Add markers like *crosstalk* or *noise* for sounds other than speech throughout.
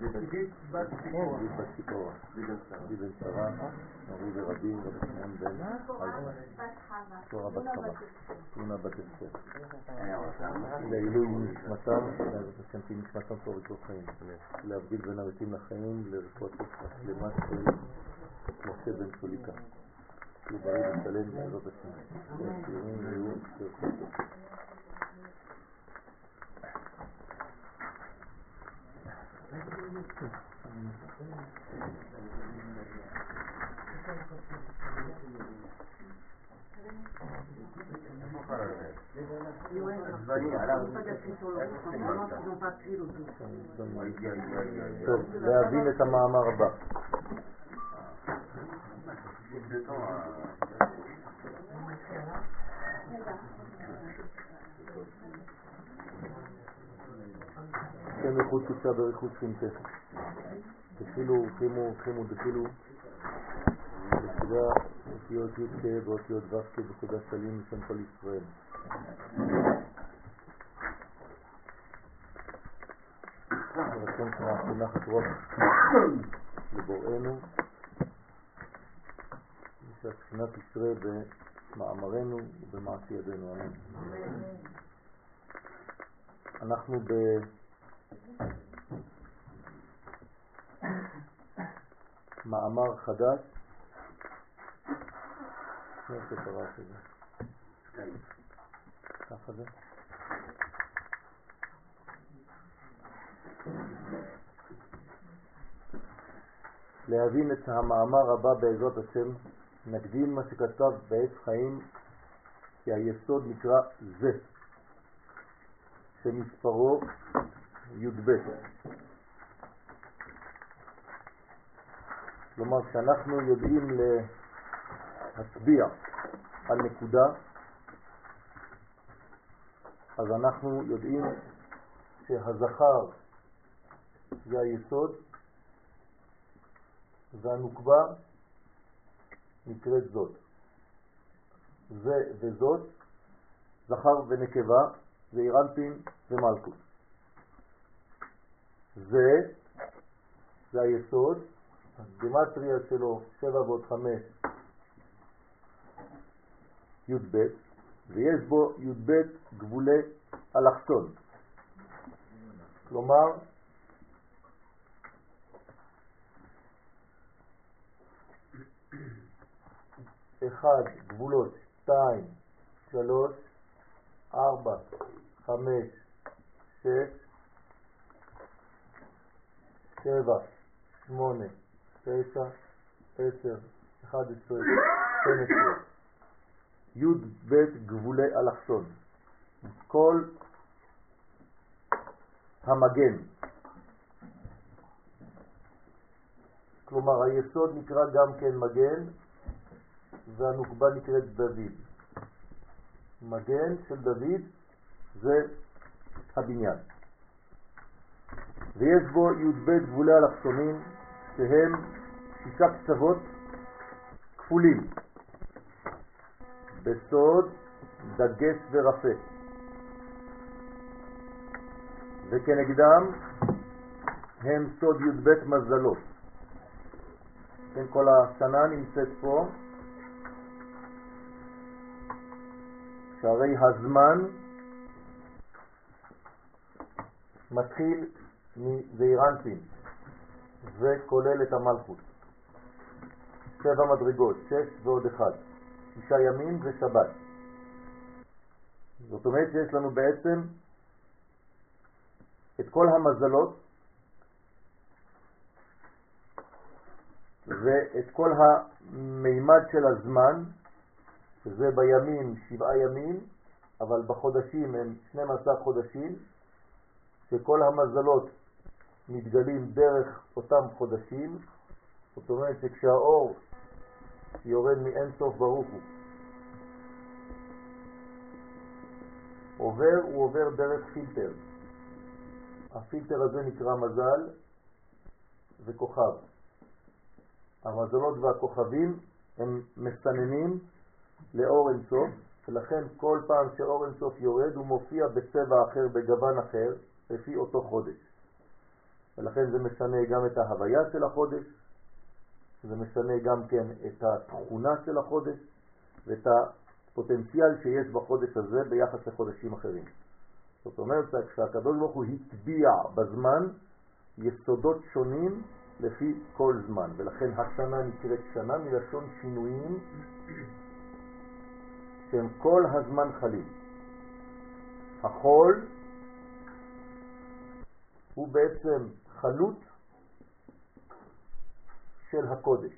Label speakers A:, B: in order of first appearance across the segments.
A: עידית בת ציפורה.
B: עדי בן שרה, אורי ורבי, רבי שמעון בן ציפורה בת חווה. תמונה בת אסתר. לעילוי נשמתם, לעזרת השם תהי נשמתם טוב וטוב חיים. להבדיל בין הרתים לחיים לרפואת השלמה של משה בן סוליקה. שיהיו בריא ושלם בעזרת השם. טוב, להבין את המאמר הבא. שם איכות קודשה בריחוד סמטה. תפילו, חימו, חימו, דפילו. בסדרה אותיות י' ואותיות ו' בקודש סלים לשם כל ישראל. רצון שאנחנו נחת רוח לבוראנו, ושהשכינה תשרה במאמרנו ובמעשי ידינו, אמן. אנחנו ב... מאמר חדש. ככה זה. להבין את המאמר הבא בעזרת השם, נקדים מה שכתב בעץ חיים, כי היסוד נקרא זה, שמספרו י"ב. כלומר, כשאנחנו יודעים להצביע על נקודה, אז אנחנו יודעים שהזכר זה היסוד והנוקבה נקראת זאת. זה וזאת, זכר ונקבה, זה אירנטין ומלכות. זה, זה היסוד, הגימטריה שלו 7 ועוד 5 י"ב, ויש בו י"ב גבולי אלכסון. כלומר, אחד, גבולות, שתיים, שלוש, ארבע, חמש, שש, שבע, שמונה, תשע, עשר, אחד עשרה, שתים עשרה. י"ב גבולי אלכסון. כל המגן. כלומר, היסוד נקרא גם כן מגן, והנוקבה נקראת דוד. מגן של דוד זה הבניין. ויש בו י"ב גבולי אלכסונים, שהם שישה קצוות כפולים, בסוד דגש ורפה. וכנגדם הם סוד י"ב מזלות. כן, כל השנה נמצאת פה, שהרי הזמן מתחיל מזעירנטין וכולל את המלכות. שבע מדרגות, שש ועוד אחד, שישה ימים ושבת. זאת אומרת שיש לנו בעצם את כל המזלות ואת כל המימד של הזמן, שזה בימים שבעה ימים, אבל בחודשים הם 12 חודשים, שכל המזלות מתגלים דרך אותם חודשים, זאת אומרת שכשהאור יורד מאין סוף ברוך הוא, עובר, הוא עובר דרך פילטר. הפילטר הזה נקרא מזל וכוכב. המזלות והכוכבים הם מסננים לאור אינסוף, ולכן כל פעם שאור אינסוף יורד הוא מופיע בצבע אחר, בגוון אחר, לפי אותו חודש. ולכן זה משנה גם את ההוויה של החודש, זה משנה גם כן את התכונה של החודש ואת הפוטנציאל שיש בחודש הזה ביחס לחודשים אחרים. זאת אומרת, כשהקדוש ברוך הוא הטביע בזמן יסודות שונים לפי כל זמן, ולכן השנה נקראת שנה מלשון שינויים שהם כל הזמן חלים. החול הוא בעצם חלות של הקודש.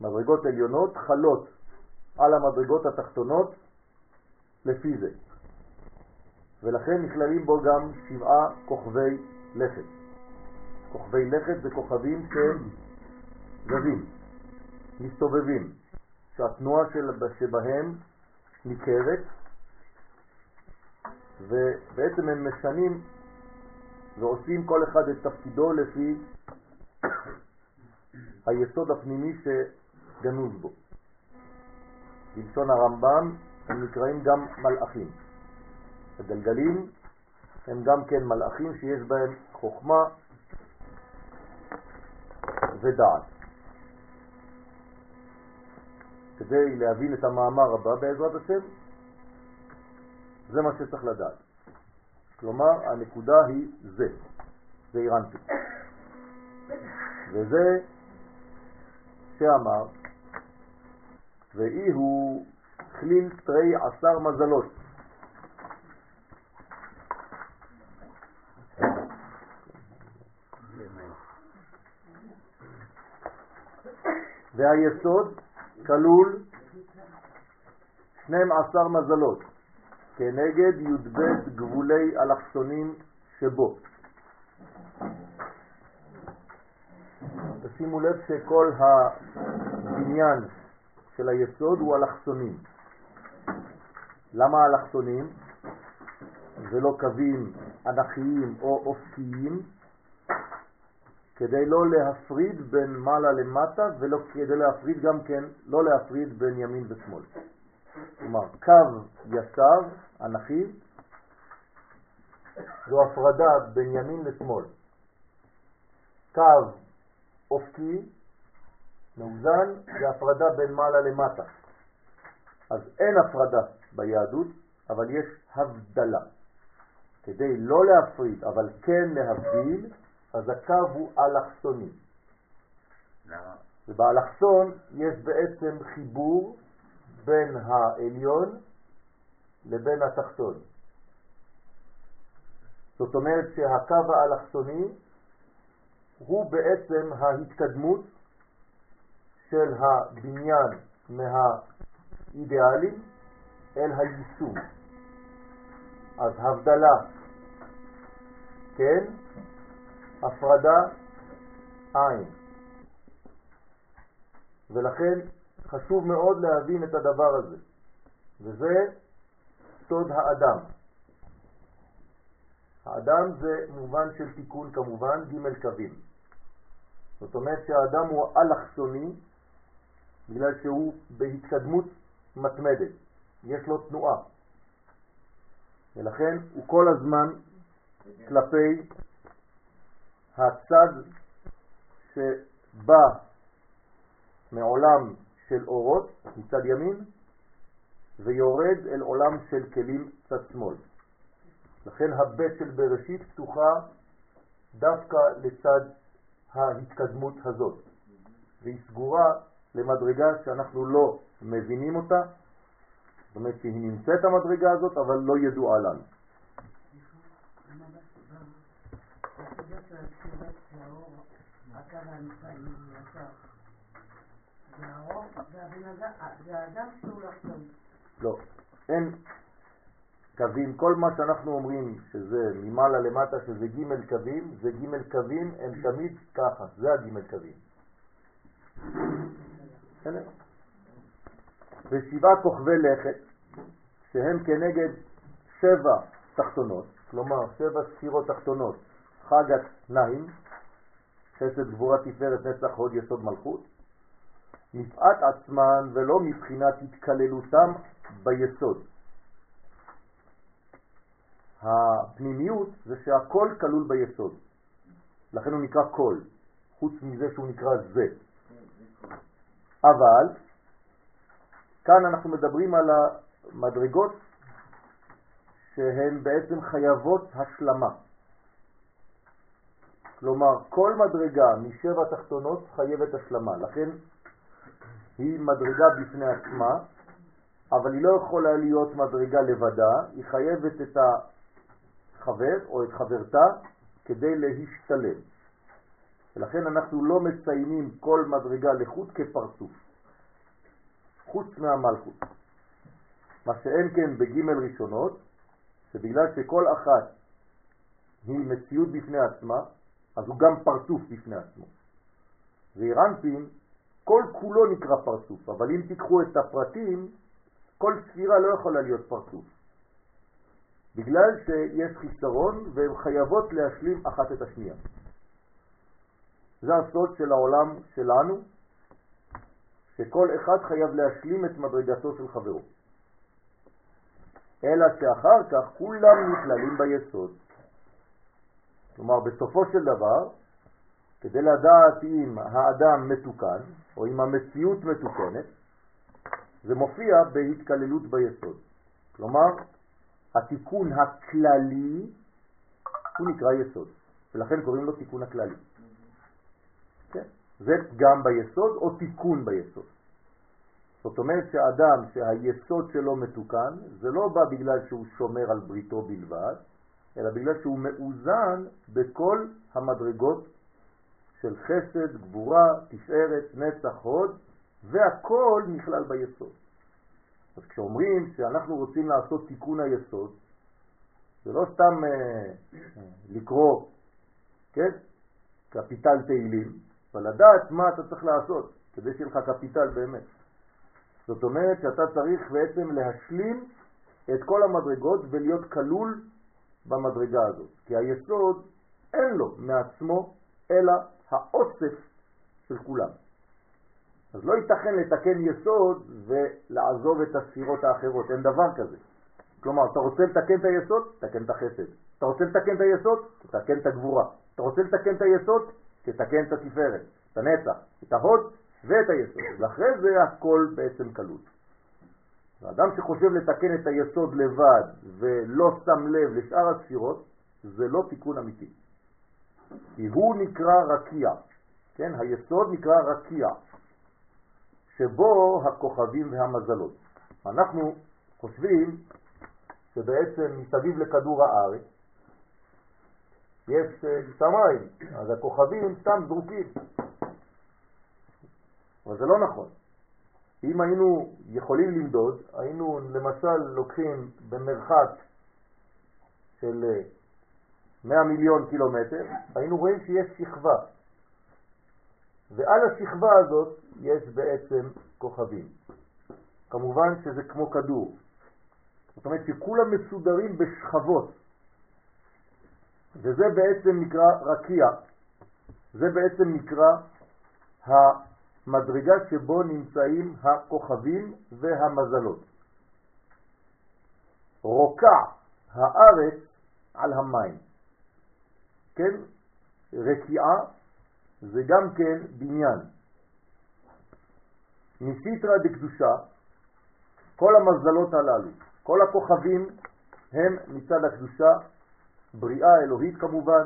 B: מדרגות עליונות חלות על המדרגות התחתונות לפי זה. ולכן נכללים בו גם שבעה כוכבי לכת. כוכבי לכת זה כוכבים שזזים, מסתובבים, שהתנועה שבהם ניכרת, ובעצם הם משנים ועושים כל אחד את תפקידו לפי *coughs* היסוד הפנימי שגנוז בו. בלשון הרמב"ם הם נקראים גם מלאכים. הגלגלים הם גם כן מלאכים שיש בהם חוכמה ודעת. כדי להבין את המאמר הבא בעזרת השם, זה מה שצריך לדעת. כלומר, הנקודה היא זה, זה אירנטי. וזה שאמר, ואי הוא כליל תרי עשר מזלות. והיסוד כלול 12 מזלות כנגד י"ב גבולי אלכסונים שבו. תשימו לב שכל הבניין של היסוד הוא אלכסונים. למה אלכסונים ולא קווים אנכיים או אופקיים? כדי לא להפריד בין מעלה למטה ולא כדי להפריד גם כן, לא להפריד בין ימין ושמאל. כלומר, קו ישר, אנכי, זו הפרדה בין ימין לשמאל. קו אופקי, מאוזן, זה הפרדה בין מעלה למטה. אז אין הפרדה ביהדות, אבל יש הבדלה. כדי לא להפריד, אבל כן להבדיל, אז הקו הוא אלכסוני. למה? ובאלכסון יש בעצם חיבור בין העליון לבין התחתון. זאת אומרת שהקו האלכסוני הוא בעצם ההתקדמות של הבניין מהאידיאלים אל היישום. אז הבדלה, כן, הפרדה, עין. ולכן חשוב מאוד להבין את הדבר הזה, וזה סוד האדם. האדם זה מובן של תיקון כמובן, ג' קווים. זאת אומרת שהאדם הוא אלכסוני בגלל שהוא בהתקדמות מתמדת, יש לו תנועה. ולכן הוא כל הזמן כלפי הצד שבא מעולם של אורות מצד ימין ויורד אל עולם של כלים צד שמאל. לכן הבית של בראשית פתוחה דווקא לצד ההתקדמות הזאת, והיא סגורה למדרגה שאנחנו לא מבינים אותה, זאת אומרת שהיא נמצאת המדרגה הזאת, אבל לא ידועה לנו. לא, אין קווים, כל מה שאנחנו אומרים שזה ממעלה למטה, שזה ג' קווים, זה ג' קווים, הם תמיד ככה, זה הג' קווים. ושבעה כוכבי לכת, שהם כנגד שבע תחתונות, כלומר שבע ספירות תחתונות, חגת נעים, חסד גבורה תפארת נצח הוד יסוד מלכות, מפאת עצמן ולא מבחינת התקללותם ביסוד. הפנימיות זה שהכל כלול ביסוד. לכן הוא נקרא כל, חוץ מזה שהוא נקרא זה. אבל כאן אנחנו מדברים על המדרגות שהן בעצם חייבות השלמה. כלומר, כל מדרגה משבע תחתונות חייבת השלמה, לכן היא מדרגה בפני עצמה, אבל היא לא יכולה להיות מדרגה לבדה, היא חייבת את החבר או את חברתה כדי להשתלם. ולכן אנחנו לא מציינים כל מדרגה לחוט כפרצוף, חוץ מהמלכות. מה שאין כן בג' ראשונות, שבגלל שכל אחת היא מציאות בפני עצמה, אז הוא גם פרצוף בפני עצמו. ואירנפין, כל כולו נקרא פרצוף, אבל אם תיקחו את הפרטים, כל ספירה לא יכולה להיות פרצוף. בגלל שיש חיסרון והן חייבות להשלים אחת את השנייה. זה הסוד של העולם שלנו, שכל אחד חייב להשלים את מדרגתו של חברו. אלא שאחר כך כולם נכללים ביסוד. כלומר, בסופו של דבר, כדי לדעת אם האדם מתוקן, או אם המציאות מתוקנת, זה מופיע בהתקללות ביסוד. כלומר, התיקון הכללי הוא נקרא יסוד, ולכן קוראים לו תיקון הכללי. כן? זה גם ביסוד או תיקון ביסוד. זאת אומרת שאדם שהיסוד שלו מתוקן, זה לא בא בגלל שהוא שומר על בריתו בלבד, אלא בגלל שהוא מאוזן בכל המדרגות של חסד, גבורה, תפארת, נצח, הוד, והכל נכלל ביסוד. אז כשאומרים שאנחנו רוצים לעשות תיקון היסוד, זה לא סתם אה, אה, לקרוא, כן, קפיטל תהילים, אבל לדעת מה אתה צריך לעשות כדי שיהיה לך קפיטל באמת. זאת אומרת שאתה צריך בעצם להשלים את כל המדרגות ולהיות כלול במדרגה הזאת. כי היסוד אין לו מעצמו אלא האוסף של כולם. אז לא ייתכן לתקן יסוד ולעזוב את הספירות האחרות, אין דבר כזה. כלומר, אתה רוצה לתקן את היסוד, תקן את החסד. אתה רוצה לתקן את היסוד, תתקן את הגבורה. אתה רוצה לתקן את היסוד, תתקן את התפארת, את הנצח, את ההוד ואת היסוד. ואחרי זה הכל בעצם קלות. האדם שחושב לתקן את היסוד לבד ולא שם לב לשאר הספירות, זה לא תיקון אמיתי. כי הוא נקרא רקיע, כן? היסוד נקרא רקיע, שבו הכוכבים והמזלות. אנחנו חושבים שבעצם מסביב לכדור הארץ יש אה, שמיים, אז הכוכבים סתם זרוקים. אבל זה לא נכון. אם היינו יכולים למדוד, היינו למשל לוקחים במרחק של 100 אה, מיליון קילומטר, היינו רואים שיש שכבה. ועל השכבה הזאת יש בעצם כוכבים. כמובן שזה כמו כדור. זאת אומרת שכולם מסודרים בשכבות. וזה בעצם נקרא רקיע. זה בעצם נקרא המדרגה שבו נמצאים הכוכבים והמזלות. רוקע הארץ על המים. כן? רקיעה זה גם כן בניין. מסיטרא דקדושה, כל המזלות הללו, כל הכוכבים הם מצד הקדושה, בריאה אלוהית כמובן,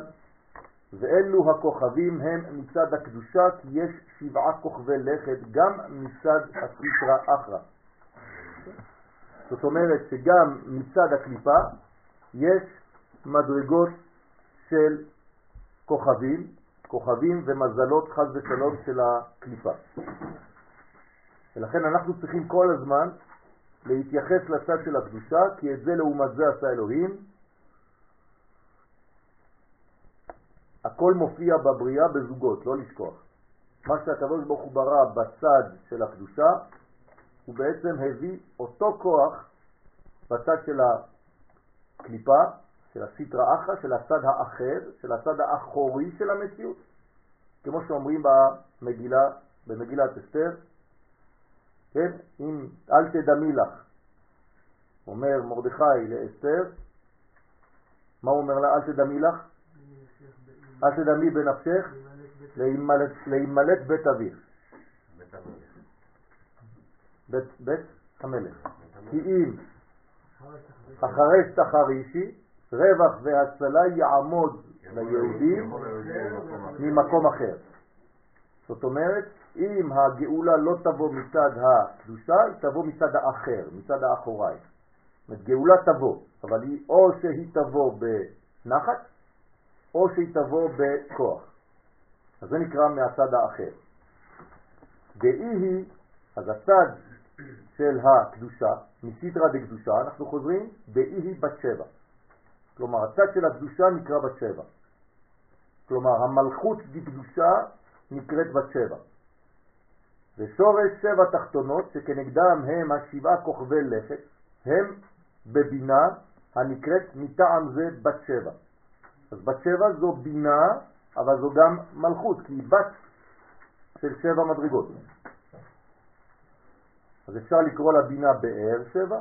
B: ואלו הכוכבים הם מצד הקדושה, כי יש שבעה כוכבי לכת גם מצד הסיטרא אחרא. זאת אומרת שגם מצד הקליפה יש מדרגות של כוכבים, כוכבים ומזלות חז ושלום של הקליפה. ולכן אנחנו צריכים כל הזמן להתייחס לצד של הקדושה, כי את זה לעומת זה עשה אלוהים. הכל מופיע בבריאה בזוגות, לא לשכוח. מה שהקדוש ברוך הוא ברא בצד של הקדושה, הוא בעצם הביא אותו כוח בצד של הקליפה, של הסיטרא אחרא, של הצד האחר, של הצד האחורי של המציאות. כמו שאומרים במגילה, במגילת אסתר, כן? אם אל תדמי לך, אומר מרדכי לאסתר, מה הוא אומר לה? אל תדמי לך? אל תדמי בנפשך להימלט בית אביך. בית המלך. כי אם אחרי שתחרישי, רווח והצלה יעמוד ליהודים ממקום אחר. זאת אומרת, אם הגאולה לא תבוא מצד הקדושה, היא תבוא מצד האחר, מצד האחורי. זאת אומרת, גאולה תבוא, אבל היא או שהיא תבוא בנחת, או שהיא תבוא בכוח. אז זה נקרא מהצד האחר. דאי היא, אז הצד של הקדושה, מסידרה דקדושה, אנחנו חוזרים, דאי היא בת שבע. כלומר, הצד של הקדושה נקרא בת שבע. כלומר, המלכות דקדושה נקראת בת שבע. ושורש שבע תחתונות שכנגדם הם השבעה כוכבי לכת, הם בבינה הנקראת מטעם זה בת שבע. אז בת שבע זו בינה, אבל זו גם מלכות, כי היא בת של שבע מדרגות. אז אפשר לקרוא לה בינה באר שבע,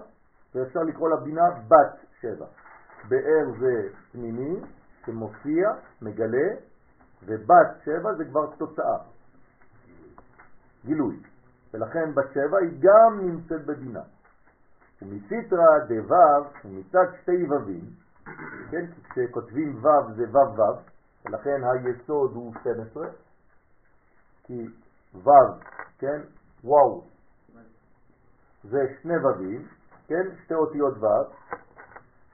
B: ואפשר לקרוא לה בינה בת שבע. באר זה פנימי, שמופיע, מגלה, ובת שבע זה כבר תוצאה, גילוי. ולכן בת שבע היא גם נמצאת בבינה. ומסיטרא דוו, ומצד שתי ובים, כן, כשכותבים וו זה וו וו, ולכן היסוד הוא 12, כי וו, כן, וואו, זה שני ובים, כן, שתי אותיות וו,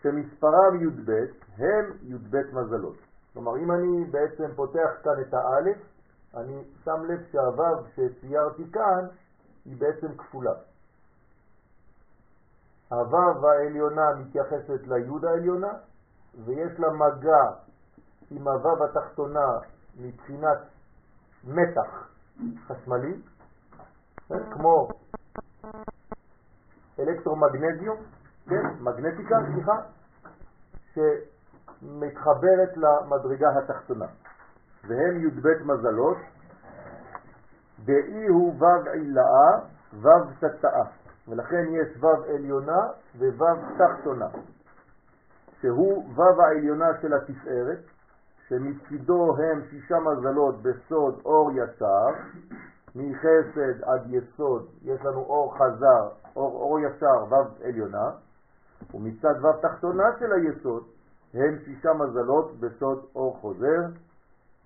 B: שמספרם י"ב הם י"ב מזלות. כלומר, אם אני בעצם פותח כאן את האלף, אני שם לב שהוו שציירתי כאן היא בעצם כפולה. הוו העליונה מתייחסת ליוד העליונה, ויש לה מגע עם הוו התחתונה מבחינת מתח חשמלי, כמו אלקטרומגנזיום, כן, מגנטיקה, סליחה, שמתחברת למדרגה התחתונה. והם י"ב מזלות, דאי הוא וו עילאה, וו תתאה. ולכן יש וו עליונה ווו תחתונה, שהוא וו העליונה של התפארת, שמצידו הם שישה מזלות בסוד אור ישר, מחסד עד יסוד יש לנו אור חזר, אור, אור ישר, וו עליונה, ומצד וו תחתונה של היסוד הם שישה מזלות בסוד אור חוזר,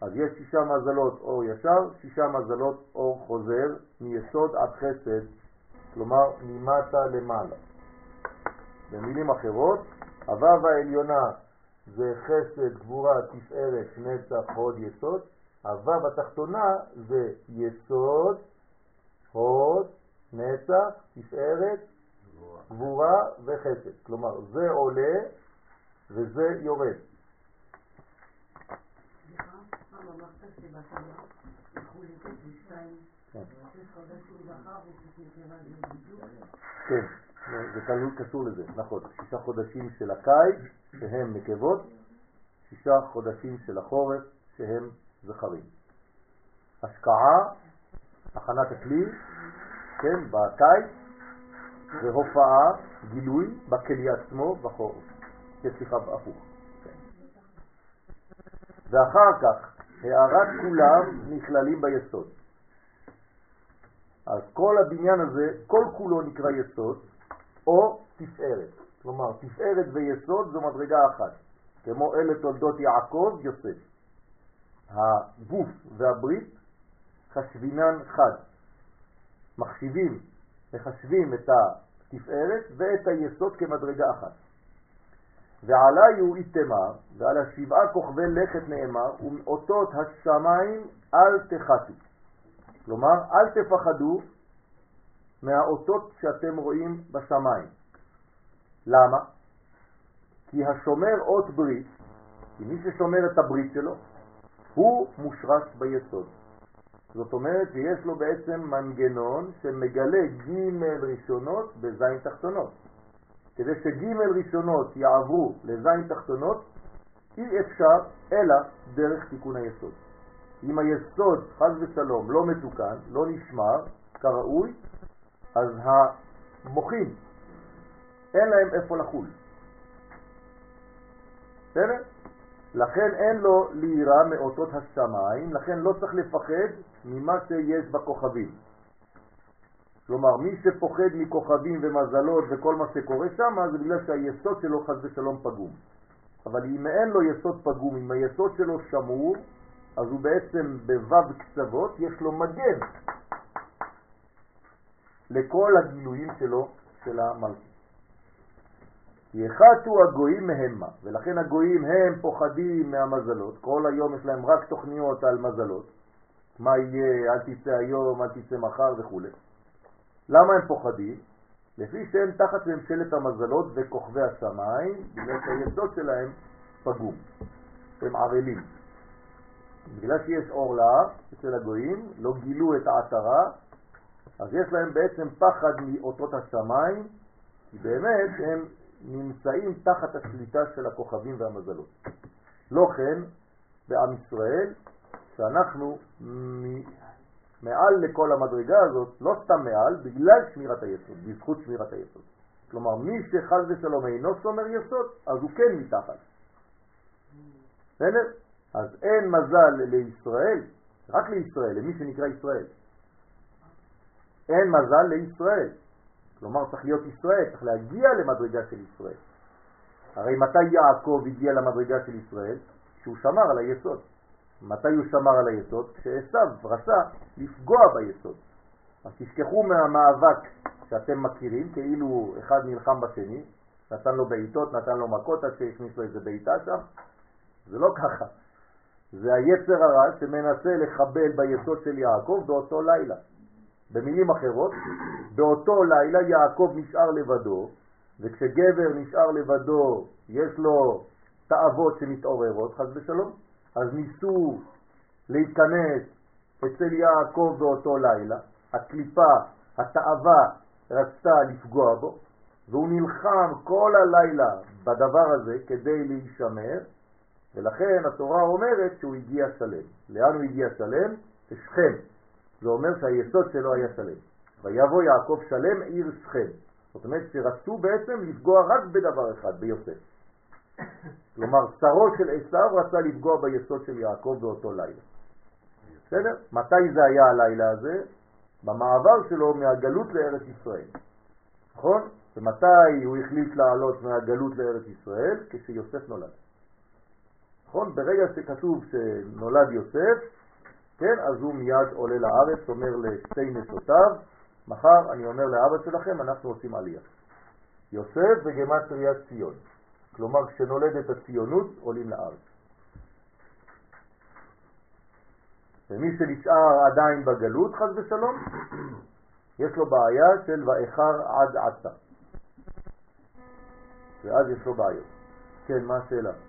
B: אז יש שישה מזלות אור ישר, שישה מזלות אור חוזר, מיסוד עד חסד, כלומר ממטה למעלה. במילים אחרות, הוו העליונה זה חסד, גבורה, תפארת, נצח, הוד, יסוד, הוו התחתונה זה יסוד, הוד, נצח, תפארת, גבורה וחסד. כלומר, זה עולה וזה יורד. כן, זה תלוי קשור לזה, נכון. שישה חודשים של הקיץ שהם נקבות, שישה חודשים של החורף שהם זכרים. השקעה, הכנת הכלי, כן, בקיץ, והופעה, גילוי, בכלי עצמו, בחורף. כשיחה הפוך. ואחר כך, הערת כולם נכללים ביסוד. אז כל הבניין הזה, כל כולו נקרא יסוד, או תפארת. כלומר, תפארת ויסוד זו מדרגה אחת, כמו אלה תולדות יעקב, יוסף. הגוף והברית חשבינן חד. מחשיבים, מחשבים את התפארת ואת היסוד כמדרגה אחת. ועלי הוא איתמר, ועל השבעה כוכבי לכת נאמר, ומאותות השמיים אל תחתו. כלומר, אל תפחדו מהאותות שאתם רואים בשמיים. למה? כי השומר אות ברית, כי מי ששומר את הברית שלו, הוא מושרש ביסוד. זאת אומרת שיש לו בעצם מנגנון שמגלה ג' ראשונות בזין תחתונות. כדי שג' ראשונות יעברו לזין תחתונות, אי אפשר אלא דרך תיקון היסוד. אם היסוד, חז ושלום, לא מתוקן, לא נשמר כראוי, אז המוחים, אין להם איפה לחול. בסדר? לכן אין לו לירה מאותות השמיים, לכן לא צריך לפחד ממה שיש בכוכבים. כלומר, מי שפוחד מכוכבים ומזלות וכל מה שקורה שם, זה בגלל שהיסוד שלו חס ושלום פגום. אבל אם אין לו יסוד פגום, אם היסוד שלו שמור, אז הוא בעצם בו"ב קצוות, יש לו מגן לכל הגילויים שלו, של המלכות. יחתו הגויים מהמה, ולכן הגויים הם פוחדים מהמזלות, כל היום יש להם רק תוכניות על מזלות, מה יהיה, אל תצא היום, אל תצא מחר וכו'. למה הם פוחדים? לפי שהם תחת ממשלת המזלות וכוכבי השמיים, בגלל שהיסוד שלהם פגום, הם ערלים. בגלל שיש אור להר אצל הגויים, לא גילו את העטרה, אז יש להם בעצם פחד מאותות השמיים, כי באמת הם נמצאים תחת השליטה של הכוכבים והמזלות. לא כן בעם ישראל, שאנחנו מעל לכל המדרגה הזאת, לא סתם מעל, בגלל שמירת היסוד, בזכות שמירת היסוד. כלומר, מי שחז ושלום אינו שומר יסוד, אז הוא כן מתחת. בסדר? אז אין מזל לישראל, רק לישראל, למי שנקרא ישראל. אין מזל לישראל. כלומר, צריך להיות ישראל, צריך להגיע למדרגה של ישראל. הרי מתי יעקב הגיע למדרגה של ישראל? שהוא שמר על היסוד. מתי הוא שמר על היסוד? כשעשו רצה לפגוע ביסוד. אז תשכחו מהמאבק שאתם מכירים, כאילו אחד נלחם בשני, נתן לו בעיטות, נתן לו מכות עד שהכניס לו איזה בעיטה שם. זה לא ככה. זה היצר הרע שמנסה לחבל ביסוד של יעקב באותו לילה. במילים אחרות, באותו לילה יעקב נשאר לבדו, וכשגבר נשאר לבדו יש לו תאוות שמתעוררות, חס ושלום, אז ניסו להתכנס אצל יעקב באותו לילה, הקליפה, התאווה רצתה לפגוע בו, והוא נלחם כל הלילה בדבר הזה כדי להישמר, ולכן התורה אומרת שהוא הגיע שלם. לאן הוא הגיע שלם? לשכם. זה אומר שהיסוד שלו היה שלם. ויבוא יעקב שלם עיר שכם. זאת אומרת שרצו בעצם לפגוע רק בדבר אחד, ביוסף. כלומר, שרו של עשיו רצה לפגוע ביסוד של יעקב באותו לילה. בסדר? מתי זה היה הלילה הזה? במעבר שלו מהגלות לארץ ישראל. נכון? ומתי הוא החליט לעלות מהגלות לארץ ישראל? כשיוסף נולד. נכון? ברגע שכתוב שנולד יוסף, כן, אז הוא מיד עולה לארץ, אומר לשתי נשותיו, מחר אני אומר לאבא שלכם, אנחנו עושים עלייה. יוסף וגמטריית ציון. כלומר, כשנולדת הציונות, עולים לארץ. ומי שנשאר עדיין בגלות, חז ושלום, *clears throat* יש לו בעיה של ואיכר עד עתה. ואז יש לו בעיות. כן, מה השאלה?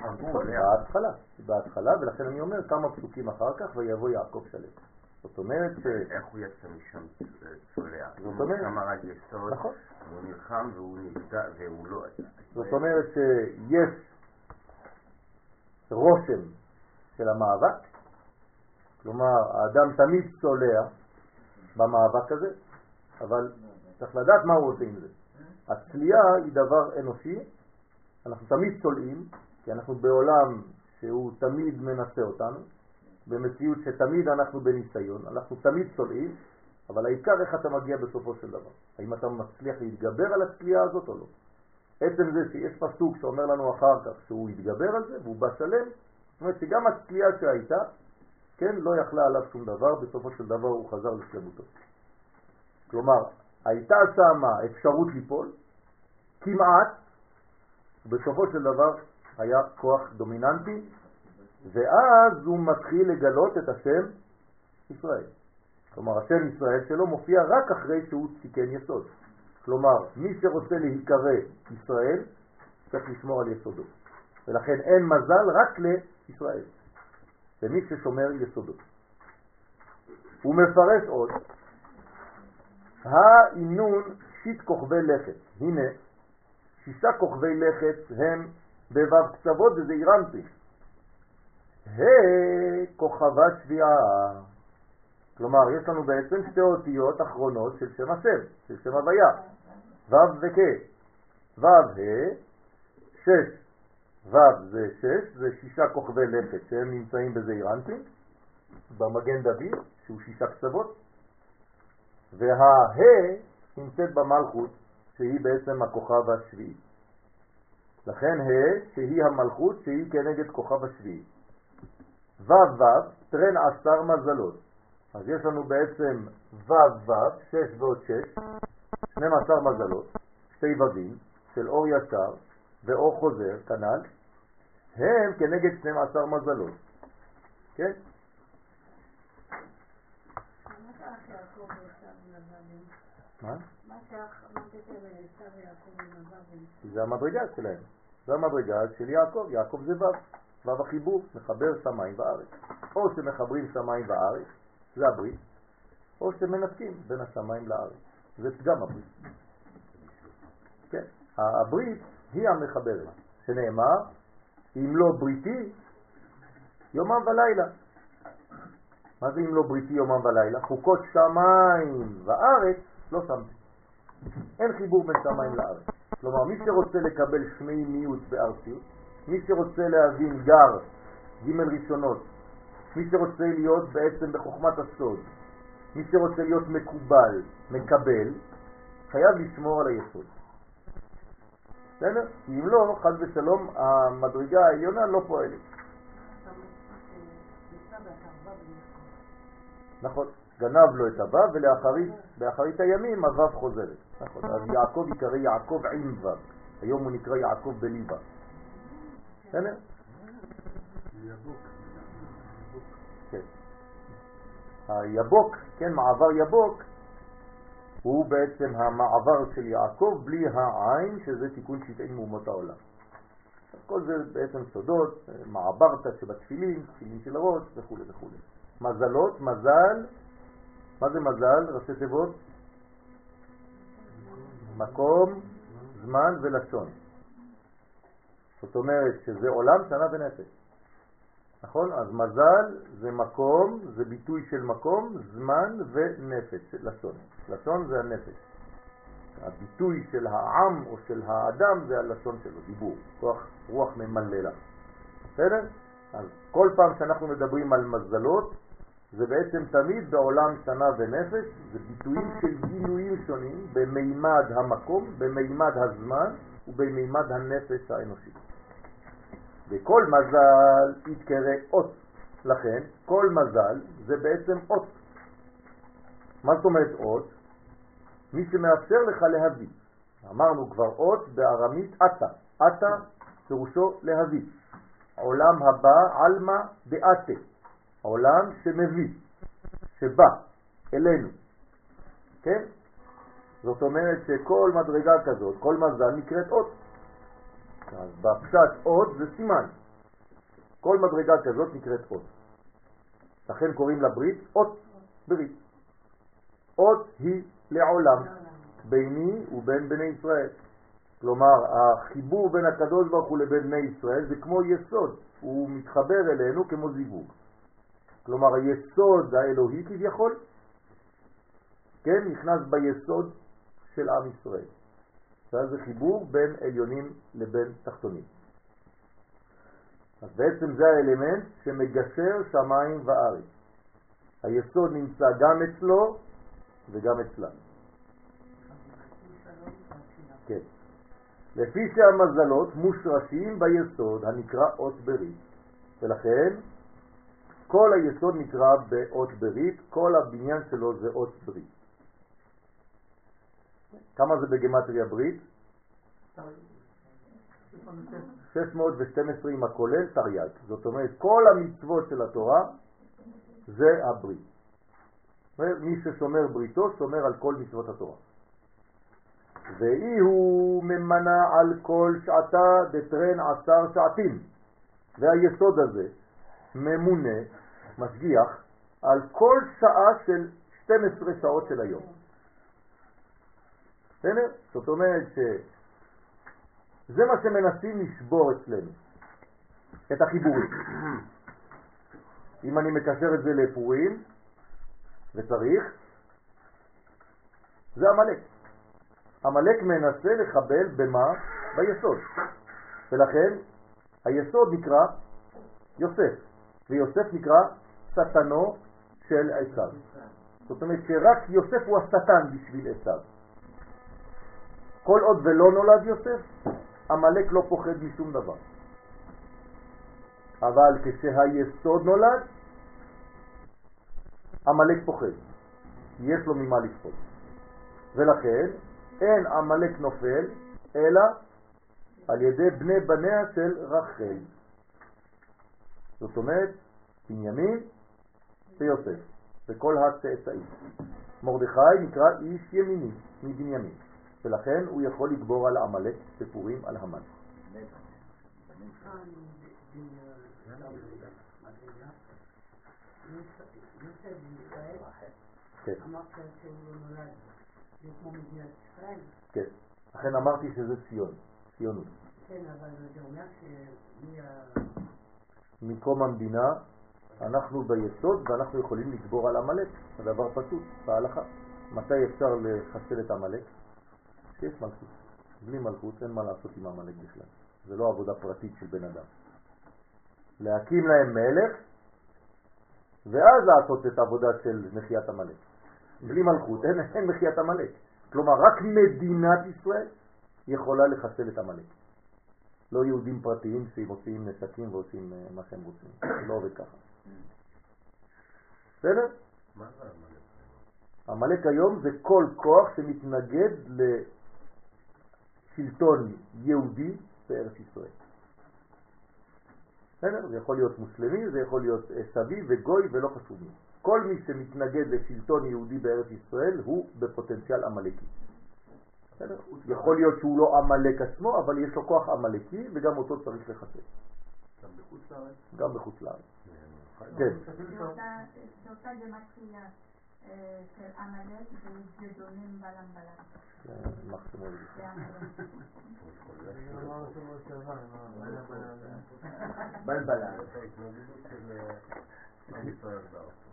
B: בהתחלה, בהתחלה, ולכן אני אומר כמה פסוקים אחר כך, ויבוא יעקב שלם. זאת אומרת ש...
C: איך הוא יצא משם צולע? זאת אומרת... הוא שמר על יסוד, נכון. הוא נלחם והוא נפגע והוא לא...
B: זאת אומרת שיש רושם של המאבק, כלומר האדם תמיד צולע במאבק הזה, אבל צריך לדעת מה הוא עושה עם זה. הצליעה היא דבר אנושי, אנחנו תמיד צולעים, כי אנחנו בעולם שהוא תמיד מנסה אותנו, במציאות שתמיד אנחנו בניסיון, אנחנו תמיד צולעים, אבל העיקר איך אתה מגיע בסופו של דבר. האם אתה מצליח להתגבר על הצליעה הזאת או לא. עצם זה שיש פסוק שאומר לנו אחר כך שהוא יתגבר על זה והוא בא שלם, זאת אומרת שגם הצליעה שהייתה, כן, לא יכלה עליו שום דבר, בסופו של דבר הוא חזר לשלמותו. כלומר, הייתה שם אפשרות ליפול, כמעט, בסופו של דבר היה כוח דומיננטי, ואז הוא מתחיל לגלות את השם ישראל. כלומר, השם ישראל שלו מופיע רק אחרי שהוא תיקן יסוד. כלומר, מי שרוצה להיקרא ישראל, צריך לשמור על יסודו. ולכן אין מזל רק לישראל, למי ששומר יסודו. הוא מפרש עוד, האינון שיט כוכבי לכת. הנה, שישה כוכבי לכת הם בבב קצוות וזה אירנטי. ה' כוכבה שביעה. כלומר, יש לנו בעצם שתי אותיות אחרונות של שם השם, של שם הוויה. ו' וכ', ו' ה', שש, ו' זה שש, זה שישה כוכבי לכת שהם נמצאים בזעיר אנפין, במגן דוד, שהוא שישה קצוות, והה נמצאת במלכות, שהיא בעצם הכוכב השביעי. לכן ה' שהיא המלכות שהיא כנגד כוכב השביעי. ו' ו' טרן עשר מזלות. אז יש לנו בעצם ו' ו', שש ועוד שש, 12 מזלות, שתי ודים של אור ישר ואור חוזר, כנ"ל, הם כנגד 12 מזלות. כן? מה? זה המדרגה שלהם. זה המדרגה של יעקב. יעקב זה ו', ו' החיבור, מחבר שמיים וארץ. או שמחברים שמיים וארץ, זה הברית, או שמנתקים בין השמיים לארץ. זה גם הברית. כן, הברית היא המחברת, שנאמר, אם לא בריתי, יומם ולילה. מה זה אם לא בריתי יומם ולילה? חוקות שמיים וארץ לא שמתי. אין חיבור בין שמיים לארץ. כלומר, מי שרוצה לקבל שמי מיעוט בארציות, מי שרוצה להבין גר, ג' ראשונות, מי שרוצה להיות בעצם בחוכמת הסוד, מי שרוצה להיות מקובל, מקבל, חייב לשמור על היסוד. בסדר? אם לא, חד ושלום, המדרגה העליונה לא פועלת. נכון, גנב לו את הוו ולאחרית הימים הוו חוזרת. נכון, אז יעקב יקרא יעקב עם וו, היום הוא נקרא יעקב בליבה. בסדר? כן. היבוק, כן, מעבר יבוק, הוא בעצם המעבר של יעקב בלי העין, שזה תיקון שתעים מאומות העולם. כל זה בעצם סודות, מעברת שבתפילין, תפילין של הראש וכו' וכו'. מזלות, מזל, מה זה מזל? ראשי תיבות? מקום, זמן ולשון. זאת אומרת שזה עולם, שנה ונפש. נכון? אז מזל זה מקום, זה ביטוי של מקום, זמן ונפש, לשון. לשון זה הנפש. הביטוי של העם או של האדם זה הלשון שלו, דיבור, כוח רוח ממללה. בסדר? אז כל פעם שאנחנו מדברים על מזלות, זה בעצם תמיד בעולם שנה ונפש, זה ביטויים של גילויים שונים במימד המקום, במימד הזמן ובמימד הנפש האנושי. וכל מזל יתקרא אות. לכן, כל מזל זה בעצם אות. מה זאת אומרת אות? מי שמאפשר לך להביא. אמרנו כבר אות בארמית אתא. אתא פירושו להביא. עולם הבא עלמא דאתה. עולם שמביא, שבא אלינו. כן? זאת אומרת שכל מדרגה כזאת, כל מזל נקראת אות. אז בפשט אות זה סימן. כל מדרגה כזאת נקראת אות. לכן קוראים לברית אות ברית. אות היא לעולם, ביני ובין בני ישראל. כלומר, החיבור בין הקדוש ברוך הוא לבין בני ישראל זה כמו יסוד, הוא מתחבר אלינו כמו זיווג. כלומר, היסוד האלוהי כביכול, כן, נכנס ביסוד של עם ישראל. ואז זה חיבור בין עליונים לבין תחתונים. אז בעצם זה האלמנט שמגשר שמיים וארץ. היסוד נמצא גם אצלו וגם אצלה. כן. לפי שהמזלות מושרשים ביסוד הנקרא אות ברית, ולכן כל היסוד נקרא באות ברית, כל הבניין שלו זה אות ברית. כמה זה בגמטריה ברית? 612 עם הכולל תרי"ג. זאת אומרת, כל המצוות של התורה זה הברית. מי ששומר בריתו שומר על כל מצוות התורה. ואי הוא ממנה על כל שעתה דטרן עשר שעתים. והיסוד הזה ממונה, משגיח, על כל שעה של 12 שעות של היום. בסדר? זאת אומרת שזה מה שמנסים לשבור אצלנו, את החיבורים. אם אני מקשר את זה לפורים, וצריך, זה המלאק. עמלק מנסה לחבל במה? ביסוד. ולכן היסוד נקרא יוסף, ויוסף נקרא שטנו של עשיו. זאת אומרת שרק יוסף הוא השטן בשביל עשיו. כל עוד ולא נולד יוסף, עמלק לא פוחד משום דבר. אבל כשהיסוד נולד, עמלק פוחד, יש לו ממה לפחוד. ולכן אין עמלק נופל, אלא על ידי בני בניה של רחל. זאת אומרת, בנימין ויוסף, וכל הצאצאים. מרדכי נקרא איש ימיני מבנימין, ולכן הוא יכול לגבור על עמלק בפורים על המן. כן. כן, לכן אמרתי שזה ציון, ציונות.
D: כן, אבל זה אומר
B: מקום המדינה אנחנו ביסוד ואנחנו יכולים לגבור על עמלק, הדבר פשוט, בהלכה. מתי אפשר לחסל את עמלק? כשיש מלכות. בלי מלכות אין מה לעשות עם עמלק בכלל. זה לא עבודה פרטית של בן אדם. להקים להם מלך ואז לעשות את העבודה של מחיית עמלק. בלי מלכות אין, אין מחיית עמלק. כלומר, רק מדינת ישראל יכולה לחסל את עמלק. לא יהודים פרטיים שמוציאים נשקים ועושים אה, מה שהם רוצים. לא עובד ככה. בסדר?
C: מה זה עמלק?
B: עמלק היום זה כל כוח שמתנגד לשלטון יהודי בארץ ישראל. בסדר? זה יכול להיות מוסלמי, זה יכול להיות סבי וגוי ולא חשוב מי. כל מי שמתנגד לשלטון יהודי בארץ ישראל הוא בפוטנציאל עמלקי. יכול להיות שהוא לא עמלק עצמו, אבל יש לו כוח עמלקי וגם אותו צריך לחסל.
C: גם בחוץ לארץ?
B: גם בחוץ לארץ. כן.
E: זה אותה גמטריה של עמלק וג'דונים בלם בלם.
B: בלבלה.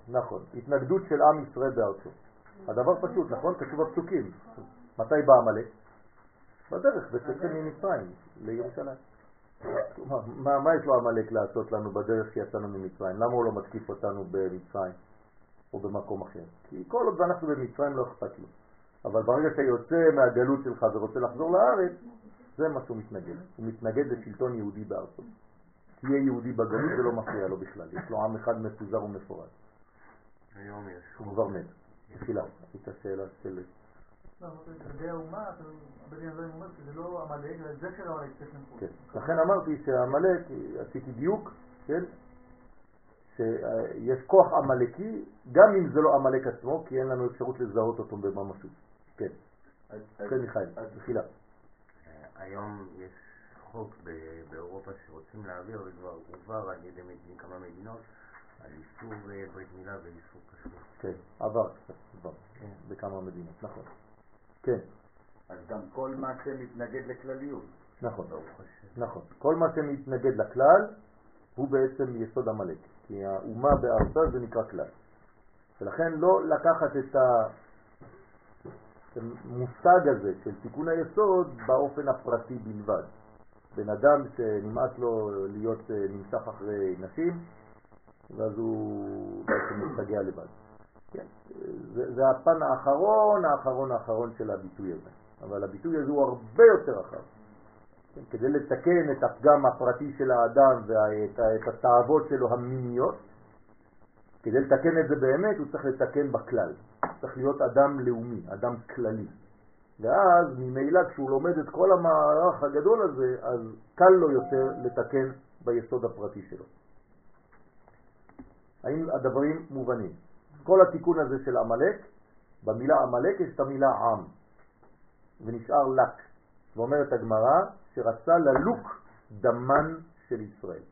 B: נכון, התנגדות של עם ישראל בארצו. הדבר פשוט, נכון? כתוב בפסוקים. מתי בא עמלק? בדרך, בצאתם ממצרים, לירושלים. מה, מה יש לו עמלק לעשות לנו בדרך שיצאנו ממצרים? למה הוא לא מתקיף אותנו במצרים או במקום אחר? כי כל עוד אנחנו במצרים לא אכפת לו. אבל ברגע שיוצא מהגלות שלך ורוצה לחזור לארץ, זה מה שהוא מתנגד. הוא מתנגד לשלטון יהודי בארצו. תהיה יהודי בגלות זה לא מפריע לו בכלל. יש לו עם אחד מפוזר ומפורד.
C: היום יש.
B: הוא כבר מת. תחילה, הייתה שאלה של...
A: לגבי האומה, אומר שזה לא עמלק, אלא זה של עמלק צריך למחות.
B: כן, לכן אמרתי שהעמלק, עשיתי דיוק, כן, שיש כוח עמלקי, גם אם זה לא עמלק עצמו, כי אין לנו אפשרות לזהות אותו בממשות. כן, כן מיכאל, תחילה.
C: היום יש חוק באירופה שרוצים להעביר, וכבר הועבר על ידי כמה מדינות, על איסור ברית מילה ואיסור כשרות.
B: כן, עבר קצת, עבר, בכמה מדינות, נכון. כן.
C: אז גם כל מה שמתנגד לכלליות.
B: נכון, נכון. כל מה שמתנגד לכלל הוא בעצם יסוד עמלק, כי האומה בארצה זה נקרא כלל. ולכן לא לקחת את המושג הזה של תיקון היסוד באופן הפרטי בלבד. בן אדם שנמאס לו להיות נמשך אחרי נשים, ואז הוא בעצם מסתגע לבד. כן, זה, זה הפן האחרון, האחרון האחרון של הביטוי הזה. אבל הביטוי הזה הוא הרבה יותר רחב. כן, כדי לתקן את הפגם הפרטי של האדם ואת התאוות שלו המיניות, כדי לתקן את זה באמת הוא צריך לתקן בכלל. צריך להיות אדם לאומי, אדם כללי. ואז ממילא כשהוא לומד את כל המערך הגדול הזה, אז קל לו יותר לתקן ביסוד הפרטי שלו. האם הדברים מובנים? כל התיקון הזה של עמלק, במילה עמלק יש את המילה עם, ונשאר לק. ואומרת הגמרא שרצה ללוק דמן של ישראל.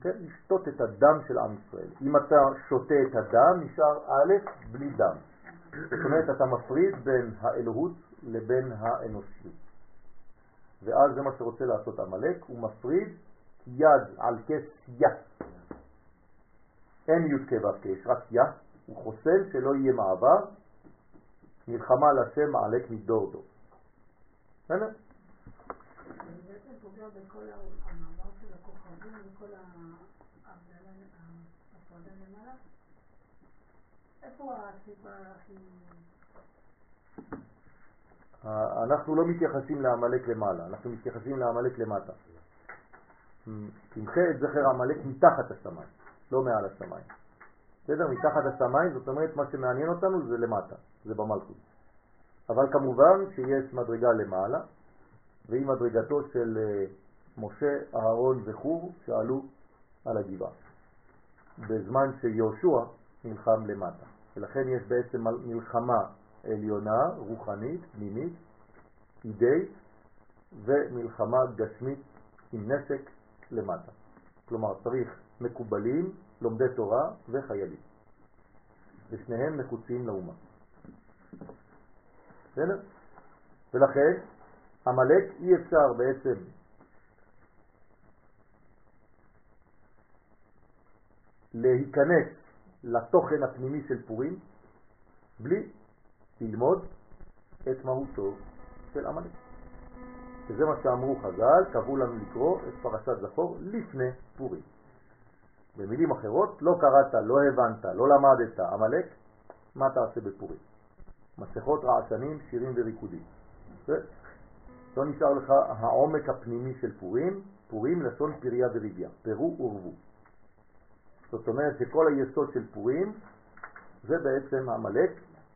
B: כן, לשתות את הדם של עם ישראל. אם אתה שותה את הדם, נשאר א' בלי דם. זאת אומרת, אתה מפריד בין האלוהות לבין האנושיות. ואז זה מה שרוצה לעשות עמלק, הוא מפריד יד על כס יא. אין י' כו' יש רק יא, הוא חוסן שלא יהיה מעבר, מלחמה לשם עלק מדור דור. בסדר? אנחנו לא מתייחסים לעמלק למעלה, אנחנו מתייחסים לעמלק למטה. תמחה את זכר עמלק מתחת השמיים, לא מעל השמיים. בסדר? מתחת השמיים, זאת אומרת מה שמעניין אותנו זה למטה, זה במלכות. אבל כמובן שיש מדרגה למעלה, והיא מדרגתו של אה, משה, אהרון וחור שעלו על הגבעה. בזמן שיהושע נלחם למטה. ולכן יש בעצם מלחמה עליונה, רוחנית, פנימית, אידאית, ומלחמה גשמית עם נשק למטה. כלומר, צריך מקובלים, לומדי תורה וחיילים. ושניהם נחוצים לאומה. בסדר? ולכן, המלאק אי אפשר בעצם להיכנס לתוכן הפנימי של פורים בלי ללמוד את מהותו של עמלק. שזה מה שאמרו חז"ל, קבעו לנו לקרוא את פרשת זכור לפני פורים. במילים אחרות, לא קראת, לא הבנת, לא למדת עמלק, מה תעשה בפורים? מסכות רעשנים, שירים וריקודים. לא נשאר לך העומק הפנימי של פורים, פורים לשון פריה וריביה, פרו ורבו. זאת אומרת שכל היסוד של פורים זה בעצם עמלק,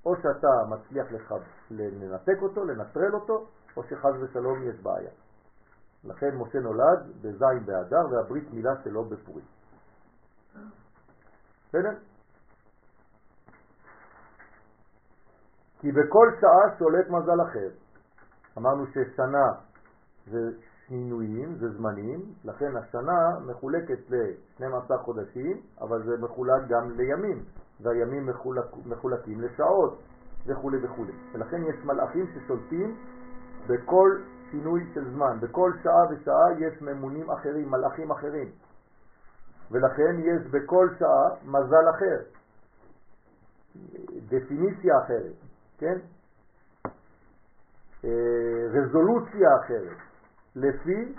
B: או שאתה מצליח לך לנתק אותו, לנטרל אותו, או שחז ושלום יש בעיה. לכן משה נולד בזין באדר והברית מילה שלו בפורים. בסדר? כי בכל שעה שולט מזל אחר. אמרנו ששנה זה שינויים, זה זמנים, לכן השנה מחולקת ל-12 חודשים, אבל זה מחולק גם לימים, והימים מחולק, מחולקים לשעות וכו' וכו'. ולכן יש מלאכים ששולטים בכל שינוי של זמן, בכל שעה ושעה יש ממונים אחרים, מלאכים אחרים. ולכן יש בכל שעה מזל אחר, דפיניציה אחרת, כן? אה, רזולוציה אחרת, לפי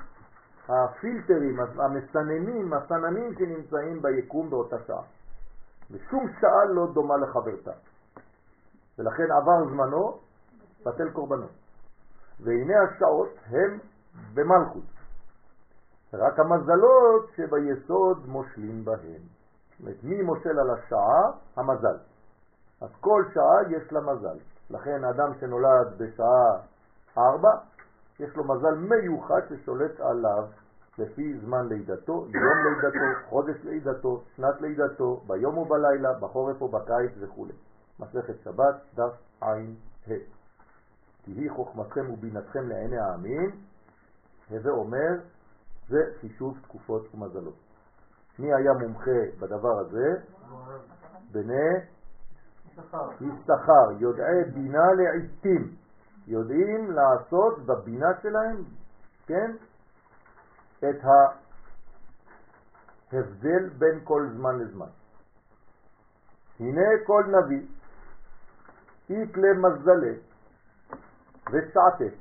B: הפילטרים, המסננים, הסננים שנמצאים ביקום באותה שעה. ושום שעה לא דומה לחברתה. ולכן עבר זמנו, בטל קורבנו. והנה השעות הם במלכות. רק המזלות שביסוד מושלים בהם. זאת אומרת, מי מושל על השעה? המזל. אז כל שעה יש לה מזל. לכן האדם שנולד בשעה ארבע, יש לו מזל מיוחד ששולט עליו לפי זמן לידתו, יום לידתו, חודש לידתו, שנת לידתו, ביום ובלילה, בחורף ובקיץ וכו'. מסכת שבת, דף עין ה'. כי היא חוכמתכם ובינתכם לעיני העמים, הווה אומר, זה חישוב תקופות ומזלות. מי היה מומחה בדבר הזה? בני יששכר, יודעי בינה לעיתים, יודעים לעשות בבינה שלהם, כן, את ההבדל בין כל זמן לזמן. הנה כל נביא, אית למזלה ושעתה.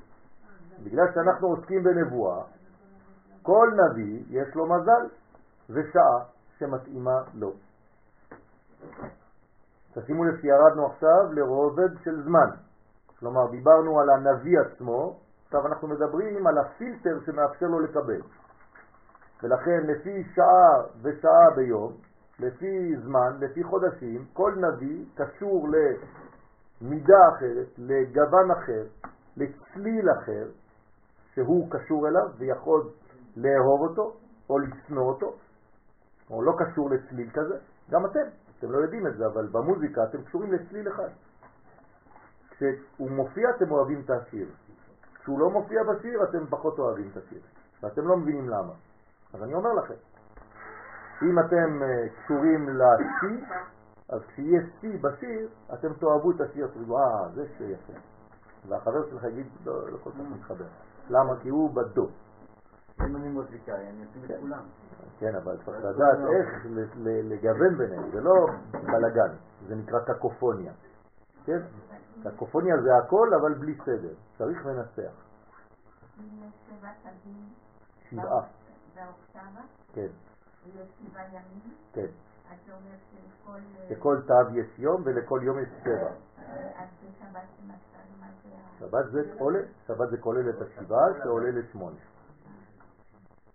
B: בגלל שאנחנו עוסקים בנבואה, כל נביא יש לו מזל ושעה שמתאימה לו. תשימו לב שירדנו עכשיו לרובד של זמן. כלומר, דיברנו על הנביא עצמו, עכשיו אנחנו מדברים על הפילטר שמאפשר לו לקבל. ולכן לפי שעה ושעה ביום, לפי זמן, לפי חודשים, כל נביא קשור למידה אחרת, לגוון אחר, לצליל אחר, שהוא קשור אליו ויכול לאהוב אותו או לשנוא אותו, או לא קשור לצליל כזה, גם אתם, אתם לא יודעים את זה, אבל במוזיקה אתם קשורים לצליל אחד. כשהוא מופיע אתם אוהבים את השיר, כשהוא לא מופיע בשיר אתם פחות אוהבים את השיר, ואתם לא מבינים למה. אז אני אומר לכם, אם אתם אה, קשורים ל-C, אז כשיהיה C בשיר, אתם תאהבו את השיר, תגידו, אה, זה שיר יפה. והחבר שלך יגיד, לא, לא כל כך מתחבר. למה? כי הוא בדו.
C: אם אני מוזיקאי, אני אשים את כולם.
B: כן, אבל צריך לדעת איך לגוון ביניהם, זה לא בלגן, זה נקרא קקופוניה. כן? קקופוניה זה הכל, אבל בלי סדר. צריך לנסח. שבעה. כן.
E: ויש שבעה ימים.
B: כן.
E: שלכל...
B: לכל תו יש יום ולכל יום יש שבע. עולה, שבת זה כולל את השבעה שעולה לשמונה.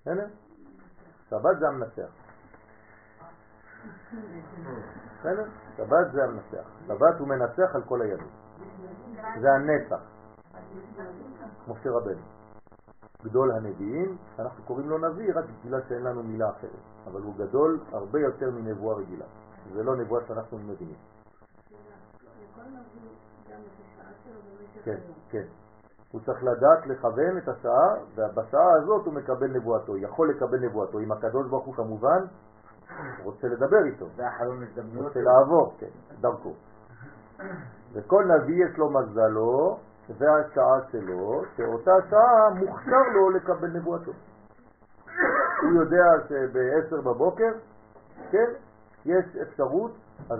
B: בסדר? שבת זה המנצח. בסדר? שבת זה המנצח. שבת הוא מנצח על כל הימים. זה הנצח. משה רבנו. גדול הנביאים, אנחנו קוראים לו נביא רק בגלל שאין לנו מילה אחרת, אבל הוא גדול הרבה יותר מנבואה רגילה. זה לא נבואה שאנחנו מבינים. כן, כן. הוא צריך לדעת לכוון את השעה, ובשעה הזאת הוא מקבל נבואתו, יכול לקבל נבואתו. עם הקדוש ברוך הוא כמובן רוצה לדבר איתו.
C: זה החלום הזדמנויות.
B: רוצה לעבור, כן, דרכו. וכל נביא יש לו מזלו והשעה שלו, שאותה שעה מוכשר לו לקבל נבואתו. הוא יודע שב-10 בבוקר, כן, יש אפשרות, אז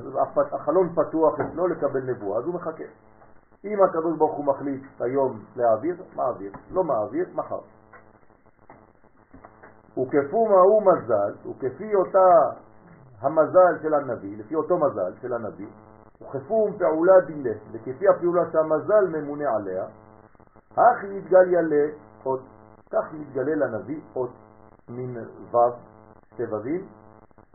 B: החלון פתוח אצלו לקבל נבואה, אז הוא מחכה. אם הקדוש ברוך הוא מחליט היום להעביר, מעביר, לא מעביר, מחר. וכפו מהו מזל, וכפי אותה המזל של הנביא, לפי אותו מזל של הנביא, וכפום פעולה דילה, וכפי הפעולה שהמזל ממונה עליה, הכי מתגליה לאות, כך מתגלה לנביא אות מן ו' סבבים,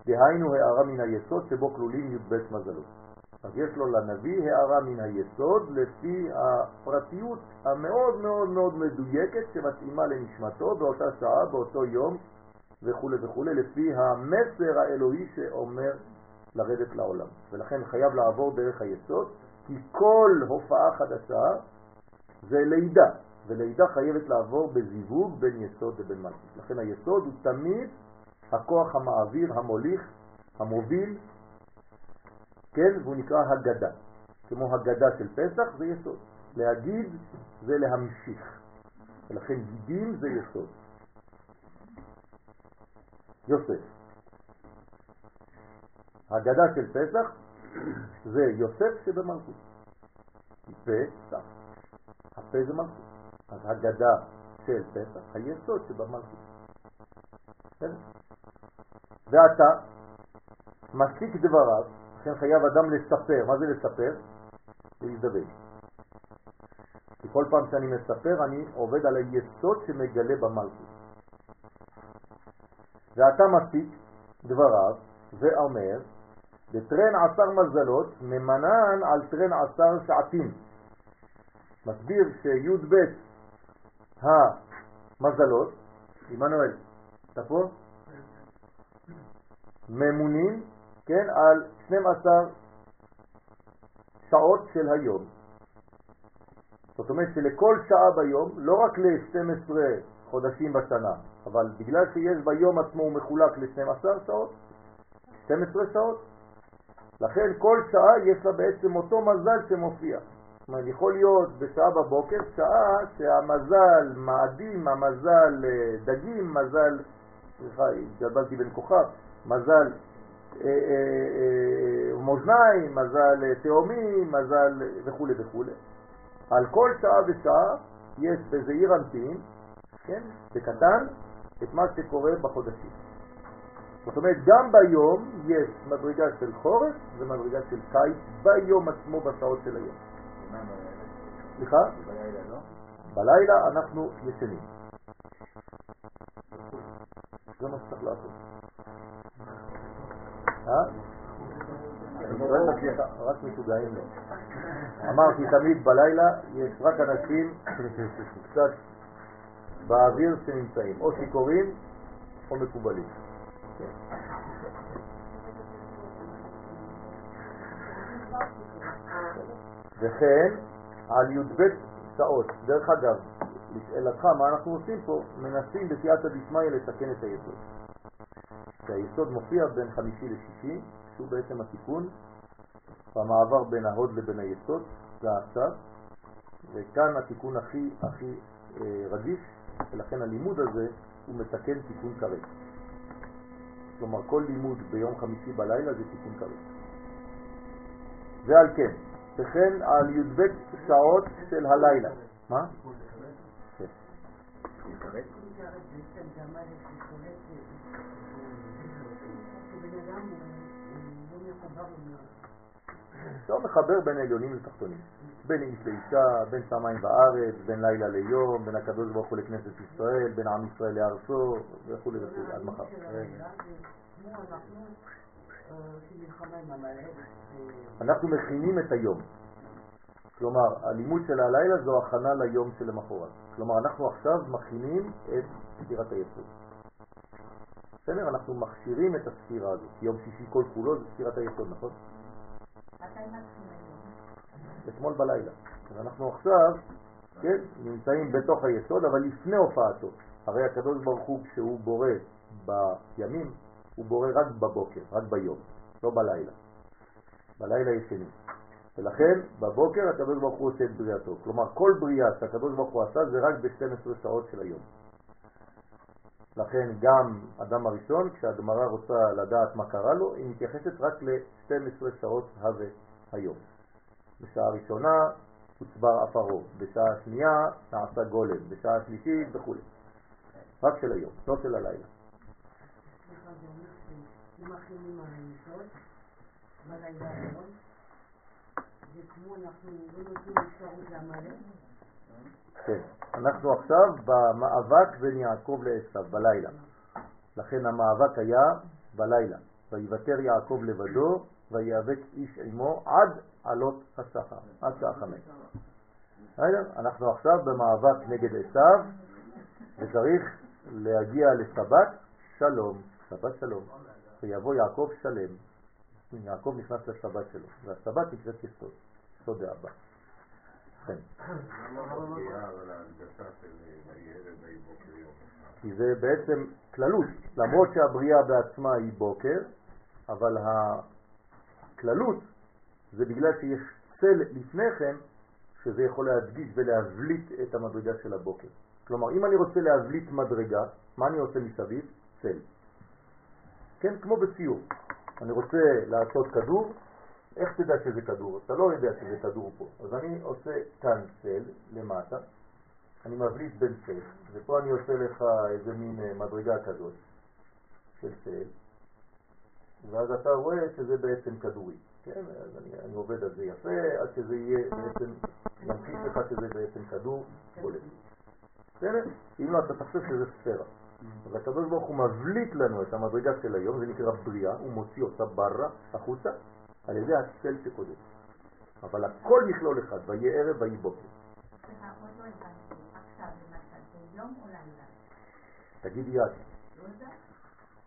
B: דהיינו הערה מן היסוד שבו כלולים י"ב מזלות. אז יש לו לנביא הערה מן היסוד לפי הפרטיות המאוד מאוד מאוד מדויקת שמתאימה לנשמתו באותה שעה, באותו יום וכו' וכו', לפי המסר האלוהי שאומר לרדת לעולם. ולכן חייב לעבור דרך היסוד, כי כל הופעה חדשה זה לידה, ולידה חייבת לעבור בזיווג בין יסוד לבין מלכות. לכן היסוד הוא תמיד הכוח המעביר, המוליך, המוביל, כן, והוא נקרא הגדה. כמו הגדה של פסח זה יסוד. להגיד זה להמשיך. ולכן גידים זה יסוד. יוסף. הגדה של פסח *clears throat* זה יוסף שבמלכות. פסח. הפה זה מלכות. אז הגדה של פסח, היסוד שבמלכות. ואתה מסיק דבריו, לכן חייב אדם לספר. מה זה לספר? להזדווג. כי כל פעם שאני מספר אני עובד על היסוד שמגלה במלכות. ואתה מסיק דבריו ואומר, בטרן עשר מזלות ממנן על טרן עשר שעתים. מסביר שי"ב המזלות, עמנואל, אתה פה? ממונים, כן, על 12 שעות של היום. זאת אומרת שלכל שעה ביום, לא רק ל-12 חודשים בשנה, אבל בגלל שיש ביום עצמו הוא מחולק ל-12 שעות, 12 שעות, לכן כל שעה יש לה בעצם אותו מזל שמופיע. זאת אומרת, יכול להיות בשעה בבוקר, שעה שהמזל מאדים, המזל אה, דגים, מזל, סליחה, התגלבלתי בין כוכב, מזל מאזניים, מזל תאומים, מזל וכו' וכו'. על כל שעה ושעה יש בזעיר אנפין, כן, בקטן, את מה שקורה בחודשים. זאת אומרת, גם ביום יש מדרגה של חורף ומדרגה של קיץ ביום עצמו בשעות של היום. סליחה? בלילה אנחנו ישנים. זה מה שצריך לעשות. אה? אני שואל לך, רק משוגעים לא. אמרתי תמיד בלילה יש רק אנשים קצת באוויר שנמצאים, או שיכורים או מקובלים. וכן על י"ב שעות. דרך אגב, לשאלתך, מה אנחנו עושים פה? מנסים בסייעתא דשמיא לתקן את היסוד. שהיסוד מופיע בין חמישי לשישי, שהוא בעצם התיקון, במעבר בין ההוד לבין היסוד, זה עכשיו, וכאן התיקון הכי הכי אה, רגיש, ולכן הלימוד הזה הוא מתקן תיקון כרת. כלומר, כל לימוד ביום חמישי בלילה זה תיקון כרת. ועל כן, וכן על י"ב שעות של הלילה. מה? כן. לא מחבר בין עליונים לתחתונים, בין איש לאישה, בין שמיים וארץ, בין לילה ליום, בין הקדוש ברוך הוא לכנסת ישראל, בין עם ישראל לארצו וכו' וכו', עד מחר. אנחנו מכינים את היום. כלומר, הלימוד של הלילה זו הכנה ליום שלמחרת. כלומר, אנחנו עכשיו מכינים את ספירת היסוד. בסדר? אנחנו מכשירים את הספירה הזאת. יום שישי כל כולו זה ספירת היסוד, נכון? אתמול בלילה. אנחנו עכשיו, כן, נמצאים בתוך היסוד, אבל לפני הופעתו. הרי הקדוש ברוך הוא, כשהוא בורא בימים, הוא בורא רק בבוקר, רק ביום, לא בלילה. בלילה ישנים. ולכן בבוקר הקדוש ברוך הוא עושה את בריאתו. כלומר, כל בריאה שהקדוש ברוך הוא עשה זה רק ב-12 שעות של היום. לכן גם אדם הראשון, כשהגמרא רוצה לדעת מה קרה לו, היא מתייחסת רק ל-12 שעות הווה היום. בשעה ראשונה הוצבר אפרו, בשעה שנייה נעשה גולם, בשעה שלישית וכו'. רק של היום, לא של הלילה. כן, אנחנו עכשיו במאבק בין יעקב לעשו, בלילה. לכן המאבק היה בלילה. ויוותר יעקב לבדו, ויאבק איש עמו עד עלות השחר, עד שעה חמש. אנחנו עכשיו במאבק נגד עשו, וצריך להגיע לסבת שלום, סבת שלום, ויבוא יעקב שלם. יעקב נכנס לסבת שלו, והסבת נקראת יסוד, יסוד האבא. כן. כי זה בעצם כללות, למרות שהבריאה בעצמה היא בוקר, אבל הכללות זה בגלל שיש צל לפני כן, שזה יכול להדגיש ולהבליט את המדרגה של הבוקר. כלומר, אם אני רוצה להבליט מדרגה, מה אני עושה מסביב? צל. כן, כמו בציור. אני רוצה לעשות כדור, איך תדע שזה כדור? אתה לא יודע שזה כדור פה. אז אני עושה כאן צל למטה, אני מבליט בין צל, ופה אני עושה לך איזה מין אה, מדרגה כזאת של צל, ואז אתה רואה שזה בעצם כדורי. כן, אז אני, אני עובד על זה יפה, עד שזה יהיה בעצם, ימחיש לך שזה בעצם כדור בולט. בסדר? אם לא, אתה תחשב שזה ספירה. אז הקדוש ברוך הוא מבליט לנו את המדרגה של היום, זה נקרא בריאה, הוא מוציא אותה ברra, החוצה, על ידי הצל שקודם. אבל הכל מכלול אחד, ויהיה ערב ויהי בוקר.
E: עוד לא הבנתי. עכשיו למשל, זה יום או?
B: תגידי יד,
E: לא יודעת.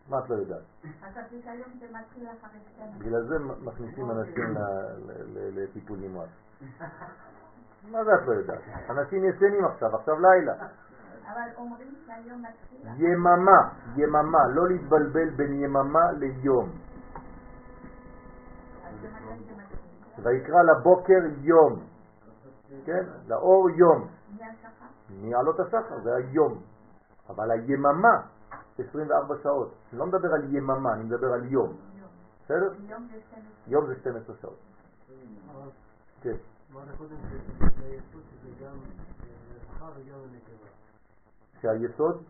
B: מה את לא יודעת?
E: חשבתי שהיום זה מתחיל אחרי שתיים.
B: בגלל זה מכניסים אנשים לטיפול נמרץ. מה זה את לא יודעת? אנשים ישנים עכשיו, עכשיו לילה.
E: אבל אומרים שהיום מתחיל...
B: יממה, יממה, לא להתבלבל בין יממה ליום.
E: אז במתי זה מתחיל?
B: ויקרא לבוקר יום, כן? לאור יום.
E: מי השחר?
B: מעלות השחר, זה היום. אבל היממה, 24 שעות. אני לא מדבר על יממה, אני מדבר על יום.
E: יום.
B: בסדר?
E: יום זה 12.
B: יום זה 12 שעות. כן.
A: שהיסוד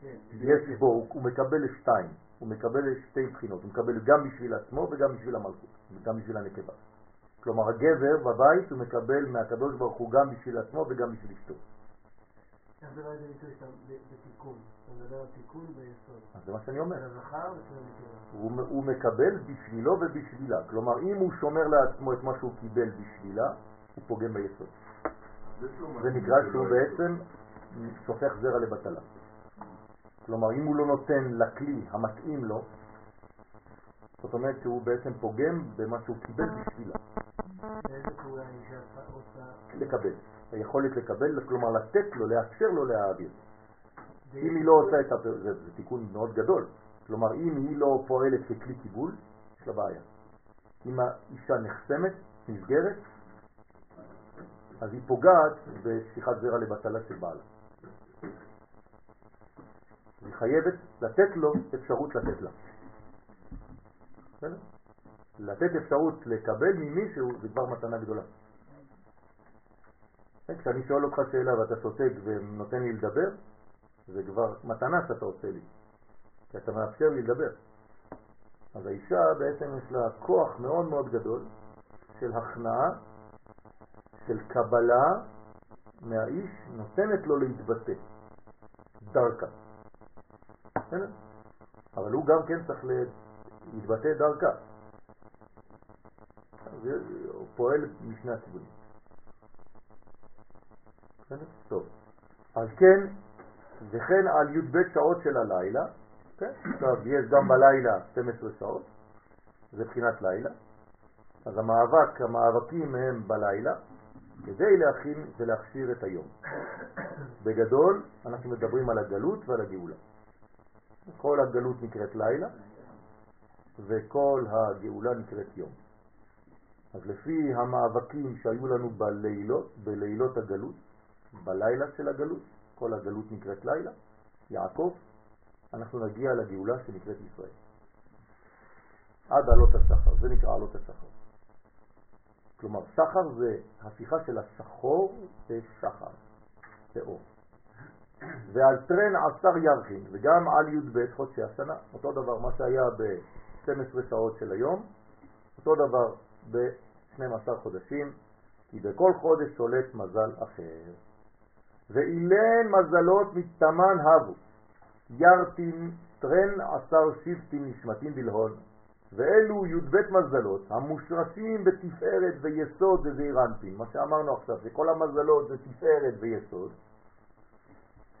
A: כן.
B: יש בו, הוא מקבל שתיים. הוא מקבל שתי בחינות. הוא מקבל גם בשביל עצמו וגם בשביל המלכות, וגם בשביל הנקבה. כלומר, הגבר בבית הוא מקבל מהקדוש ברוך הוא גם בשביל עצמו וגם בשביל אשתו.
A: איך זה בא לידי ביטוי שאתה ב- בתיקון? אתה מדבר על תיקון ביסוד.
B: אז זה מה שאני אומר. הוא מקבל בשבילו ובשבילה. כלומר, אם הוא שומר לעצמו את מה שהוא קיבל בשבילה, הוא פוגם ביסוד. זה נקרא שהוא בעצם שופך זרע לבטלה. כלומר, אם הוא לא נותן לכלי המתאים לו, זאת אומרת שהוא בעצם פוגם במה שהוא קיבל בשבילה. לקבל. היכולת לקבל, כלומר לתת לו, לאפשר לו להעביר. אם היא לא עושה את הפעולה, זה, זה תיקון מאוד גדול. כלומר, אם היא לא פועלת ככלי קיבול, יש לה בעיה. אם האישה נחסמת, נסגרת, אז היא פוגעת בשפיכת זרע לבטלה של בעלה. היא חייבת לתת לו אפשרות לתת לה. לתת אפשרות לקבל ממישהו זה כבר מתנה גדולה. כן, כשאני שואל אותך שאלה ואתה שותק ונותן לי לדבר, זה כבר מתנה שאתה עושה לי, כי אתה מאפשר לי לדבר. אז האישה בעצם יש לה כוח מאוד מאוד גדול של הכנעה, של קבלה מהאיש, נותנת לו להתבטא, דרכה. אבל הוא גם כן צריך להתבטא דרכה. הוא פועל משני הכיוונים. טוב. אז כן, וכן על י"ב שעות של הלילה, כן? עכשיו יש גם בלילה 12 שעות, זה בחינת לילה, אז המאבק, המאבקים הם בלילה, כדי להכין ולהכשיר את היום. בגדול, אנחנו מדברים על הגלות ועל הגאולה. כל הגלות נקראת לילה, וכל הגאולה נקראת יום. אז לפי המאבקים שהיו לנו בלילות, בלילות הגלות, בלילה של הגלות, כל הגלות נקראת לילה, יעקב, אנחנו נגיע לגאולה שנקראת ישראל. עד עלות השחר, זה נקרא עלות השחר. כלומר, שחר זה הפיכה של השחור לשחר, לאור. ועל טרן עשר ירחין, וגם על י"ב חודשי השנה, אותו דבר, מה שהיה ב-12 שעות של היום, אותו דבר ב-12 חודשים, כי בכל חודש שולט מזל אחר. ואילן מזלות מתמן הבו, ירטין טרן עשר שבטין נשמתין בלהון, ואלו י"ב מזלות המושרשים בתפארת ויסוד וזעירנטין, מה שאמרנו עכשיו, שכל המזלות זה תפארת ויסוד,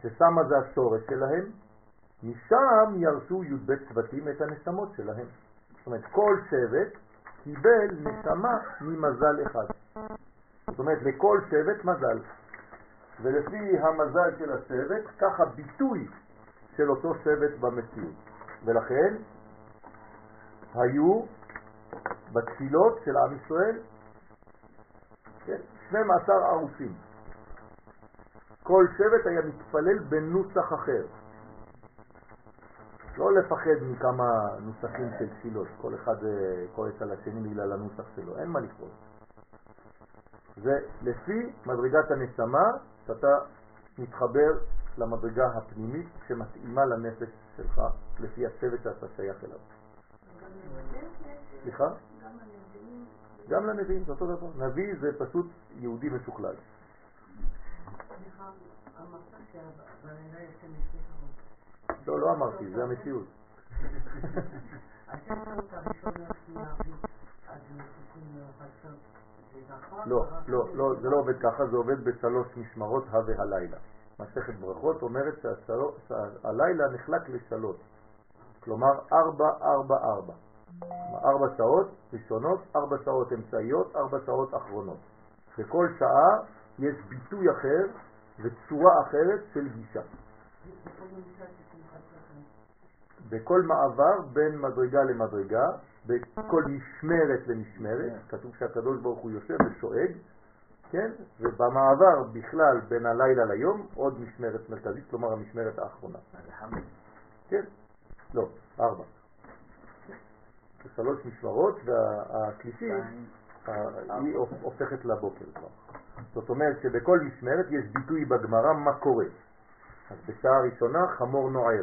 B: ששמה זה השורש שלהם, משם ירשו י"ב שבטים את הנשמות שלהם. זאת אומרת, כל שבט קיבל נשמה ממזל אחד. זאת אומרת, לכל שבט מזל. ולפי המזל של השבט, ככה ביטוי של אותו שבט במציאות. ולכן היו בתפילות של עם ישראל כן, 12 ערוצים. כל שבט היה מתפלל בנוסח אחר. לא לפחד מכמה נוסחים של תפילות, כל אחד אה, כועס על השני בגלל הנוסח שלו, אין מה לכעוס. זה לפי מדרגת הנשמה שאתה מתחבר למדרגה הפנימית שמתאימה לנפש שלך, לפי השבט שאתה שייך אליו. סליחה? גם לנביאים, זה אותו דבר. נביא זה פשוט יהודי משוכלל. לא, לא אמרתי, זה המציאות. לא, לא, לא, זה לא עובד ככה, זה עובד בשלוש משמרות ה' והלילה. מסכת ברכות אומרת שהלילה נחלק לשלוש, כלומר ארבע, ארבע, ארבע. ארבע שעות ראשונות, ארבע שעות אמצעיות, ארבע שעות אחרונות. בכל שעה יש ביטוי אחר וצורה אחרת של גישה. בכל מעבר בין מדרגה למדרגה, בכל משמרת למשמרת, כתוב שהקדוש ברוך הוא יושב ושואג, כן? ובמעבר בכלל בין הלילה ליום עוד משמרת מרכזית, כלומר המשמרת האחרונה. כן? לא, ארבע. שלוש משמרות, והשלישית היא הופכת לבוקר כבר. זאת אומרת שבכל משמרת יש ביטוי בגמרא מה קורה. אז בשעה הראשונה חמור נוער.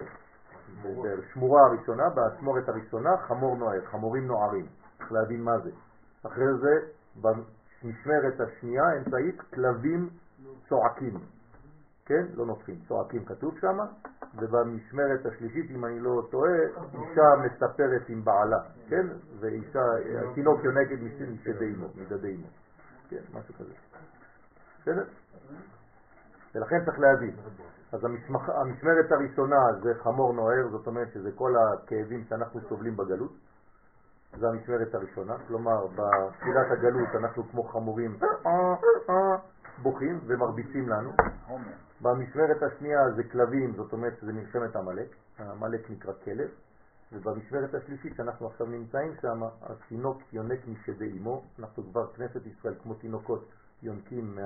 B: בשמורה הראשונה, באשמורת הראשונה, חמור נוער, חמורים נוערים. צריך להבין מה זה. אחרי זה, במשמרת השנייה, האמצעית, כלבים צועקים. כן? לא נופחים, צועקים כתוב שם, ובמשמרת השלישית, אם אני לא טועה, אישה מספרת עם בעלה, כן? ואישה, התינוק יונקת משדי אמו, מדדי אמו. כן, משהו כזה. בסדר? ולכן צריך להבין. אז המשמח, המשמרת הראשונה זה חמור נוער, זאת אומרת שזה כל הכאבים שאנחנו סובלים בגלות. זה המשמרת הראשונה, כלומר בתחילת הגלות אנחנו כמו חמורים בוכים ומרביצים לנו. במשמרת השנייה זה כלבים, זאת אומרת שזה מלחמת עמלק, עמלק נקרא כלב, ובמשמרת השלישית שאנחנו עכשיו נמצאים שם, התינוק יונק משדי אמו, אנחנו כבר כנסת ישראל כמו תינוקות יונקים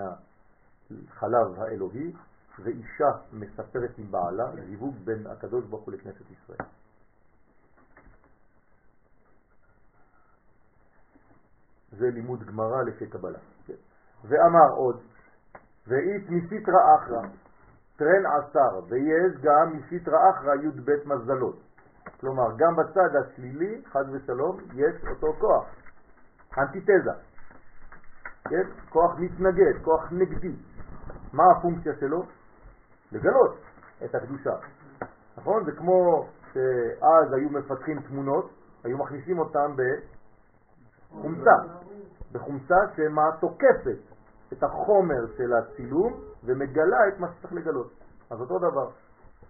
B: מהחלב האלוהי, ואישה מספרת עם בעלה, זיווג בין הקדוש ברוך הוא לכנסת ישראל. זה לימוד גמרא לפי קבלה. ואמר עוד, ואית מסיתרא אחרא, טרן עשר, ויש גם מסיתרא אחרא י"ב מזלות. כלומר, גם בצד השלילי, חד ושלום, יש אותו כוח, אנטיתזה. כן? כוח מתנגד, כוח נגדי. מה הפונקציה שלו? לגלות את הקדושה. נכון? זה כמו שאז היו מפתחים תמונות, היו מכניסים אותן בחומצה, בחומצה שמה תוקפת את החומר של הצילום ומגלה את מה שצריך לגלות. אז אותו דבר.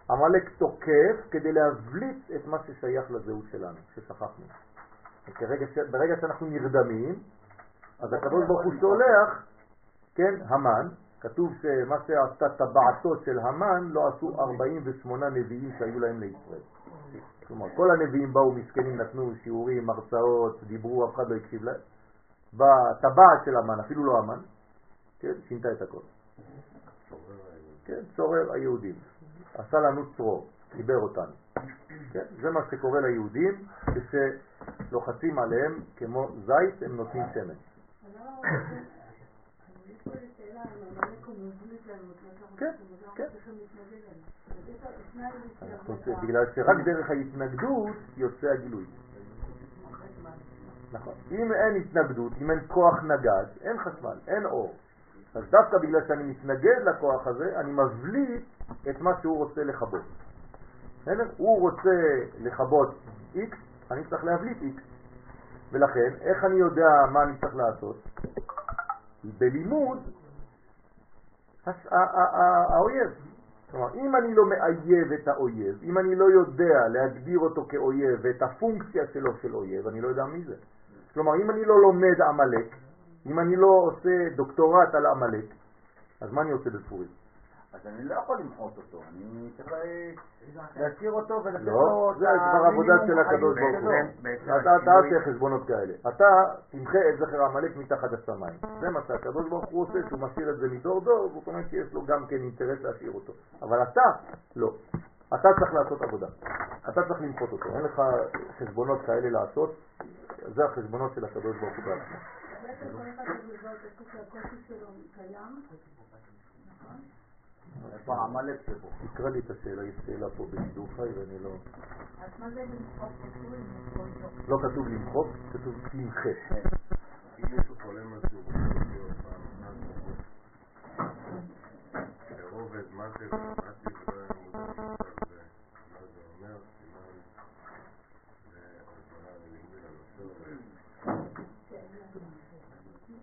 B: עמלק תוקף כדי להבליט את מה ששייך לזהות שלנו, ששכחנו. ברגע, ש... ברגע שאנחנו נרדמים, אז הקדוש ברוך הוא שולח, כן, המן, כתוב שמה שעשתה טבעתו של המן לא עשו 48 נביאים שהיו להם לישראל. כלומר, כל הנביאים באו מסכנים, נתנו שיעורים, הרצאות, דיברו, אף אחד לא הקשיב להם. בטבעת של המן, אפילו לא המן, כן, שינתה את הכל. כן, צורר היהודים. עשה לנו צרור, חיבר אותנו. כן, זה מה שקורה ליהודים, כשלוחצים עליהם כמו זית, הם נותנים שמן. כן, כן. בגלל שרק דרך ההתנגדות יוצא הגילוי. נכון. אם אין התנגדות, אם אין כוח נגד, אין חשמל, אין אור. אז דווקא בגלל שאני מתנגד לכוח הזה, אני מבליט את מה שהוא רוצה לכבות. הוא רוצה לכבות X, אני צריך להבליט X. ולכן, איך אני יודע מה אני צריך לעשות? בלימוד האויב. כלומר, אם אני לא מאייב את האויב, אם אני לא יודע להגדיר אותו כאויב ואת הפונקציה שלו של אויב, אני לא יודע מי זה. כלומר, אם אני לא לומד עמלק, אם אני לא עושה דוקטורט על עמלק, אז מה אני עושה בפורים?
D: אז אני לא יכול למחות אותו, אני צריך להשאיר אותו ולתת
B: לו לא, זה כבר עבודה של הקדוש ברוך הוא. אתה אל תעשה חשבונות כאלה. אתה תמחה את זכר עמלק מתחת השמיים. זה מה שהקדוש ברוך הוא עושה, שהוא משאיר את זה מדור דור, זאת אומרת שיש לו גם כן אינטרס להשאיר אותו. אבל אתה, לא. אתה צריך לעשות עבודה. אתה צריך למחות אותו. אין לך חשבונות כאלה לעשות. זה החשבונות של הקדוש ברוך הוא בעצמו.
D: איפה עמלק שבו?
B: תקרא לי את השאלה, יש שאלה פה בשידור חי ואני לא...
E: אז מה זה למחוק?
B: לא כתוב למחוק, כתוב.
C: אם מישהו מה זה, מה זה אומר, סימן, ללימוד הנושא,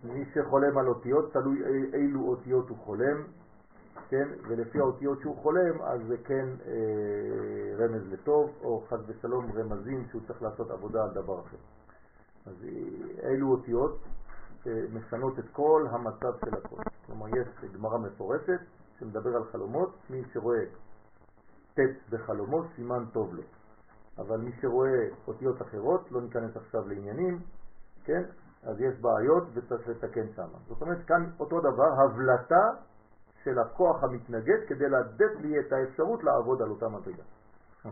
B: מי שחולם על אותיות, תלוי אילו אותיות הוא חולם, כן, ולפי האותיות שהוא חולם, אז זה כן אה, רמז לטוב, או חד ושלום רמזים שהוא צריך לעשות עבודה על דבר אחר. אז אה, אלו אותיות אה, משנות את כל המצב של הכל. כלומר, יש גמרא מפורשת שמדבר על חלומות, מי שרואה ט' בחלומות, סימן טוב לו. אבל מי שרואה אותיות אחרות, לא ניכנס עכשיו לעניינים, כן? אז יש בעיות וצריך לתקן שם. זאת אומרת, כאן אותו דבר, הבלטה של הכוח המתנגד כדי לתת לי את האפשרות לעבוד על אותה מדרגה.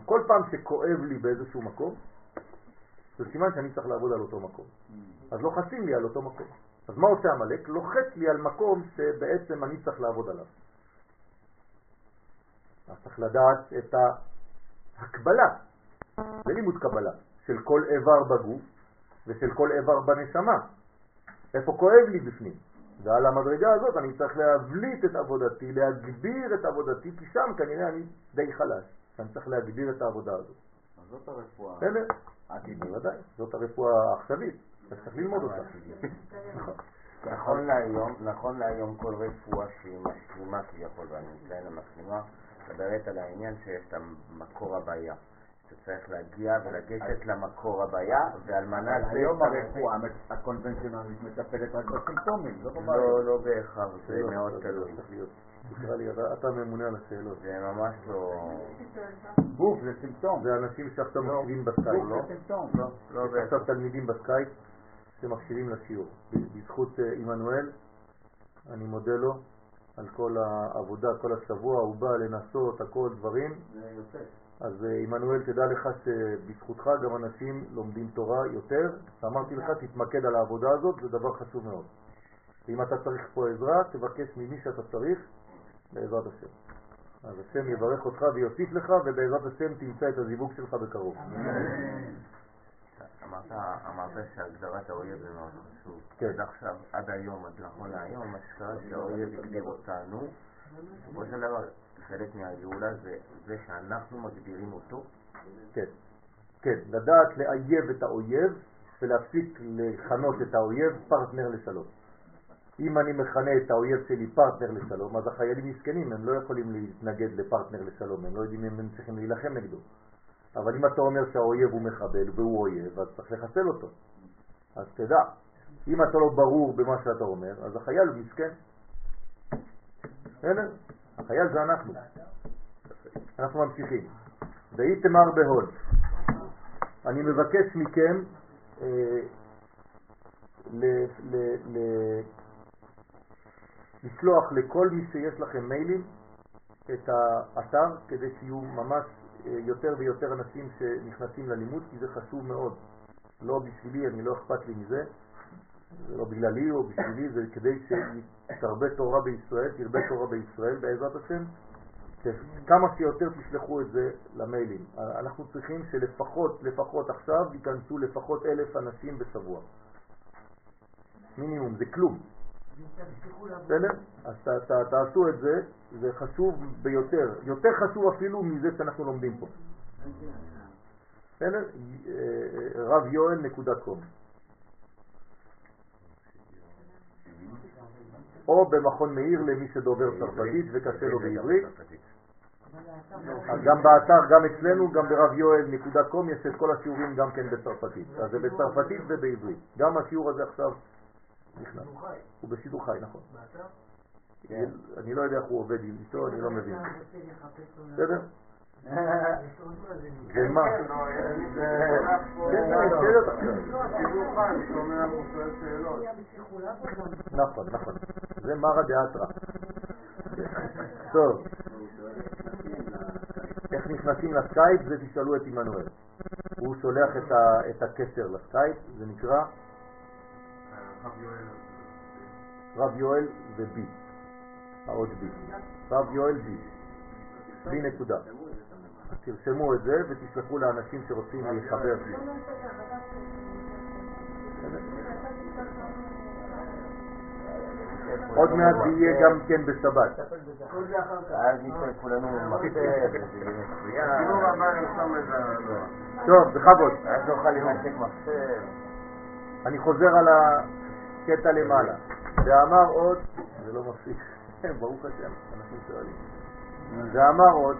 B: כל פעם שכואב לי באיזשהו מקום, זה סימן שאני צריך לעבוד על אותו מקום. אז לוחצים לי על אותו מקום. אז מה עושה המלאק? לוחץ לי על מקום שבעצם אני צריך לעבוד עליו. אז צריך לדעת את ההקבלה, זה לימוד קבלה, של כל איבר בגוף ושל כל איבר בנשמה. איפה כואב לי בפנים? ועל המדרגה הזאת אני צריך להבליט את עבודתי, להגביר את עבודתי, כי שם כנראה אני די חלש, אני צריך להגביר את העבודה הזאת.
D: אז זאת הרפואה.
B: בסדר? בוודאי, זאת הרפואה העכשווית, אז צריך ללמוד אותה. *laughs*
C: נכון להיום, נכון להיום כל רפואה שהיא משלימה כביכול, ואני מתכוון למשלימה, מדברת על העניין שיש את המקור הבעיה. שצריך להגיע ולגשת למקור הבעיה, ועל מנת
D: זה... היום הרפואה הקונבנציונלית מטפלת רק בסימפטומים,
C: לא בבעיה. לא, לא בהכרח, זה
B: לא,
C: מאוד תלוי.
B: תקרא לי, אתה ממונה על השאלות.
C: זה ממש לא...
D: גוף זה סימפטום.
B: זה אנשים שעכשיו לא. מקשיבים בסקייפ,
D: לא? גוף זה סימפטום.
C: לא, לא
B: בהכרח. עכשיו תלמידים בסקייפ שמקשיבים לשיעור. בזכות אה, עמנואל, אני מודה לו על כל העבודה, כל השבוע, הוא בא לנסות, הכל דברים.
D: זה יוצא.
B: אז אה, עמנואל, תדע לך שבזכותך גם אנשים לומדים תורה יותר. אמרתי לך, תתמקד על העבודה הזאת, זה דבר חשוב מאוד. אם אתה צריך פה עזרה, תבקש ממי שאתה צריך, בעזרת השם. אז השם יברך אותך ויוסיף לך, ובעזרת השם תמצא את הזיווג שלך בקרוב.
C: אמרת, אמרת שהגדרת האויב זה מאוד חשוב.
B: כן.
C: עד עכשיו, עד היום, עד נכון להיום, מה שקרה שהאויב הגדיר אותנו, בסופו של דבר, חלק מהגאולה זה זה שאנחנו מגדירים אותו.
B: כן, כן, לדעת לאייב את האויב ולהפסיק לכנות את האויב פרטנר לשלום. אם אני מכנה את האויב שלי פרטנר לשלום, אז החיילים מסכנים, הם לא יכולים להתנגד לפרטנר לשלום, הם לא יודעים אם הם צריכים להילחם נגדו. אבל אם אתה אומר שהאויב הוא מחבל והוא אויב, אז צריך לחסל אותו. אז תדע, אם אתה לא ברור במה שאתה אומר, אז החייל הוא מסכן. בסדר? החייל זה אנחנו. אנחנו ממשיכים. ואיתמר בהוד. אני מבקש מכם אה, ל, ל, ל, לשלוח לכל מי שיש לכם מיילים את האתר כדי שיהיו ממש אה, יותר ויותר אנשים שנכנסים ללימוד כי זה חשוב מאוד. לא בשבילי, אני לא אכפת לי מזה, זה לא בגללי או בשבילי, זה כדי שתרבה תורה בישראל, תרבה תורה בישראל בעזרת השם, כמה שיותר תשלחו את זה למיילים. אנחנו צריכים שלפחות, לפחות עכשיו ייכנסו לפחות אלף אנשים בשבוע. מינימום, זה כלום. בסדר? אז תעשו את זה, זה חשוב ביותר, יותר חשוב אפילו מזה שאנחנו לומדים פה. בסדר? רב יואל נקודה קום. או במכון מאיר למי שדובר צרפתית וקשה לו בעברית. גם באתר, גם אצלנו, גם ברב יואל נקודה קום יש את כל השיעורים גם כן בצרפתית. אז זה בצרפתית ובעברית. גם השיעור הזה עכשיו נכנס. הוא בשידור חי, נכון. אני לא יודע איך הוא עובד איתו, אני לא מבין. בסדר? ומה? נכון, נכון. זה מרא דאתרא. טוב. איך נכנסים לסקייפ זה תשאלו את עמנואל. הוא שולח את הקשר לסקייפ, זה נקרא רב יואל ובי, העוד בי. רב יואל בי. בי נקודה. תרשמו את זה ותשלחו לאנשים שרוצים להתחבר. עוד מעט זה יהיה גם כן בשבת.
C: כולנו מחשב,
B: טוב, בכבוד. אני חוזר על הקטע למעלה. ואמר עוד, זה לא מפסיק, *laughs* ברוך השם, אנשים שואלים. ואמר עוד,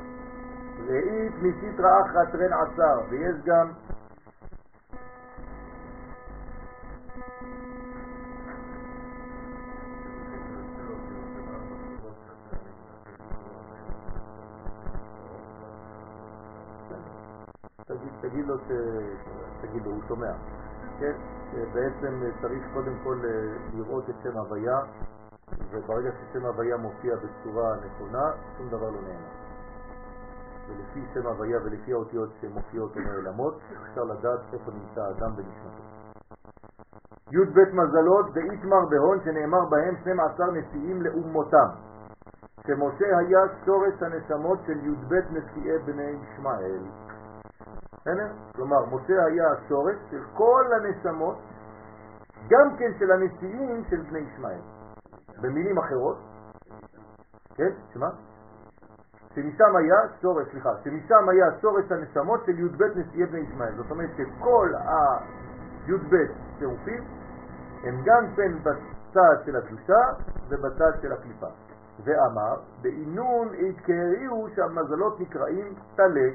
B: ראית מסיטרא אחת רן עשר, ויש גם תגיד, תגיד לו, ש... תגיד לו, הוא שומע, כן? בעצם צריך קודם כל לראות את שם הוויה, וברגע ששם הוויה מופיע בצורה נכונה, שום דבר לא נאמר. ולפי שם הוויה ולפי האותיות שמופיעות ונעלמות, אפשר לדעת איפה נמצא האדם בנשמתו. י"ב מזלות ואיתמר בהון שנאמר בהם 12 נשיאים לאומותם, שמשה היה שורש הנשמות של י"ב נשיאי בני ישמעאל. בסדר? כלומר, משה היה השורש של כל הנשמות, גם כן של הנשיאים של בני ישמעאל. במילים אחרות, כן? שמה? שמשם היה שורש, סליחה, שמשם היה שורש הנשמות של י"ב נשיאי בני ישמעאל. זאת אומרת שכל הי"ב צירופים הם גם כן בצד של הקדושה ובצד של הקליפה. ואמר, בעינון התקריאו שהמזלות נקראים תלה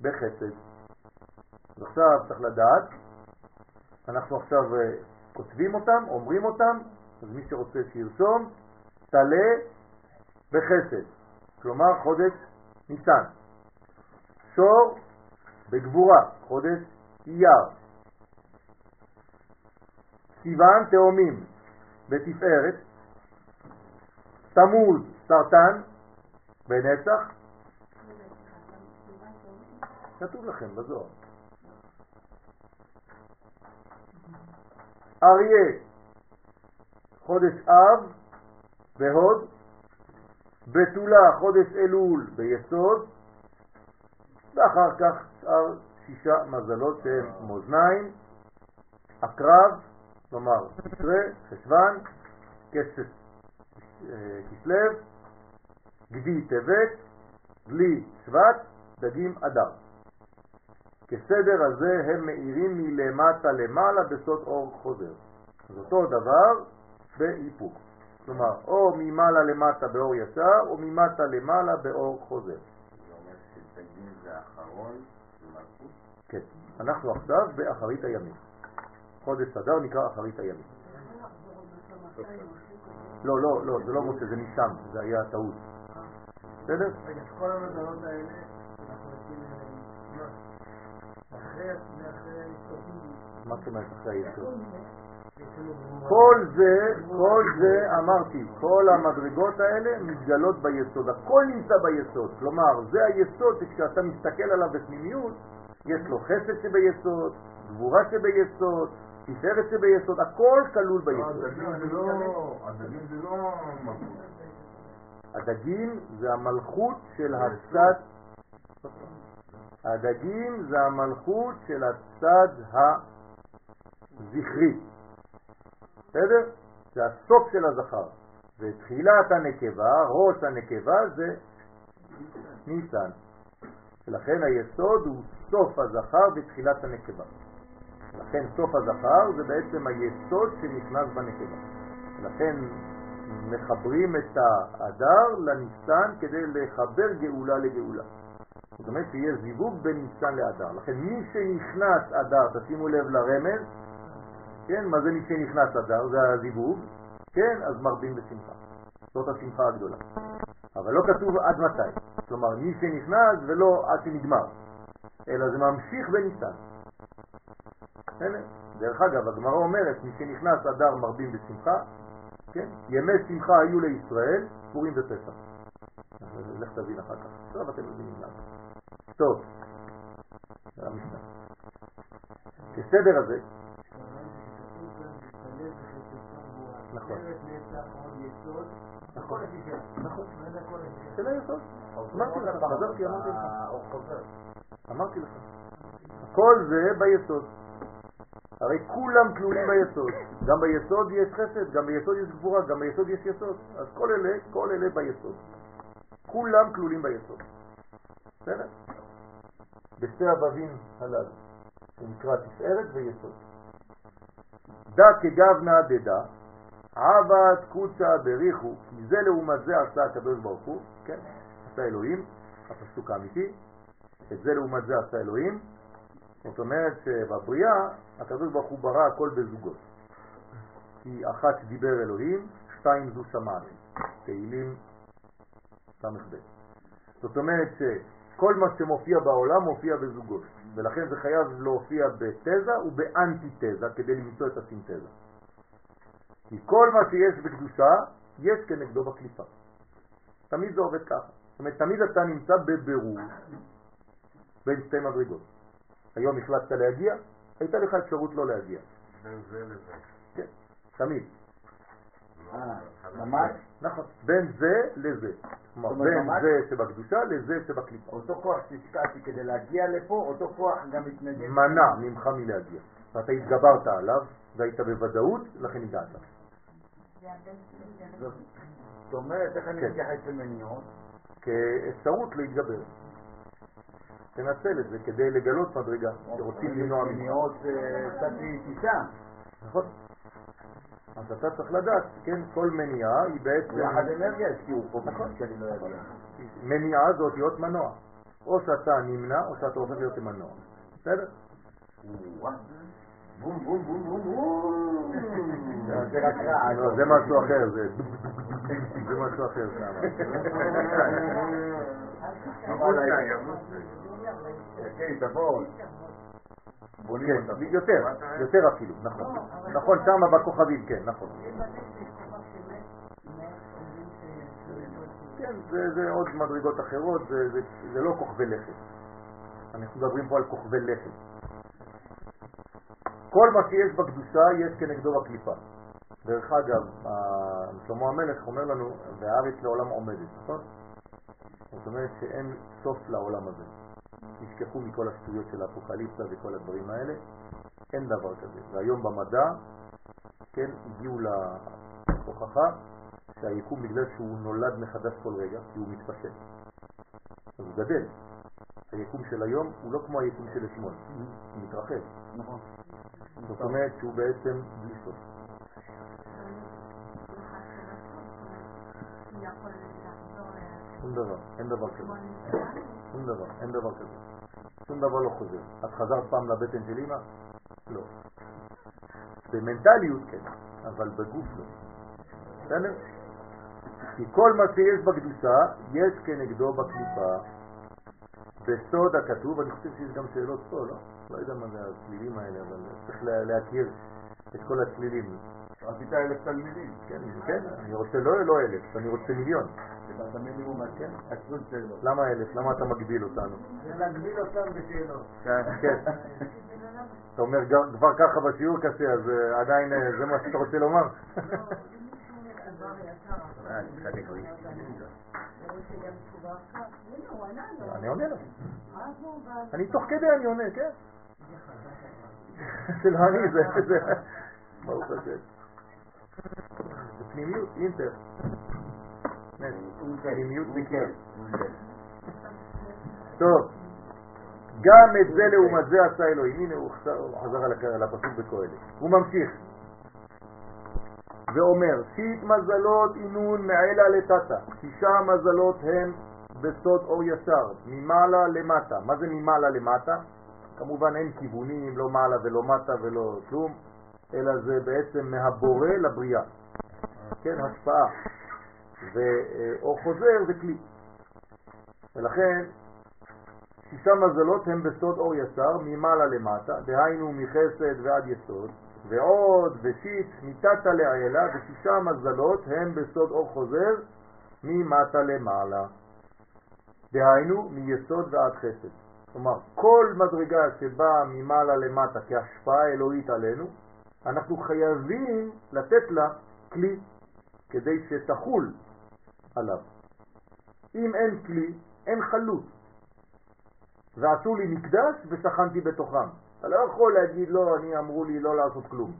B: בחסד. עכשיו צריך לדעת, אנחנו עכשיו uh, כותבים אותם, אומרים אותם, אז מי שרוצה שירשום, תלה בחסד, כלומר חודש ניסן. שור בגבורה, חודש אייר. סיוון תאומים בתפארת. תמוז, סרטן, בנצח, כתוב לכם בזוהר. אריה, חודש אב בהוד, בתולה, חודש אלול ביסוד, ואחר כך שאר שישה מזלות שהם מאזניים, עקרב, כלומר תשרה, חשוון, אה, כסלו, גדי טבת, דלי שבט, דגים אדר. כסדר הזה הם מאירים מלמטה למעלה בסוד אור חוזר. אז אותו דבר באיפוק. כלומר, או ממעלה למטה באור ישר, או ממטה למעלה באור חוזר.
C: זה אומר שדגים זה מלכות.
B: כן, אנחנו עכשיו באחרית הימים. חודש אדר נקרא אחרית הימים. לא, לא, לא, זה לא משה, זה ניסן, זה היה טעות. בסדר?
A: רגע, כל המזלות האלה, אנחנו יוצאים אחרי, אחרי
B: מה זאת אומרת אחרי היסוד? כל זה, כל זה, אמרתי, כל המדרגות האלה מתגלות ביסוד, הכל נמצא ביסוד. כלומר, זה היסוד שכשאתה מסתכל עליו בפנימיות, יש לו חסד שביסוד, גבורה שביסוד, תפארת שביסוד, הכל כלול ביסוד.
D: הדגים זה לא... הדגים זה לא מלכות.
B: הדגים זה המלכות של הצד, הדגים זה המלכות של הצד הזכרי. בסדר? זה הסוף של הזכר. ותחילת הנקבה, ראש הנקבה זה ניסן. ולכן היסוד הוא סוף הזכר ותחילת הנקבה. לכן סוף הזכר זה בעצם היסוד שנכנס בנקבה. לכן מחברים את האדר לניסן כדי לחבר גאולה לגאולה. זאת אומרת שיהיה זיווג בין ניסן לאדר. לכן מי שנכנס אדר, תשימו לב לרמז, כן, מה זה מי שנכנס אדר? זה הזיווג, כן, אז מרבים בשמחה. זאת השמחה הגדולה. אבל לא כתוב עד מתי. כלומר, מי שנכנס ולא עד שנגמר, אלא זה ממשיך בניסן. דרך אגב, הגמרא אומרת, מי שנכנס אדר מרבים בשמחה, כן? ימי שמחה היו לישראל, פורים ופסח. לך תבין אחר כך. עכשיו אתם מבינים למה. טוב, זה המשנה. כסדר הזה, נכון. נכון. נכון. של היסוד. אמרתי לך, חזרתי, אמרתי לך. אמרתי לך. כל זה ביסוד. הרי כולם כלולים ביסוד. גם ביסוד יש חסד, גם ביסוד יש גבורה, גם ביסוד יש יסוד. אז כל אלה, כל אלה ביסוד. כולם כלולים ביסוד. בסדר? בשתי הבבים הללו, שנקרא תפארת ויסוד. דא כגבנה דדה, עבד קוצה בריחו, כי זה לעומת זה עשה הקדוש ברוך הוא, כן, עשה אלוהים, הפסוק האמיתי, את זה לעומת זה עשה אלוהים, זאת אומרת שבבריאה הקדוש ברוך הוא ברא הכל בזוגות. כי אחת דיבר אלוהים, שתיים זו שמעת, תהילים ס"ב. זאת אומרת שכל מה שמופיע בעולם מופיע בזוגות, ולכן זה חייב להופיע בתזה ובאנטיתזה כדי למצוא את הסינתזה. כי כל מה שיש בקדושה, יש כנגדו בקליפה. תמיד זה עובד ככה. זאת אומרת, תמיד אתה נמצא בבירור בין שתי מדרגות. היום החלטת להגיע, הייתה לך אפשרות לא להגיע.
C: בין זה לזה.
B: כן, תמיד.
D: אה, ממש?
B: נכון, בין זה לזה. כלומר, בין? זה שבקדושה לזה שבקליפה.
D: אותו כוח שהשקעתי כדי להגיע לפה, אותו כוח גם מתנגד.
B: מנע ממך מלהגיע. ואתה התגברת עליו, והיית בוודאות, לכן הגעת.
D: זאת אומרת, איך אני
B: כן.
D: אקח את זה מניעות?
B: כאפשרות להתגבר. תנצל את זה כדי לגלות מדרגה שרוצים למנוע ממך.
D: מניעות אה, קצתי טיסה.
B: נכון? אז אתה צריך לדעת, כן, כל מניעה היא בעצם...
D: יחד אנרגיה השקיעו פה
B: נכון.
D: בשביל שאני לא אגיע.
B: מניעה זה אותיות מנוע. או שאתה נמנע או שאתה הופך להיות מנוע. בסדר?
D: בום בום בום בום בום. זה רק רעש.
B: לא, זה משהו אחר, זה... זה משהו אחר שם.
D: כן. בונים
B: כן. יותר, יותר אפילו, נכון. נכון, שם בכוכבים, כן, נכון. כן, זה, זה עוד מדרגות אחרות, זה, זה, זה לא כוכבי לכת. אנחנו מדברים פה על כוכבי לכת. כל מה שיש בקדושה יש כנגדו בקליפה. דרך אגב, שלמה המלך אומר לנו, והארץ לעולם עומדת, נכון? זאת אומרת שאין סוף לעולם הזה. נשכחו מכל השטויות של האפוקליפסה וכל הדברים האלה, אין דבר כזה. והיום במדע, כן, הגיעו להוכחה שהיקום בגלל שהוא נולד מחדש כל רגע, כי הוא מתפשט. אז הוא גדל. היקום של היום הוא לא כמו היקום של אתמול, הוא מתרחב. נכון. זאת אומרת שהוא בעצם בלי סוף. שום דבר, אין דבר כזה. שום דבר, אין דבר כזה. שום דבר לא חוזר. את חזרת פעם לבטן של אמא? לא. במנטליות כן, אבל בגוף לא. בסדר? כי כל מה שיש בקדושה, יש כנגדו בקליפה. בסוד הכתוב, אני חושב שיש גם שאלות פה, לא? לא יודע מה זה הצלילים האלה, אבל צריך להכיר את כל הצלילים.
D: רצית אלף תלמידים.
B: כן, כן, אני רוצה לא לא אלף, אני רוצה מיליון.
D: כן,
B: למה אלף? למה אתה מגביל אותנו?
A: זה להגביל אותם בשאלות.
B: כן. כן. אתה אומר כבר ככה בשיעור קשה, אז אה, עדיין אה, זה מה שאתה רוצה לומר? אני עונה לך. אני תוך כדי אני עונה, כן. *laughs* של אני זה, ברוך השם. זה פנימיות, אינטר. פנימיות וכן. טוב, גם את זה לעומת זה עשה אלוהים. הנה הוא חזר על הפסוק בקהלת. הוא ממשיך ואומר, שית מזלות אינון מעילה לטאטה. שישה מזלות הם בסוד אור ישר, ממעלה למטה. מה זה ממעלה למטה? כמובן אין כיוונים, לא מעלה ולא מטה ולא כלום, אלא זה בעצם מהבורא לבריאה. כן, השפעה. ואור חוזר זה כלי. ולכן שישה מזלות הם בסוד אור ישר, ממעלה למטה, דהיינו מחסד ועד יסוד, ועוד ושיט מתתה לעילה, ושישה מזלות הם בסוד אור חוזר, ממטה למעלה. דהיינו מיסוד ועד חסד. כלומר, כל מדרגה שבאה ממעלה למטה כהשפעה אלוהית עלינו, אנחנו חייבים לתת לה כלי כדי שתחול עליו. אם אין כלי, אין חלות. ועשו לי מקדש ושכנתי בתוכם. אתה לא יכול להגיד לא, אני אמרו לי לא לעשות כלום.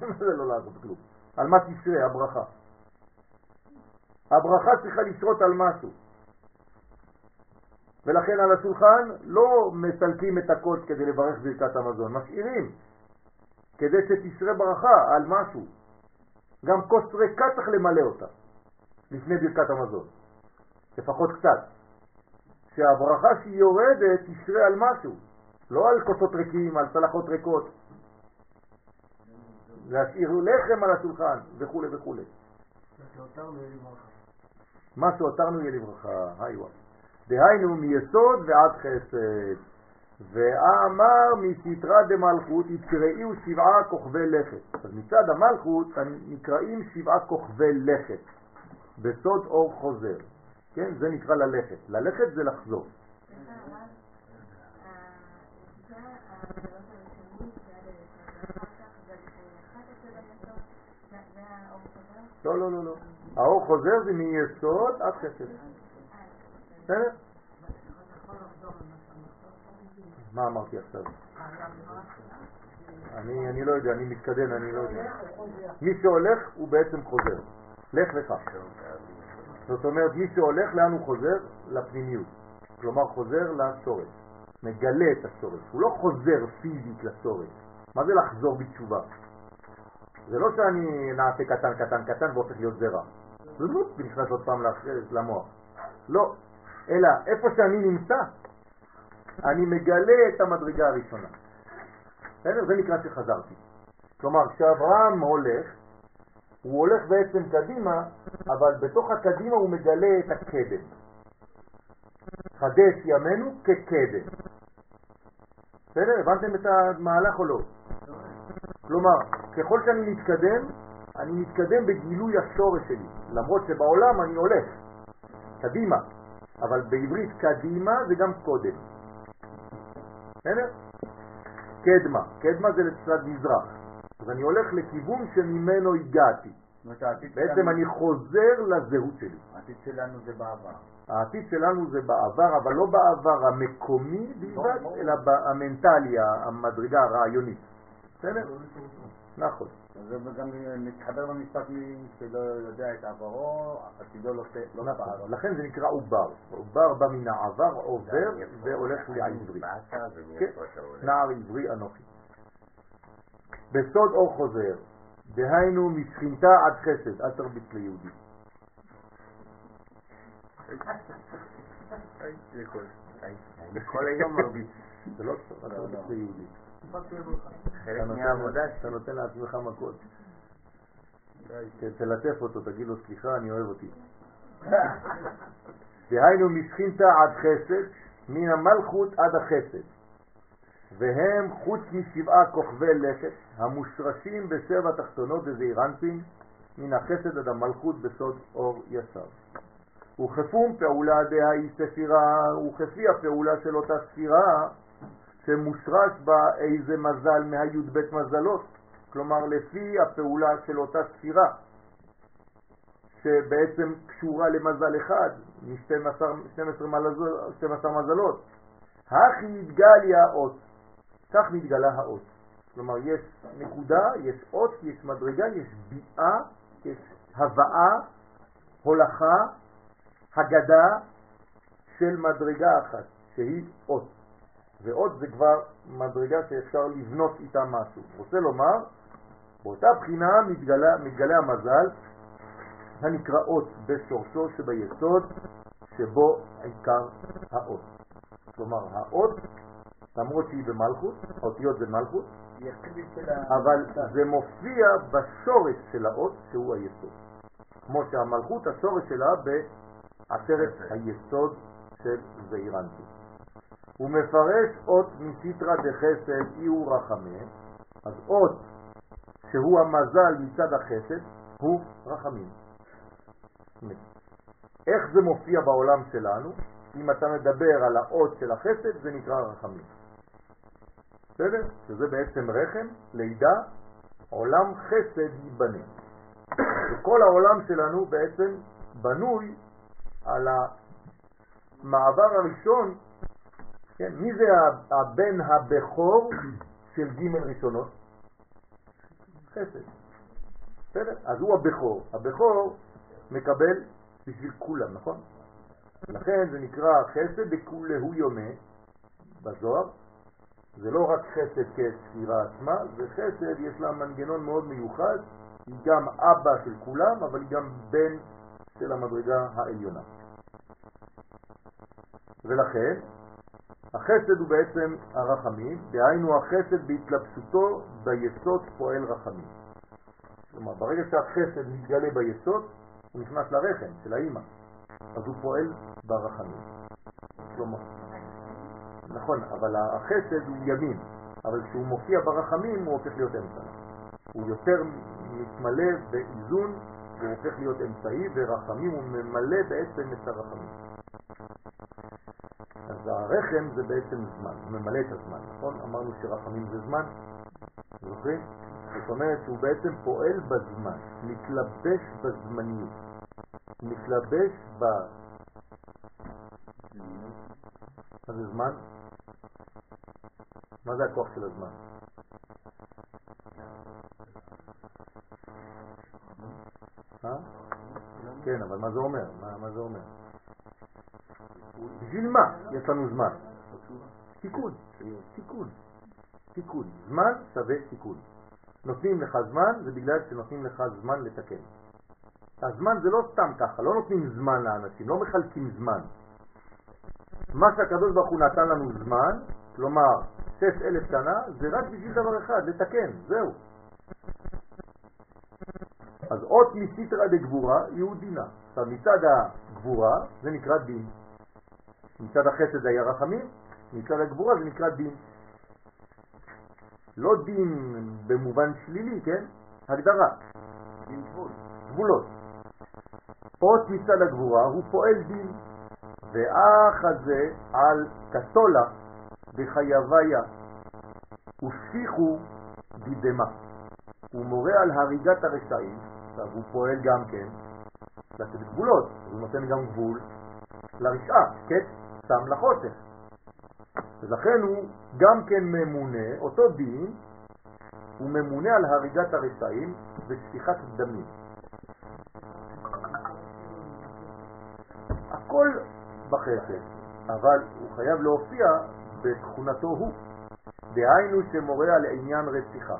B: מה *laughs* זה לא לעשות כלום? על מה תשרה הברכה? הברכה צריכה לשרות על משהו. ולכן על השולחן לא מסלקים את הקוד כדי לברך ברכת המזון, משאירים כדי שתשרה ברכה על משהו. גם כוס ריקה צריך למלא אותה לפני ברכת המזון, לפחות קצת. שהברכה שהיא יורדת תשרה על משהו, לא על כוסות ריקים, על צלחות ריקות. להשאיר לחם על השולחן וכו' וכו'. מה שהותרנו יהיה לברכה, היי וואי. דהיינו מיסוד ועד חסד. ואמר מסתרא דמלכות יקראיו שבעה כוכבי לכת. אז מצד המלכות נקראים שבעה כוכבי לכת. בסוד אור חוזר. כן? זה נקרא ללכת. ללכת זה לחזור. לא, לא, לא, לא. האור חוזר זה מיסוד עד חסד. בסדר? מה אמרתי עכשיו? אני, אני לא יודע, אני מתקדם, אני לא יודע. מי שהולך הוא בעצם חוזר. לך לך. זאת אומרת, מי שהולך, לאן הוא חוזר? לפנימיות. כלומר, חוזר לשורש. מגלה את השורש. הוא לא חוזר פיזית לשורש. מה זה לחזור בתשובה? זה לא שאני נעשה קטן, קטן, קטן והופך להיות זרע. זה לא ונכנס עוד פעם למוח. לא. אלא איפה שאני נמצא, אני מגלה את המדרגה הראשונה. בסדר? זה נקרא שחזרתי. כלומר, כשאברהם הולך, הוא הולך בעצם קדימה, אבל בתוך הקדימה הוא מגלה את הקדם. חדש ימינו כקדם. בסדר? הבנתם את המהלך או לא? כלומר, ככל שאני מתקדם, אני מתקדם בגילוי השורש שלי, למרות שבעולם אני הולך. קדימה, אבל בעברית קדימה זה גם קודם. בסדר? קדמה, קדמה זה לצד מזרח. אז אני הולך לכיוון שממנו הגעתי. בעצם אני חוזר לזהות שלי.
C: העתיד שלנו זה בעבר.
B: העתיד שלנו זה בעבר, אבל לא בעבר המקומי בלבד, אלא המנטלי, המדרגה הרעיונית. בסדר? נכון.
C: זה גם מתחבר למשפט מי שלא יודע את עברו, עתידו לא
B: נכון.
C: פער.
B: לכן זה נקרא עובר. עובר בא מן העבר, עובר והולך לעברי. כן, נער עברי אנוכי. בסוד אור חוזר, דהיינו משכינתה עד חסד, אל תרביץ ליהודי.
C: כל היום מרביץ.
B: זה לא טוב, תרביץ ליהודי.
C: חלק מהעבודה
B: אתה נותן לעצמך מכות. תלטף אותו, תגיד לו סליחה, אני אוהב אותי. *laughs* דהיינו משכינתה עד חסד, מן המלכות עד החסד. והם חוץ משבעה כוכבי לכת המושרשים בשבע תחתונות וזעירנטים מן החסד עד המלכות בסוד אור ישר. וכפום פעולה דהאי ספירה, וכפי הפעולה של אותה ספירה שמושרש בה איזה מזל מהי"ב מזלות, כלומר לפי הפעולה של אותה ספירה שבעצם קשורה למזל אחד מ-12 מזלות. הכי התגליה אות, כך מתגלה האות. כלומר יש נקודה, יש אות, יש מדרגה, יש ביעה, יש הבאה, הולכה, הגדה של מדרגה אחת, שהיא אות. ואות זה כבר מדרגה שאפשר לבנות איתה משהו. רוצה לומר, באותה בחינה מתגלה, מתגלה המזל הנקרא אות בשורשו שביסוד שבו עיקר האות. כלומר, האות, למרות שהיא במלכות, האותיות זה מלכות, אבל זה מופיע בשורש של האות שהוא היסוד. כמו שהמלכות, השורש שלה בעשרת היסוד של זעירנטי. הוא מפרש אות מסיטרא דחסד אי הוא רחמי, אז אות שהוא המזל מצד החסד הוא רחמים. איך זה מופיע בעולם שלנו? אם אתה מדבר על האות של החסד זה נקרא רחמים. בסדר? שזה בעצם רחם, לידה, עולם חסד ייבנה. וכל העולם שלנו בעצם בנוי על המעבר הראשון, כן? מי זה הבן הבכור של ג' ראשונות? חסד. בסדר? אז הוא הבכור. הבכור מקבל בשביל כולם, נכון? לכן זה נקרא חסד דכולהו יומה בזוהר. זה לא רק חסד כספירה עצמה, זה חסד, יש לה מנגנון מאוד מיוחד, היא גם אבא של כולם, אבל היא גם בן של המדרגה העליונה. ולכן, החסד הוא בעצם הרחמים, דהיינו החסד בהתלבשותו ביסוד פועל רחמים. כלומר, ברגע שהחסד מתגלה ביסוד, הוא נכנס לרחם של האימא, אז הוא פועל ברחמים. כלומר, נכון, אבל החסד הוא ימין, אבל כשהוא מופיע ברחמים הוא הופך להיות אמצע. הוא יותר מתמלא באיזון, הוא הופך להיות אמצעי, ורחמים הוא ממלא בעצם את הרחמים. הרחם זה בעצם זמן, הוא ממלא את הזמן, נכון? אמרנו שרחמים זה זמן, זוכרים? זאת אומרת שהוא בעצם פועל בזמן, מתלבש בזמניות, מתלבש ב... מה זה זמן? מה זה הכוח של הזמן? אה? כן, אבל מה זה אומר? מה, מה זה אומר? בשביל מה יש לנו זמן? תיקון, תיקון, תיקון. זמן שווה תיקון. נותנים לך זמן, זה בגלל שנותנים לך זמן לתקן. הזמן זה לא סתם ככה, לא נותנים זמן לאנשים, לא מחלקים זמן. מה שהקדוש ברוך הוא נתן לנו זמן, כלומר שש אלף שנה, זה רק בשביל דבר אחד, לתקן, זהו. אז אות מסיטרא דגבורה יהיו דינה. עכשיו מצד הגבורה זה נקרא דין. מצד החסד היה רחמים, מצד הגבורה זה נקרא דין. לא דין במובן שלילי, כן? הגדרה.
C: דין גבול.
B: גבולות. אות מצד הגבורה הוא פועל דין, ואח הזה על קטולה בחייביה, ושפיכו דידמה. הוא מורה על הריגת הרשעים, עכשיו הוא פועל גם כן לתת גבולות, הוא נותן גם גבול לרשעה, כן? שם לחושך. ולכן הוא גם כן ממונה, אותו דין, הוא ממונה על הריגת הרשעים ושפיכת דמים. הכל בחסד, אבל הוא חייב להופיע בתכונתו הוא, דהיינו שמורה על עניין רציחה.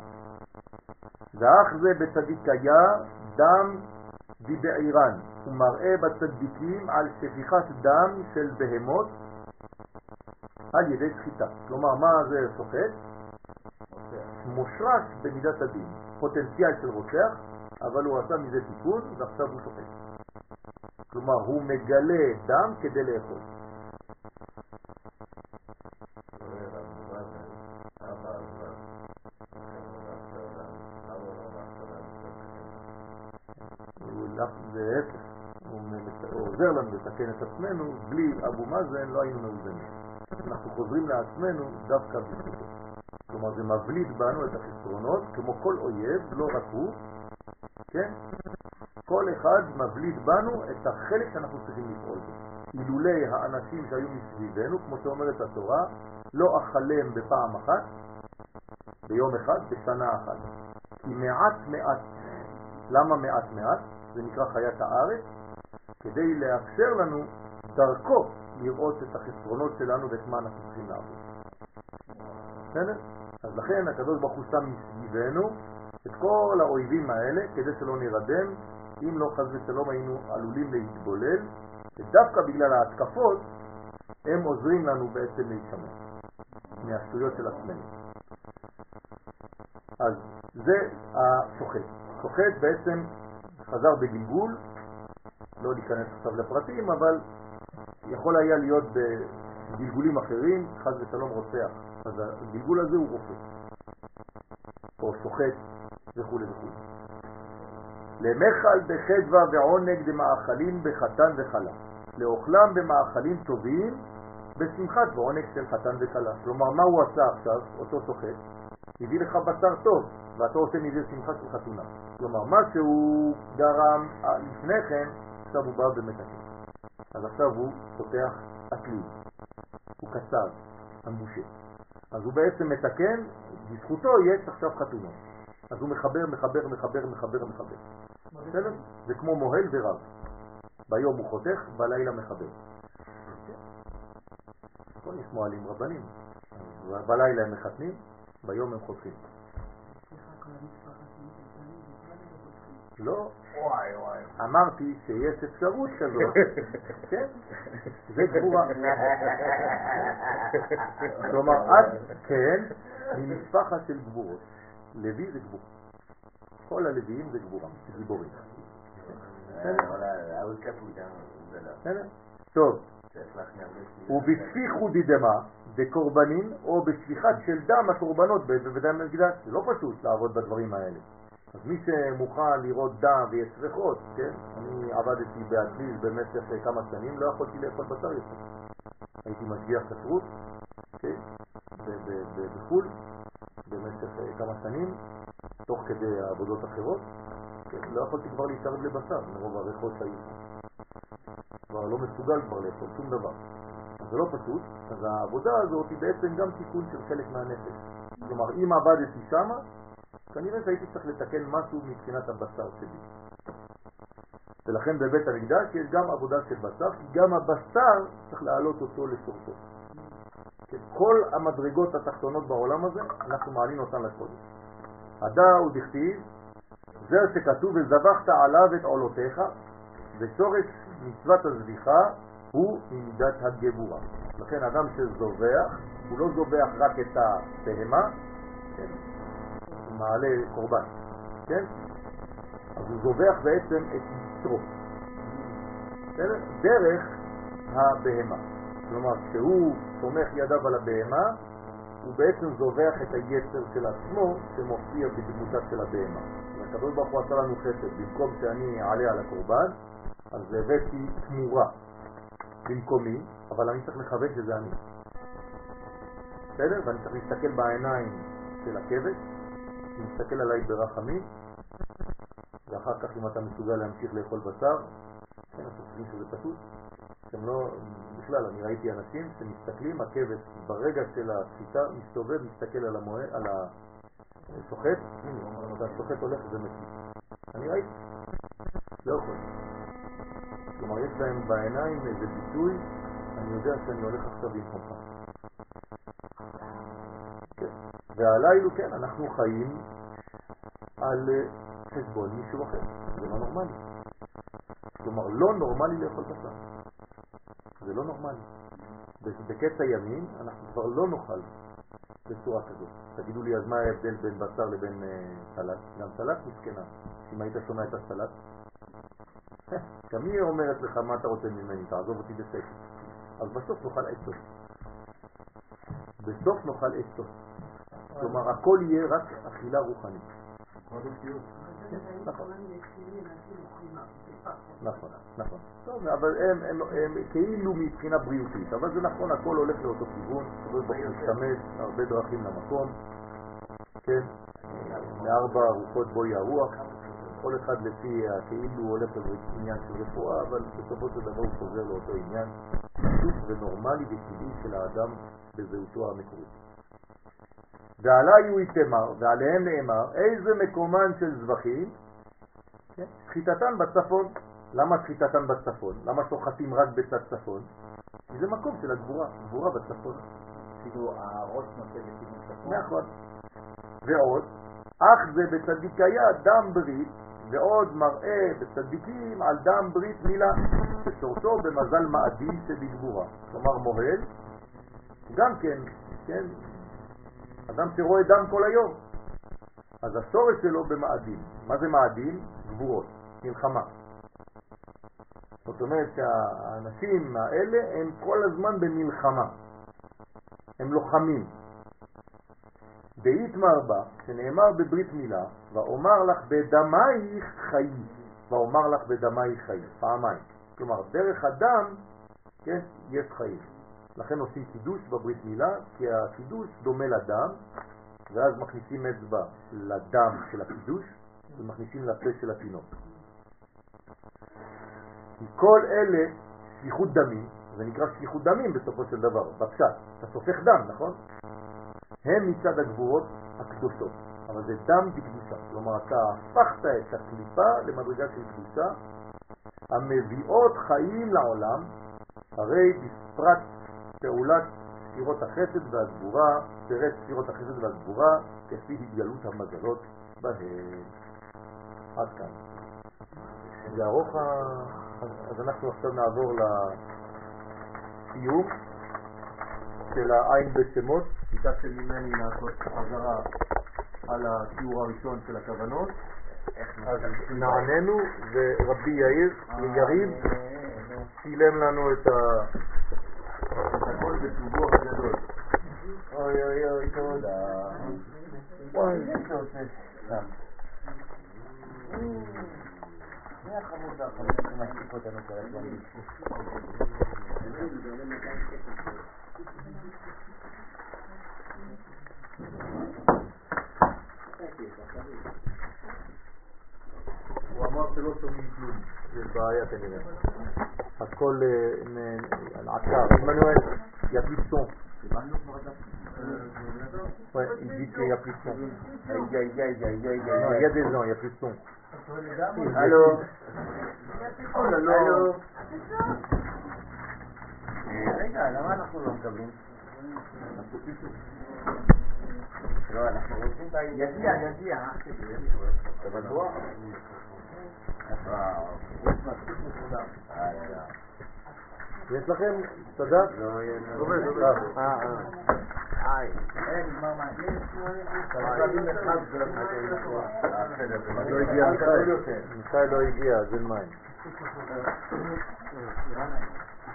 B: ואח זה בצדיקיה דם דבעירן, הוא מראה בצדיקים על שפיכת דם של בהמות על ידי שחיטה. כלומר, מה זה סוחט? מושרש במידת הדין, פוטנציאל של רוצח, אבל הוא עשה מזה תיקון ועכשיו הוא שוחט. כלומר, הוא מגלה דם כדי לאכול. להפך, הוא עוזר לנו לתקן את עצמנו, בלי אבו מאזן לא היינו מאוזנים. אנחנו חוזרים לעצמנו דווקא בזכותו. כלומר זה מבליט בנו את החסרונות, כמו כל אויב, לא רק הוא, כן? כל אחד מבליט בנו את החלק שאנחנו צריכים לפעול בו. אילולי האנשים שהיו מסביבנו, כמו שאומרת התורה, לא אכלם בפעם אחת, ביום אחד, בשנה אחת. כי מעט מעט, למה מעט מעט? זה נקרא חיית הארץ, כדי לאפשר לנו דרכו לראות את החסרונות שלנו ואת מה אנחנו צריכים לעבוד. בסדר? אז לכן הקדוש ברוך הוא שם מסביבנו את כל האויבים האלה כדי שלא נרדם, אם לא חז ושלום היינו עלולים להתבולל, ודווקא בגלל ההתקפות הם עוזרים לנו בעצם להישמר מהשטויות של עצמנו. אז זה השוחט. שוחט בעצם חזר בגלגול, לא להיכנס עכשיו לפרטים, אבל יכול היה להיות בגלגולים אחרים, חז ושלום רוצח. אז הגלגול הזה הוא רופא, או שוחט וכו' וכו'. למחל בחדווה ועונג דמאכלים בחתן וחלה, לאוכלם במאכלים טובים בשמחת ועונג של חתן וכלה. כלומר, מה הוא עשה עכשיו, אותו שוחט? הביא לך בשר טוב, ואתה עושה מזה שמחה של חתונה. כלומר, מה שהוא גרם לפני כן, עכשיו הוא בא ומתקן. אז עכשיו הוא פותח אקלים, הוא קצר, המבושה. אז הוא בעצם מתקן, בזכותו יש עכשיו חתונות. אז הוא מחבר, מחבר, מחבר, מחבר, מחבר. בסדר? זה כמו מוהל ורב. ביום הוא חותך, בלילה מחבר. פה יש מועלים רבנים. בלילה הם מחתנים, ביום הם חותכים. לא, אמרתי שיש אפשרות כזאת, *laughs* כן? זה גבורה. כלומר, את, כן, ממשפחה של גבורות. לוי זה גבור. כל הלוויים זה גבורה, גיבורים. טוב, ובשפיכו דידמה בקורבנים או בשפיכת של דם הקורבנות בבית המקדש. זה לא פשוט לעבוד בדברים האלה. אז מי שמוכן לראות דם ויש שריכות, כן? אני עבדתי באטליז במשך כמה שנים, לא יכולתי לאכול בשר יותר. הייתי משגיח כשרות, כן? בחו"ל, במשך כמה שנים, תוך כדי עבודות אחרות, כן? לא יכולתי כבר להתערב לבשר מרוב הריחות שהיו כבר לא מסוגל כבר לאכול שום דבר. זה לא פשוט, אז העבודה הזאת היא בעצם גם תיקון של חלק מהנפש. כלומר, אם עבדתי שמה, כנראה שהייתי צריך לתקן משהו מבחינת הבשר שלי. ולכן בבית המקדש יש גם עבודה של בשר, כי גם הבשר צריך להעלות אותו לשורשו. כן, כל המדרגות התחתונות בעולם הזה, אנחנו מעלים אותן לקודש. הדא הוא דכתיב, זה שכתוב וזבחת עליו את עולותיך, ושורש מצוות הזביחה הוא ממידת הגבורה. לכן אדם שזובח, הוא לא זובח רק את הבהמה, כן? הוא מעלה קורבן, כן? אז הוא זובח בעצם את יצרו, דרך הבהמה. כלומר, כשהוא סומך ידיו על הבהמה, הוא בעצם זובח את היצר של עצמו שמופיע בדמותה של הבהמה. הקדוש ברוך הוא עשה לנו חסד, במקום שאני אעלה על הקורבן, אז הבאתי תמורה במקומי, אבל אני צריך לכוון שזה אני. בסדר? ואני צריך להסתכל בעיניים של הכבש, להסתכל עליי ברחמים, ואחר כך אם אתה מסוגל להמשיך לאכול בשר, כן, אתם חושבים שזה פשוט? אתם לא, בכלל, אני ראיתי אנשים שמסתכלים, הכבש ברגע של השחיטה מסתובב, מסתכל על המוה, על השוחט, והשוחט הולך ומקיא. אני ראיתי, לא יכול. כלומר, יש להם בעיניים איזה ביטוי, אני יודע שאני הולך עכשיו במקומך. כן. והלילה, כן, אנחנו חיים על חשבון מישהו אחר, זה לא נורמלי. כלומר, לא נורמלי לאכול בשר. זה לא נורמלי. בקץ הימים אנחנו כבר לא נאכל בצורה כזאת. תגידו לי, אז מה ההבדל בין בשר לבין אה, סלט? גם סלט מסכנה. אם היית שומע את הסלט, *laughs* גם היא אומרת לך מה אתה רוצה ממני, תעזוב אותי בסקר. אז בסוף נאכל עצות. בסוף נאכל עצות. כלומר, הכל יהיה רק אכילה רוחנית. נכון. נכון, נכון. טוב, אבל הם, כאילו מבחינה בריאותית, אבל זה נכון, הכל הולך לאותו כיוון, משתמש הרבה דרכים למקום, כן, מארבע רוחות בואי הרוח, כל אחד לפי כאילו הולך לעניין של רפואה, אבל בסופו של דבר הוא חוזר לאותו עניין פשוט ונורמלי וטבעי של האדם בזהותו המקורית. ועלי הוא יתמר, ועליהם נאמר, איזה מקומן של זבחים? כן? שחיטתן בצפון. למה שחיטתן בצפון? למה שוחטים רק בצד צפון? כי זה מקום של הגבורה, גבורה בצפון.
C: כאילו הראש נוטה לכיוון צפון.
B: נכון. ועוד, אך זה בצדיקיה דם ברית, ועוד מראה בצדיקים על דם ברית מילה, ששורתו במזל מאדים שבגבורה. כלומר מוהל, גם כן, כן, אדם שרואה דם כל היום. אז השורש שלו במאדים. מה זה מאדים? גבורות, מלחמה. זאת אומרת שהאנשים האלה הם כל הזמן במלחמה. הם לוחמים. דאיתמר בה, שנאמר בברית מילה, ואומר לך בדמייך חיי, ואומר לך בדמייך חיי, פעמיים. כלומר, דרך הדם, כן, יש חיים. לכן עושים קידוש בברית מילה, כי הקידוש דומה לדם, ואז מכניסים אצבע לדם של הקידוש, ומכניסים לפה של התינוק. כי כל אלה שפיכות דמים, זה נקרא שפיכות דמים בסופו של דבר, בפשט, אתה סופך דם, נכון? הם מצד הגבורות הקדושות, אבל זה דם בקדושה, כלומר אתה הפכת את הקליפה למדרגה של קדושה, המביאות חיים לעולם, הרי בפרט פעולת ספירות החסד והגבורה, פירט ספירות החסד והגבורה, כפי התגלות המזלות בהם. עד כאן. זה ארוך, אז אנחנו עכשיו נעבור לסיום של העין בשמות. ביקשתם ממני לעשות חזרה על השיעור הראשון של הכוונות. אז נעננו, ורבי יאיר, יריב, צילם לנו את ה... את הכל בטובו הגדול. אוי אוי אוי, תודה. וואי, זה עושה סתם. מי החמוד החמוד שמעסיק אותנו כל הזמן? הוא אמר שלא שומעים כלום, יש בעיה כנראה. הכל נעצר. עמנואל, il n'y a plus de son. Ouais, il dit qu'il n'y a plus de son.
C: Aïe aïe aïe aïe aïe
B: Non, il y a des gens, il n'y a plus de son.
C: Allô
B: Oh là là.
C: רגע, למה אנחנו לא מקבלים? לא, אנחנו רוצים. יגיע, יגיע. אתה בטוח?
B: יש לכם? תודה?
C: לא,
B: עובד, עובד. אה, אה. לא הגיע מיכאל. מיכאל לא הגיע, אז אין מים.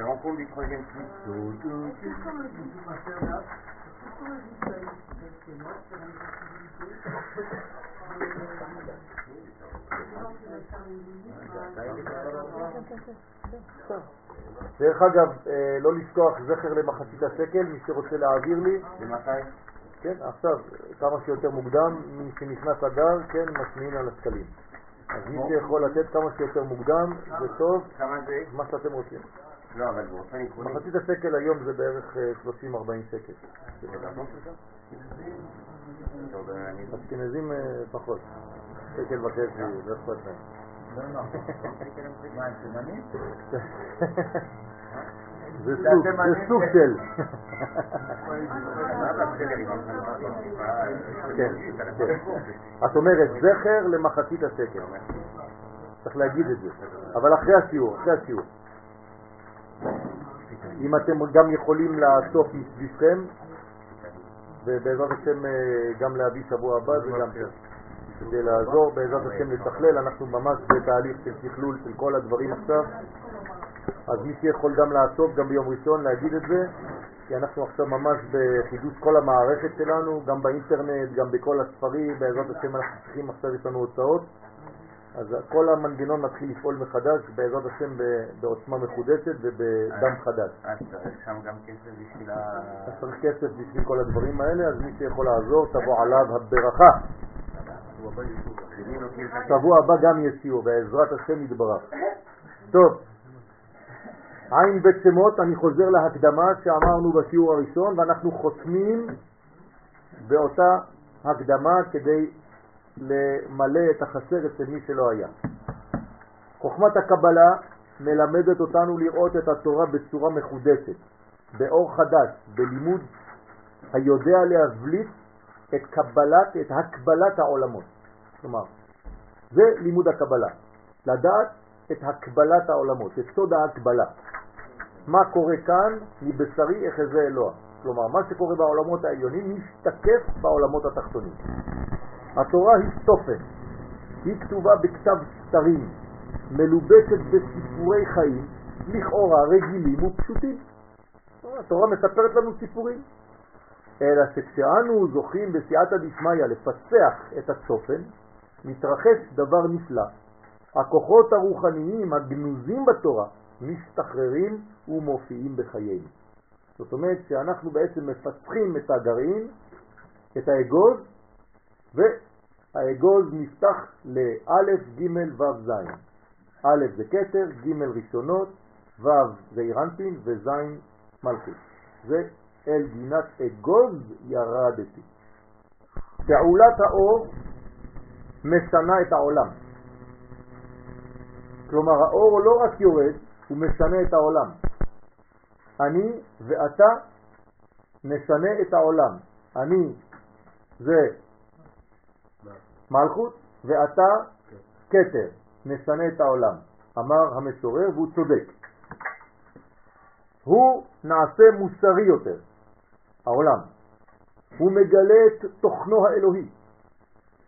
C: Je rencontre du troisième flux.
B: דרך אגב, אה, לא לשכוח זכר למחצית השקל, מי שרוצה להעביר לי.
C: למתי?
B: כן, עכשיו, כמה שיותר מוקדם, מי שנכנס אדר, כן, משמיעים על השקלים. אז מי שיכול לתת כמה שיותר מוקדם, זה טוב? מה שאתם רוצים.
C: לא, אבל באופן עקרוני.
B: מחצית השקל היום זה בערך 30-40 שקל. אשכנזים פחות, שקל וחצי, לא אכפת להם.
A: הם תימנים?
B: זה סוג, זה סוג של. כן, כן. את אומרת זכר למחצית השקל. צריך להגיד את זה. אבל אחרי השיעור, אחרי השיעור. אם אתם גם יכולים לאסוף מסביבכם, ובעזרת השם גם להביא שבוע הבא, זה גם כדי לעזור, בעזרת השם לתכלל, אנחנו ממש בתהליך של תכלול של כל הדברים עכשיו. אז מי שיכול גם לעשות, גם ביום ראשון, להגיד את זה, כי אנחנו עכשיו ממש בחידוש כל המערכת שלנו, גם באינטרנט, גם בכל הספרים, בעזרת השם אנחנו צריכים, עכשיו יש לנו הוצאות, אז כל המנגנון מתחיל לפעול מחדש, בעזרת השם בעוצמה מחודשת ובדם חדש.
C: אז צריך שם גם כסף בשביל ה...
B: אז צריך כסף בשביל כל הדברים האלה, אז מי שיכול לעזור, תבוא עליו הברכה. שבוע הבא גם שיעור, בעזרת השם יתברך. טוב. עין בית שמות, אני חוזר להקדמה שאמרנו בשיעור הראשון, ואנחנו חותמים באותה הקדמה כדי למלא את החסר אצל מי שלא היה. חוכמת הקבלה מלמדת אותנו לראות את התורה בצורה מחודשת, באור חדש, בלימוד היודע להבליט את קבלת, את הקבלת העולמות. כלומר, זה לימוד הקבלה, לדעת את הקבלת העולמות, את סוד ההקבלה. מה קורה כאן מבשרי אחזה אלוה. כלומר, מה שקורה בעולמות העליונים משתקף בעולמות התחתונים. התורה היא סופן, היא כתובה בכתב סתרים, מלובשת בסיפורי חיים, לכאורה רגילים ופשוטים. התורה מספרת לנו סיפורים. אלא שכשאנו זוכים בסייעתא דשמיא לפצח את הצופן, מתרחש דבר נפלא. הכוחות הרוחניים הגנוזים בתורה משתחררים ומופיעים בחיינו. זאת אומרת שאנחנו בעצם מפתחים את הגרעין, את האגוז, והאגוז נפתח לאלף, ג' ו' ז'. א' זה כתר, ג' ראשונות, ו' זה אירנטין וז' מלכות. זה אל גינת אגוז ירדתי. פעולת האור משנה את העולם. כלומר האור לא רק יורד, הוא משנה את העולם. אני ואתה נשנה את העולם. אני זה מלכות ואתה כתר, נשנה את העולם. אמר המשורר והוא צודק. הוא נעשה מוסרי יותר, העולם. הוא מגלה את תוכנו האלוהי.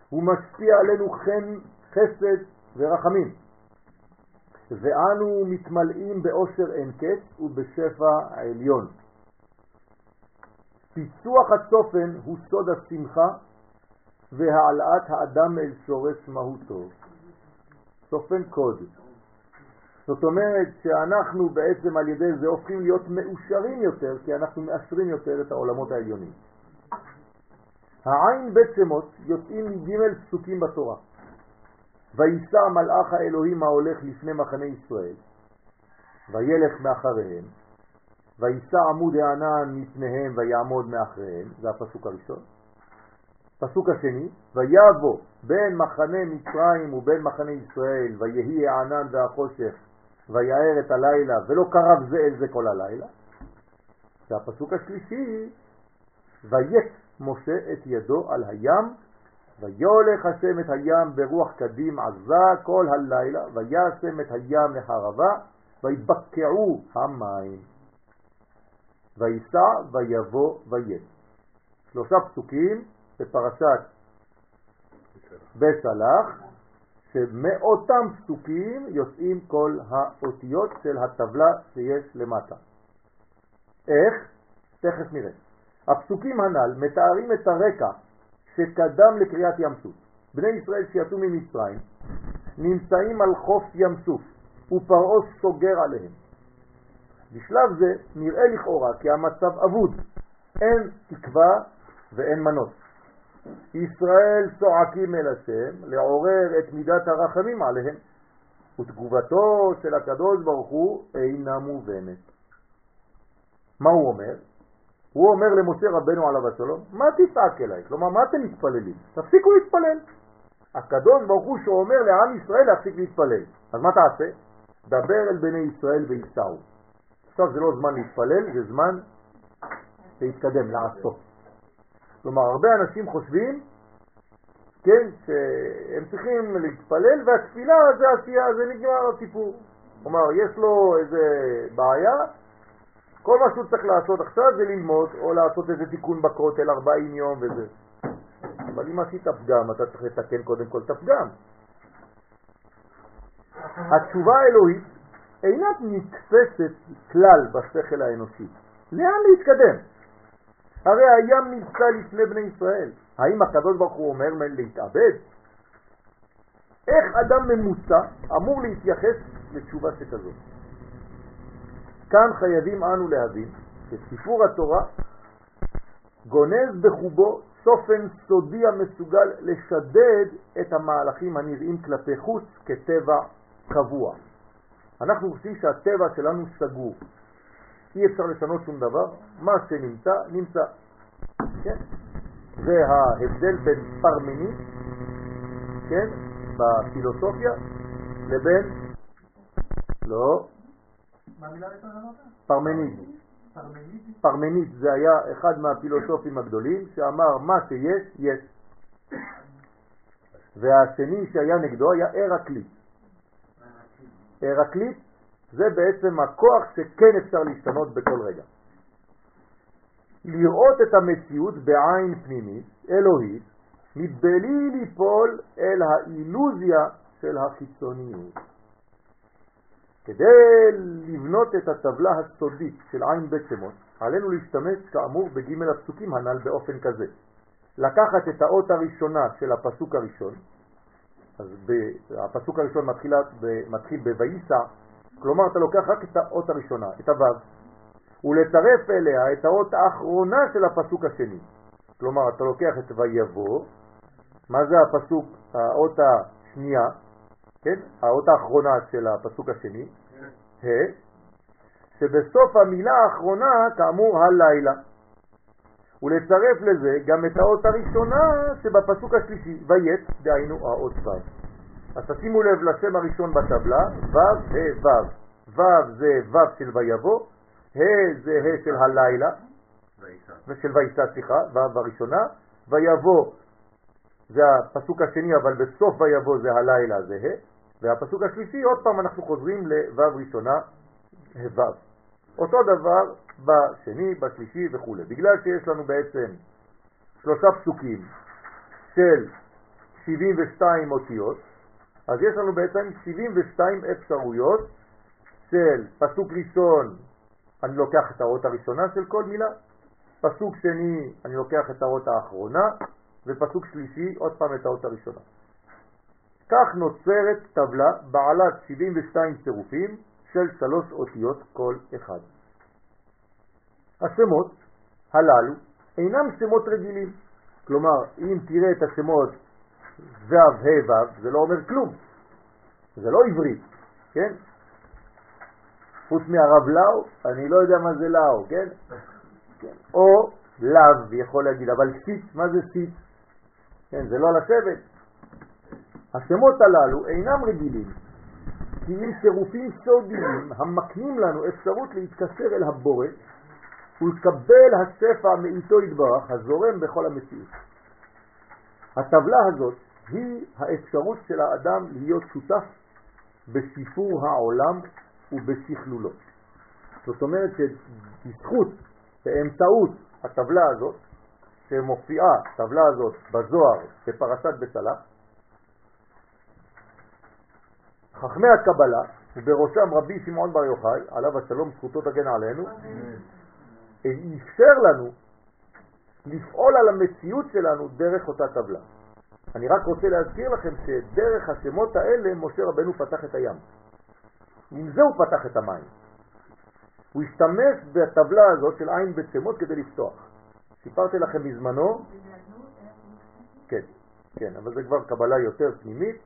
B: הוא משפיע עלינו חן, חסד ורחמים. ואנו מתמלאים באושר אין קץ ובשפע העליון. פיצוח הצופן הוא סוד השמחה והעלאת האדם אל שורש מהותו. צופן קוד. זאת אומרת שאנחנו בעצם על ידי זה הופכים להיות מאושרים יותר, כי אנחנו מאשרים יותר את העולמות העליונים. העין בית שמות יוצאים מג' פסוקים בתורה. ויסע מלאך האלוהים ההולך לפני מחנה ישראל, וילך מאחריהם, ויסע עמוד הענן מפניהם ויעמוד מאחריהם, זה הפסוק הראשון. פסוק השני, ויבוא בין מחנה מצרים ובין מחנה ישראל, ויהי הענן והחושך, ויער את הלילה, ולא קרב זה אל זה כל הלילה. והפסוק השלישי, ויית משה את ידו על הים, ויולך השם את הים ברוח קדים עזה כל הלילה, וישם את הים לחרבה, ויבקעו המים. ויסע ויבוא ויד. שלושה פסוקים בפרשת בסלח, שמאותם פסוקים יוצאים כל האותיות של הטבלה שיש למטה. איך? תכף נראה. הפסוקים הנ"ל מתארים את הרקע שקדם לקריאת ים סוף. בני ישראל שיצאו ממצרים נמצאים על חוף ים סוף ופרעה סוגר עליהם. בשלב זה נראה לכאורה כי המצב אבוד, אין תקווה ואין מנוס. ישראל צועקים אל השם לעורר את מידת הרחמים עליהם, ותגובתו של הקדוש ברוך הוא אינה מובנת. מה הוא אומר? הוא אומר למשה רבנו עליו השלום, מה תצעק אליי? כלומר, מה אתם מתפללים? תפסיקו להתפלל. הקדוש ברוך הוא שאומר לעם ישראל להפסיק להתפלל. אז מה תעשה? דבר אל בני ישראל ויסעו. עכשיו זה לא זמן להתפלל, זה זמן להתקדם, לעשות. כלומר, הרבה אנשים חושבים, כן, שהם צריכים להתפלל והתפילה זה עשייה, זה נגמר הסיפור. כלומר, יש לו איזה בעיה, כל מה שהוא צריך לעשות עכשיו זה ללמוד או לעשות איזה תיקון בכותל 40 יום וזה. אבל אם עשית פגם, אתה צריך לתקן קודם כל את הפגם. התשובה האלוהית אינה נתפסת כלל בשכל האנושי. לאן להתקדם? הרי הים נמצא לפני בני ישראל. האם הקדוש ברוך הוא אומר להתאבד? איך אדם ממוצע אמור להתייחס לתשובה שכזאת? כאן חייבים אנו להבין שסיפור התורה גונז בחובו צופן סודי המסוגל לשדד את המהלכים הנראים כלפי חוץ כטבע קבוע. אנחנו חושבים שהטבע שלנו סגור. אי אפשר לשנות שום דבר, מה שנמצא, נמצא. כן? זה ההבדל בין פרמנית, כן, בפילוסופיה, לבין, לא, פרמנית. פרמנית זה היה אחד מהפילוסופים הגדולים שאמר מה שיש, יש. והשני שהיה נגדו היה ארקליט. ארקליט זה בעצם הכוח שכן אפשר להשתנות בכל רגע. לראות את המציאות בעין פנימית, אלוהית, מבלי ליפול אל האילוזיה של החיצוניות. כדי לבנות את הטבלה הסודית של עין בית שמות, עלינו להשתמש כאמור בג' הפסוקים הנ"ל באופן כזה. לקחת את האות הראשונה של הפסוק הראשון, אז הפסוק הראשון מתחיל, מתחיל בויסע, כלומר אתה לוקח רק את האות הראשונה, את הוו, ולצרף אליה את האות האחרונה של הפסוק השני. כלומר אתה לוקח את ויבוא, מה זה הפסוק, האות השנייה, כן? האות האחרונה של הפסוק השני, ה', שבסוף המילה האחרונה כאמור הלילה. ולצרף לזה גם את האות הראשונה שבפסוק השלישי, ויית, דהיינו האות ו'. אז תשימו לב לשם הראשון בטבלה, ו', ה', ו'. ו' זה ו' של ויבוא, ה' זה ה' של הלילה, ושל ויצא, סליחה, ו' הראשונה, ויבוא זה הפסוק השני, אבל בסוף ויבוא זה הלילה, זה ה', והפסוק השלישי, עוד פעם אנחנו חוזרים לו' ראשונה, ה'. אותו דבר בשני, בשלישי וכו'. בגלל שיש לנו בעצם שלושה פסוקים של 72 אותיות, אז יש לנו בעצם 72 אפשרויות של פסוק ראשון, אני לוקח את האות הראשונה של כל מילה, פסוק שני, אני לוקח את האות האחרונה, ופסוק שלישי, עוד פעם את האות הראשונה. כך נוצרת טבלה בעלת 72 צירופים של שלוש אותיות כל אחד. השמות הללו אינם שמות רגילים. כלומר, אם תראה את השמות ו' ה' ו', זה לא אומר כלום. זה לא עברית, כן? חוץ מהרב לאו, אני לא יודע מה זה לאו, כן? כן. או לאו יכול להגיד, אבל סיט, מה זה סיט? כן, זה לא על השבט. השמות הללו אינם רגילים, כי אם צירופים סודיים המקנים לנו אפשרות להתקשר אל הבורא ולקבל השפע מאיתו יתברך הזורם בכל המציאות. הטבלה הזאת היא האפשרות של האדם להיות שותף בסיפור העולם ובשכלולו. זאת אומרת שבזכות באמצעות הטבלה הזאת, שמופיעה, הטבלה הזאת, בזוהר, בפרשת בסלח, חכמי הקבלה, ובראשם רבי שמעון בר יוחאי, עליו השלום, זכותו תגן עלינו, אפשר לנו לפעול על המציאות שלנו דרך אותה טבלה. אני רק רוצה להזכיר לכם שדרך השמות האלה משה רבנו פתח את הים. עם זה הוא פתח את המים. הוא השתמש בטבלה הזאת של עין בית שמות כדי לפתוח. סיפרתי לכם בזמנו, כן, כן, אבל זה כבר קבלה יותר פנימית.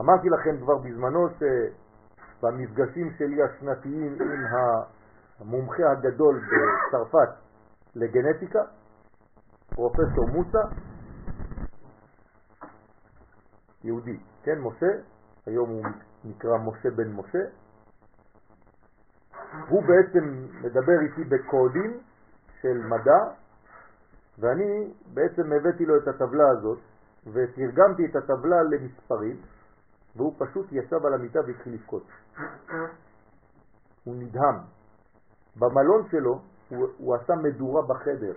B: אמרתי לכם כבר בזמנו שבמפגשים שלי השנתיים עם המומחה הגדול בצרפת לגנטיקה, פרופסור מוסה, יהודי, כן, משה, היום הוא נקרא משה בן משה, הוא בעצם מדבר איתי בקודים של מדע, ואני בעצם הבאתי לו את הטבלה הזאת, ותרגמתי את הטבלה למספרים, והוא פשוט ישב על המיטה והתחיל לבכות. הוא נדהם. במלון שלו הוא, הוא עשה מדורה בחדר,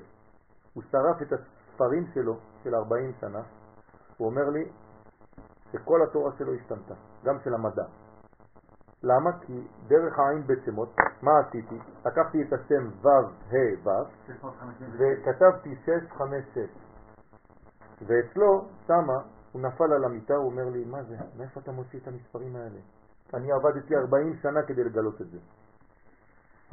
B: הוא שרף את הספרים שלו של 40 שנה, הוא אומר לי שכל התורה שלו השתנתה, גם של המדע. למה? כי דרך העין בצמות, מה עשיתי? לקחתי את השם ו' ה' ו' וכתבתי 6, 5, 6 ואצלו, שמה, הוא נפל על המיטה, הוא אומר לי, מה זה? מאיפה אתה מוציא את המספרים האלה? אני עבדתי 40 שנה כדי לגלות את זה.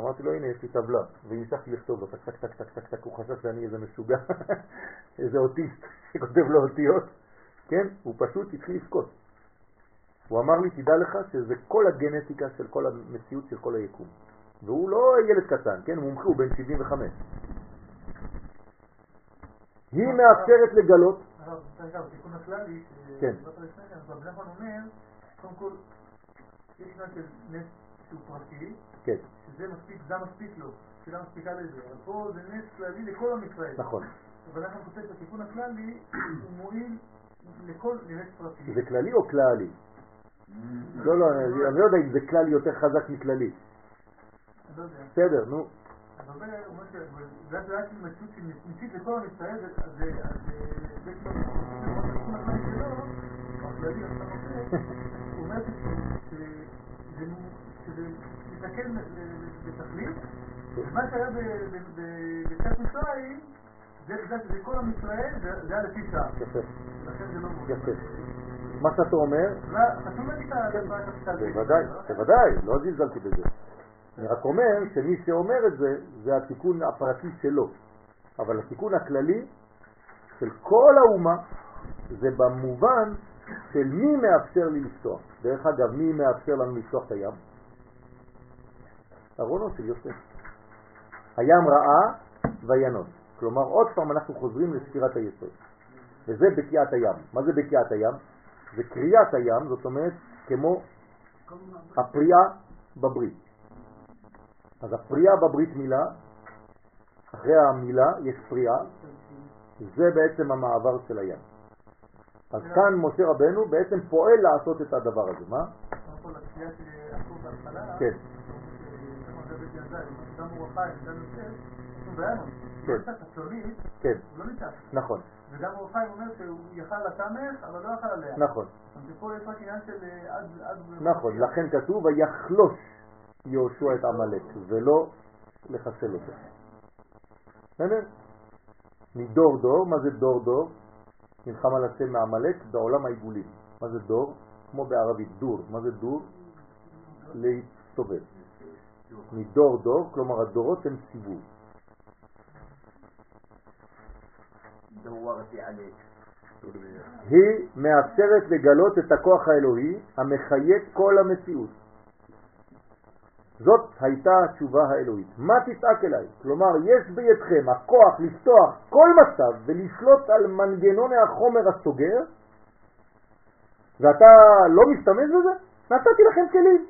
B: אמרתי לו, הנה, יש לי טבלה, והמשכתי לכתוב לו, טק, טק, טק, טק, טק, טק, הוא חשב שאני איזה משוגע, *laughs* איזה אוטיסט שכותב לו אותיות, כן? הוא פשוט התחיל לבכות. הוא אמר לי, תדע לך שזה כל הגנטיקה של כל המציאות של כל היקום. והוא לא ילד קטן, כן? מומחה, הוא בן 75. היא מאפשרת לגלות...
A: אגב, תיקון הכללי,
B: כן.
A: נחמן אומר, קודם כל, יש נס שהוא פרטי,
B: כן.
A: שזה מספיק, זה מספיק לו, שאלה מספיקה לזה, אבל פה זה נס כללי לכל עם ישראל.
B: נכון.
A: רבי נחמן כותב בתיקון הכללי, הוא מועיל לכל נס פרטי.
B: זה כללי או כללי? לא, לא, אני לא יודע אם זה כללי יותר חזק מכללי.
A: לא.
B: בסדר, נו.
A: אבל זה אומר שזה רק מציאות שנמצאת לכל עם ישראל, אז זה כאילו, הוא אומר שזה מתקן בתכלית, ומה שהיה בקצת מצרים, זה כל עם ישראל, זה היה לפי שעה. לכן זה לא
B: יפה. מה שאתה אומר,
A: חשוב להגיד את
B: כן, בוודאי, בוודאי, לא זלזלתי בזה. אני רק אומר שמי שאומר את זה, זה התיקון הפרטי שלו. אבל התיקון הכללי של כל האומה, זה במובן של מי מאפשר לי לפתוח. דרך אגב, מי מאפשר לנו לפתוח את הים? ארונו של יוסף. הים ראה וינוס. כלומר, עוד פעם אנחנו חוזרים לספירת היסוד. וזה בקיעת הים. מה זה בקיעת הים? זה קריאת הים, זאת אומרת, כמו הפריאה בברית. אז הפריאה בברית מילה, אחרי המילה יש פריאה, זה בעצם המעבר של הים. אז כאן משה רבנו בעצם פועל לעשות את הדבר הזה, מה? כן. כן. כן. נכון.
A: וגם אור חיים אומר שהוא יכל לתמך, אבל לא יכל עליה.
B: נכון.
A: פה יש רק עניין של עד...
B: נכון, לכן כתוב ויחלוש יהושע את עמלק, ולא לחסל אותו. בסדר? מדור דור, מה זה דור דור? נלחם על השם מעמלק בעולם העיגולים. מה זה דור? כמו בערבית, דור. מה זה דור? להסתובב. מדור דור, כלומר הדורות הם סיבוב. היא מאפשרת לגלות את הכוח האלוהי המחיה כל המציאות. זאת הייתה התשובה האלוהית. מה תצעק אליי? כלומר, יש בידכם הכוח לפתוח כל מצב ולשלוט על מנגנון החומר הסוגר, ואתה לא משתמש בזה? נתתי לכם כלים.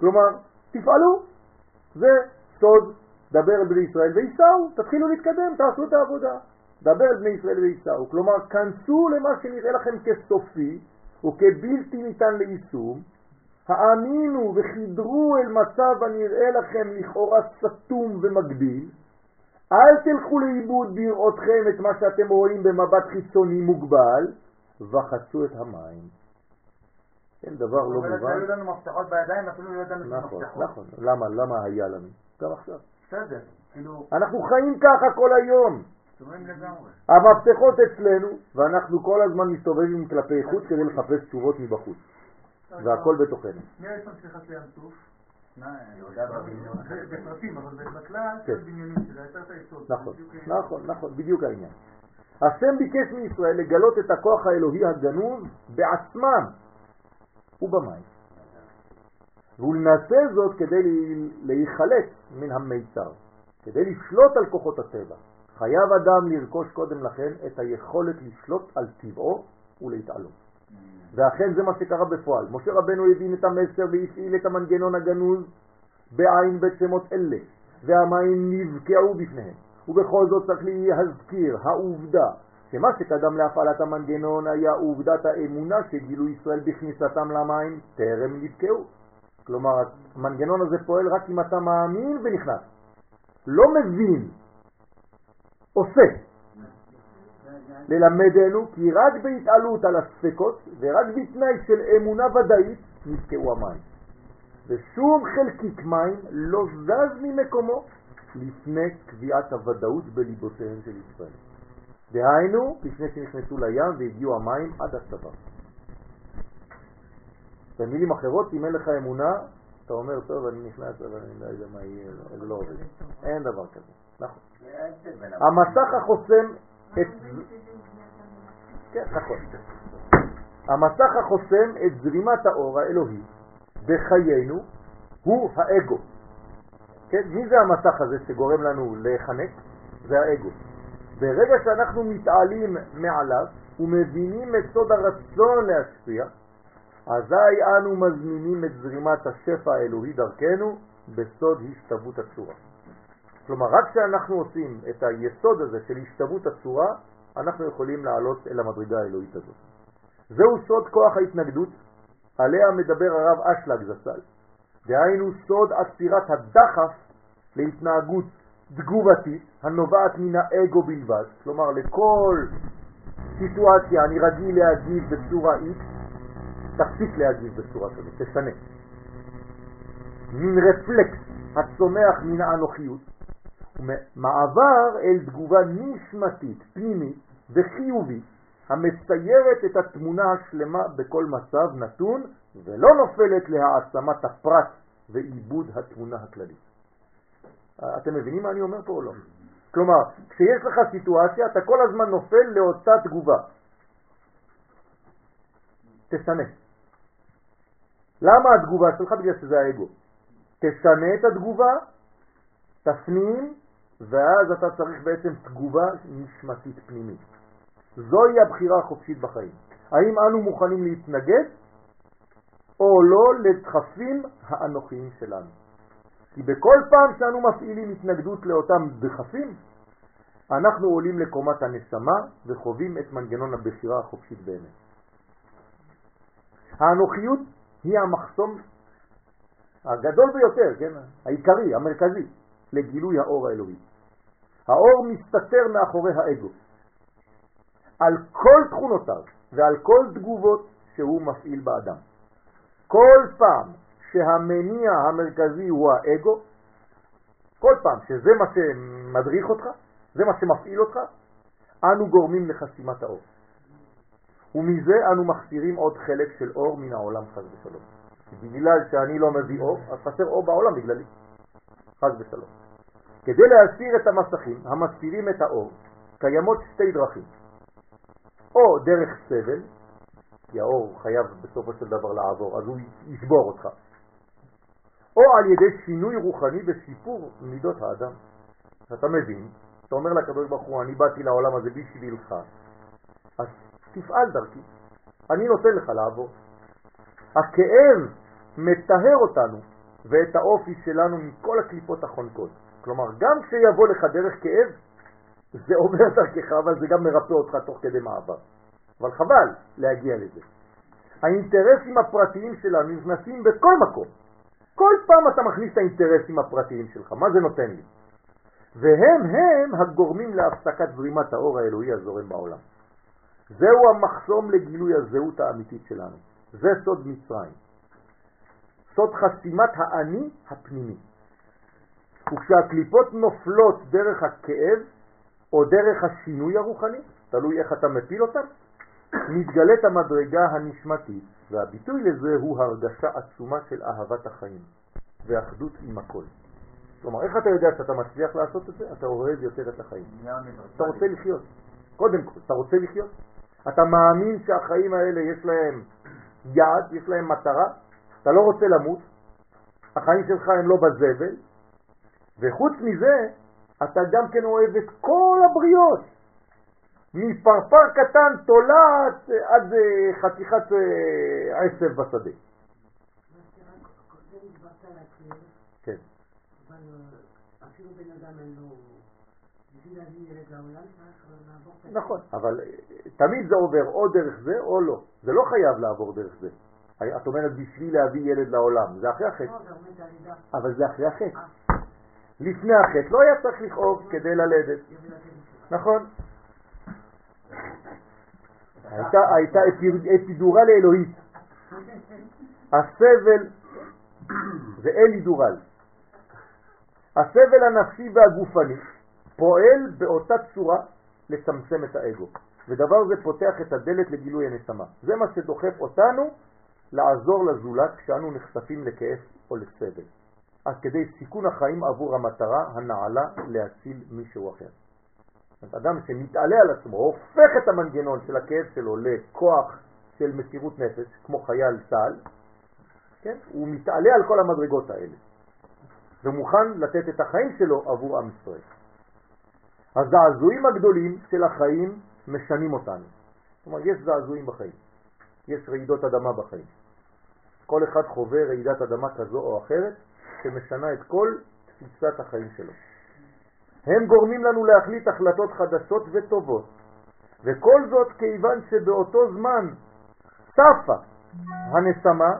B: כלומר, תפעלו. זה סוד דבר בני ישראל וייסעו, תתחילו להתקדם, תעשו את העבודה. דבר בני ישראל וייסעו. כלומר, כנסו למה שנראה לכם כסופי וכבלתי ניתן ליישום, האמינו וחידרו אל מצב הנראה לכם לכאורה סתום ומגביל, אל תלכו לאיבוד בראותכם את מה שאתם רואים במבט חיצוני מוגבל, וחצו את המים. אין דבר לא מובן.
A: היו לנו מפתחות בידיים, אפילו לא ידענו
B: נכון, נכון. למה, למה היה לנו? גם עכשיו.
A: בסדר, כאילו...
B: אנחנו חיים ככה כל היום. המפתחות אצלנו, ואנחנו כל הזמן מסתובבים כלפי חוץ כדי לחפש תשובות מבחוץ. והכל בתוכנו.
A: מי הראשון שנכנס לים סוף? בפרטים, אבל בכלל היסוד.
B: נכון, נכון, נכון, בדיוק העניין. השם ביקש מישראל לגלות את הכוח האלוהי הגנוז בעצמם ובמים. והוא נעשה זאת כדי להיחלץ מן המיצר, כדי לשלוט על כוחות הטבע. חייב אדם לרכוש קודם לכן את היכולת לשלוט על טבעו ולהתעלות. ואכן זה מה שקרה בפועל. משה רבנו הבין את המסר והפעיל את המנגנון הגנוז בעין בית שמות אלה, והמים נבקעו בפניהם. ובכל זאת צריך להזכיר העובדה שמה שקדם להפעלת המנגנון היה עובדת האמונה שגילו ישראל בכניסתם למים טרם נבקעו. כלומר, המנגנון הזה פועל רק אם אתה מאמין ונכנס. לא מבין, עושה. ללמדנו כי רק בהתעלות על הספקות ורק בתנאי של אמונה ודאית נבקעו המים. ושום חלקיק מים לא זז ממקומו לפני קביעת הוודאות בליבותיהם של ישראל. דהיינו, לפני שנכנסו לים והגיעו המים עד הצבא. במילים אחרות, אם אין לך אמונה, אתה אומר, טוב, אני נכנס, אבל אני לא יודע מה יהיה, זה לא עובד. אין דבר כזה, נכון. המסך החוסם את... כן, נכון. המסך החוסם את זרימת האור האלוהי בחיינו הוא האגו. כן, מי זה המסך הזה שגורם לנו להיחנק? זה האגו. ברגע שאנחנו מתעלים מעליו ומבינים את סוד הרצון להשפיע, אזי אנו מזמינים את זרימת השפע האלוהי דרכנו בסוד השתוות הצורה. כלומר, רק כשאנחנו עושים את היסוד הזה של השתוות הצורה, אנחנו יכולים לעלות אל המדרגה האלוהית הזאת. זהו סוד כוח ההתנגדות, עליה מדבר הרב אשלג זצ"ל. דהיינו סוד עצירת הדחף להתנהגות תגובתית הנובעת מן האגו בלבד, כלומר לכל סיטואציה אני רגיל להגיב בצורה X, תפסיק להגיב בצורה כזאת, תשנה. מין רפלקס הצומח מן האנוכיות, מעבר אל תגובה נשמתית, פנימית וחיובית, המציירת את התמונה השלמה בכל מצב נתון ולא נופלת להעצמת הפרט ועיבוד התמונה הכללית. אתם מבינים מה אני אומר פה או לא? כלומר, כשיש לך סיטואציה, אתה כל הזמן נופל לאותה תגובה. תשנה. למה התגובה שלך? בגלל שזה האגו. תשנה את התגובה, תפנים, ואז אתה צריך בעצם תגובה נשמתית פנימית. זוהי הבחירה החופשית בחיים. האם אנו מוכנים להתנגד או לא לדחפים האנוכיים שלנו? כי בכל פעם שאנו מפעילים התנגדות לאותם דחפים, אנחנו עולים לקומת הנשמה וחווים את מנגנון הבחירה החופשית באמת. האנוכיות היא המחסום הגדול ביותר, כן? העיקרי, המרכזי, לגילוי האור האלוהי. האור מסתתר מאחורי האגו, על כל תכונותיו ועל כל תגובות שהוא מפעיל באדם. כל פעם שהמניע המרכזי הוא האגו, כל פעם שזה מה שמדריך אותך, זה מה שמפעיל אותך, אנו גורמים לחסימת האור. ומזה אנו מחסירים עוד חלק של אור מן העולם חז ושלום. בגלל שאני לא מביא אור, אז חסר אור בעולם בגללי. חז ושלום. כדי להסיר את המסכים המסתירים את האור, קיימות שתי דרכים. או דרך סבל, כי האור חייב בסופו של דבר לעבור, אז הוא ישבור אותך. או על ידי שינוי רוחני ושיפור מידות האדם. אתה מבין, אתה אומר לקדוש ברוך הוא, אני באתי לעולם הזה בשבילך, אז תפעל דרכי, אני נותן לך לעבור. הכאב מטהר אותנו ואת האופי שלנו מכל הקליפות החונקות. כלומר, גם כשיבוא לך דרך כאב, זה עובר דרכך, אבל זה גם מרפא אותך תוך כדי מעבר. אבל חבל להגיע לזה. האינטרסים הפרטיים שלנו נכנסים בכל מקום. כל פעם אתה מכניס את האינטרסים הפרטיים שלך, מה זה נותן לי? והם הם הגורמים להפסקת זרימת האור האלוהי הזורם בעולם. זהו המחסום לגילוי הזהות האמיתית שלנו. זה סוד מצרים. סוד חסימת האני הפנימי. וכשהקליפות נופלות דרך הכאב או דרך השינוי הרוחני, תלוי איך אתה מפיל אותם, מתגלית המדרגה הנשמתית, והביטוי לזה הוא הרגשה עצומה של אהבת החיים ואחדות עם הכל. כלומר, איך אתה יודע שאתה מצליח לעשות את זה? אתה אוהב יותר את החיים. אתה רוצה לחיות. קודם כל, אתה רוצה לחיות? אתה מאמין שהחיים האלה יש להם יעד, יש להם מטרה, אתה לא רוצה למות, החיים שלך הם לא בזבל, וחוץ מזה, אתה גם כן אוהב את כל הבריות, מפרפר קטן תולעת עד אה, חתיכת אה, עשב בשדה. כן. נכון, אבל אה, תמיד זה עובר או דרך זה או לא. זה לא חייב לעבור דרך זה. את אומרת בשביל להביא ילד לעולם, זה אחרי החטא. לא, אבל זה אחרי החטא. לפני החטא לא היה צריך לכאוב כדי ללדת. נכון. הייתה, הייתה אפידורל אלוהית. הסבל זה אלידורל. הסבל הנפשי והגופני פועל באותה צורה לצמצם את האגו, ודבר זה פותח את הדלת לגילוי הנשמה. זה מה שדוחף אותנו לעזור לזולת כשאנו נחשפים לכאב או לסבל, עד כדי סיכון החיים עבור המטרה הנעלה להציל מישהו אחר. אדם שמתעלה על עצמו, הופך את המנגנון של הכאב שלו לכוח של מסירות נפש, כמו חייל צה"ל, כן? הוא מתעלה על כל המדרגות האלה, ומוכן לתת את החיים שלו עבור עם ישראל. הזעזועים הגדולים של החיים משנים אותנו. אומרת, יש זעזועים בחיים, יש רעידות אדמה בחיים. כל אחד חווה רעידת אדמה כזו או אחרת שמשנה את כל תפיסת החיים שלו. הם גורמים לנו להחליט החלטות חדשות וטובות, וכל זאת כיוון שבאותו זמן צפה הנסמה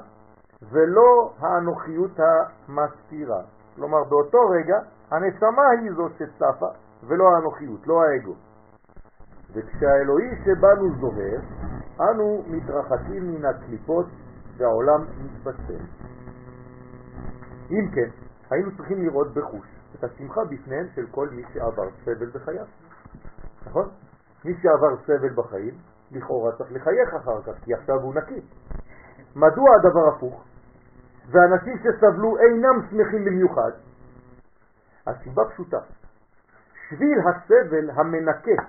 B: ולא האנוכיות המסתירה. כלומר, באותו רגע הנסמה היא זו שצפה ולא האנוכיות, לא האגו. וכשהאלוהי שבנו זוהר, אנו מתרחקים מן הקליפות והעולם מתבשם. אם כן, היינו צריכים לראות בחוש את השמחה בפניהם של כל מי שעבר סבל בחייו. נכון? מי שעבר סבל בחיים, לכאורה צריך לחייך אחר כך, כי עכשיו הוא נקי. מדוע הדבר הפוך? ואנשים שסבלו אינם שמחים במיוחד? הסיבה פשוטה. שביל הסבל המנקה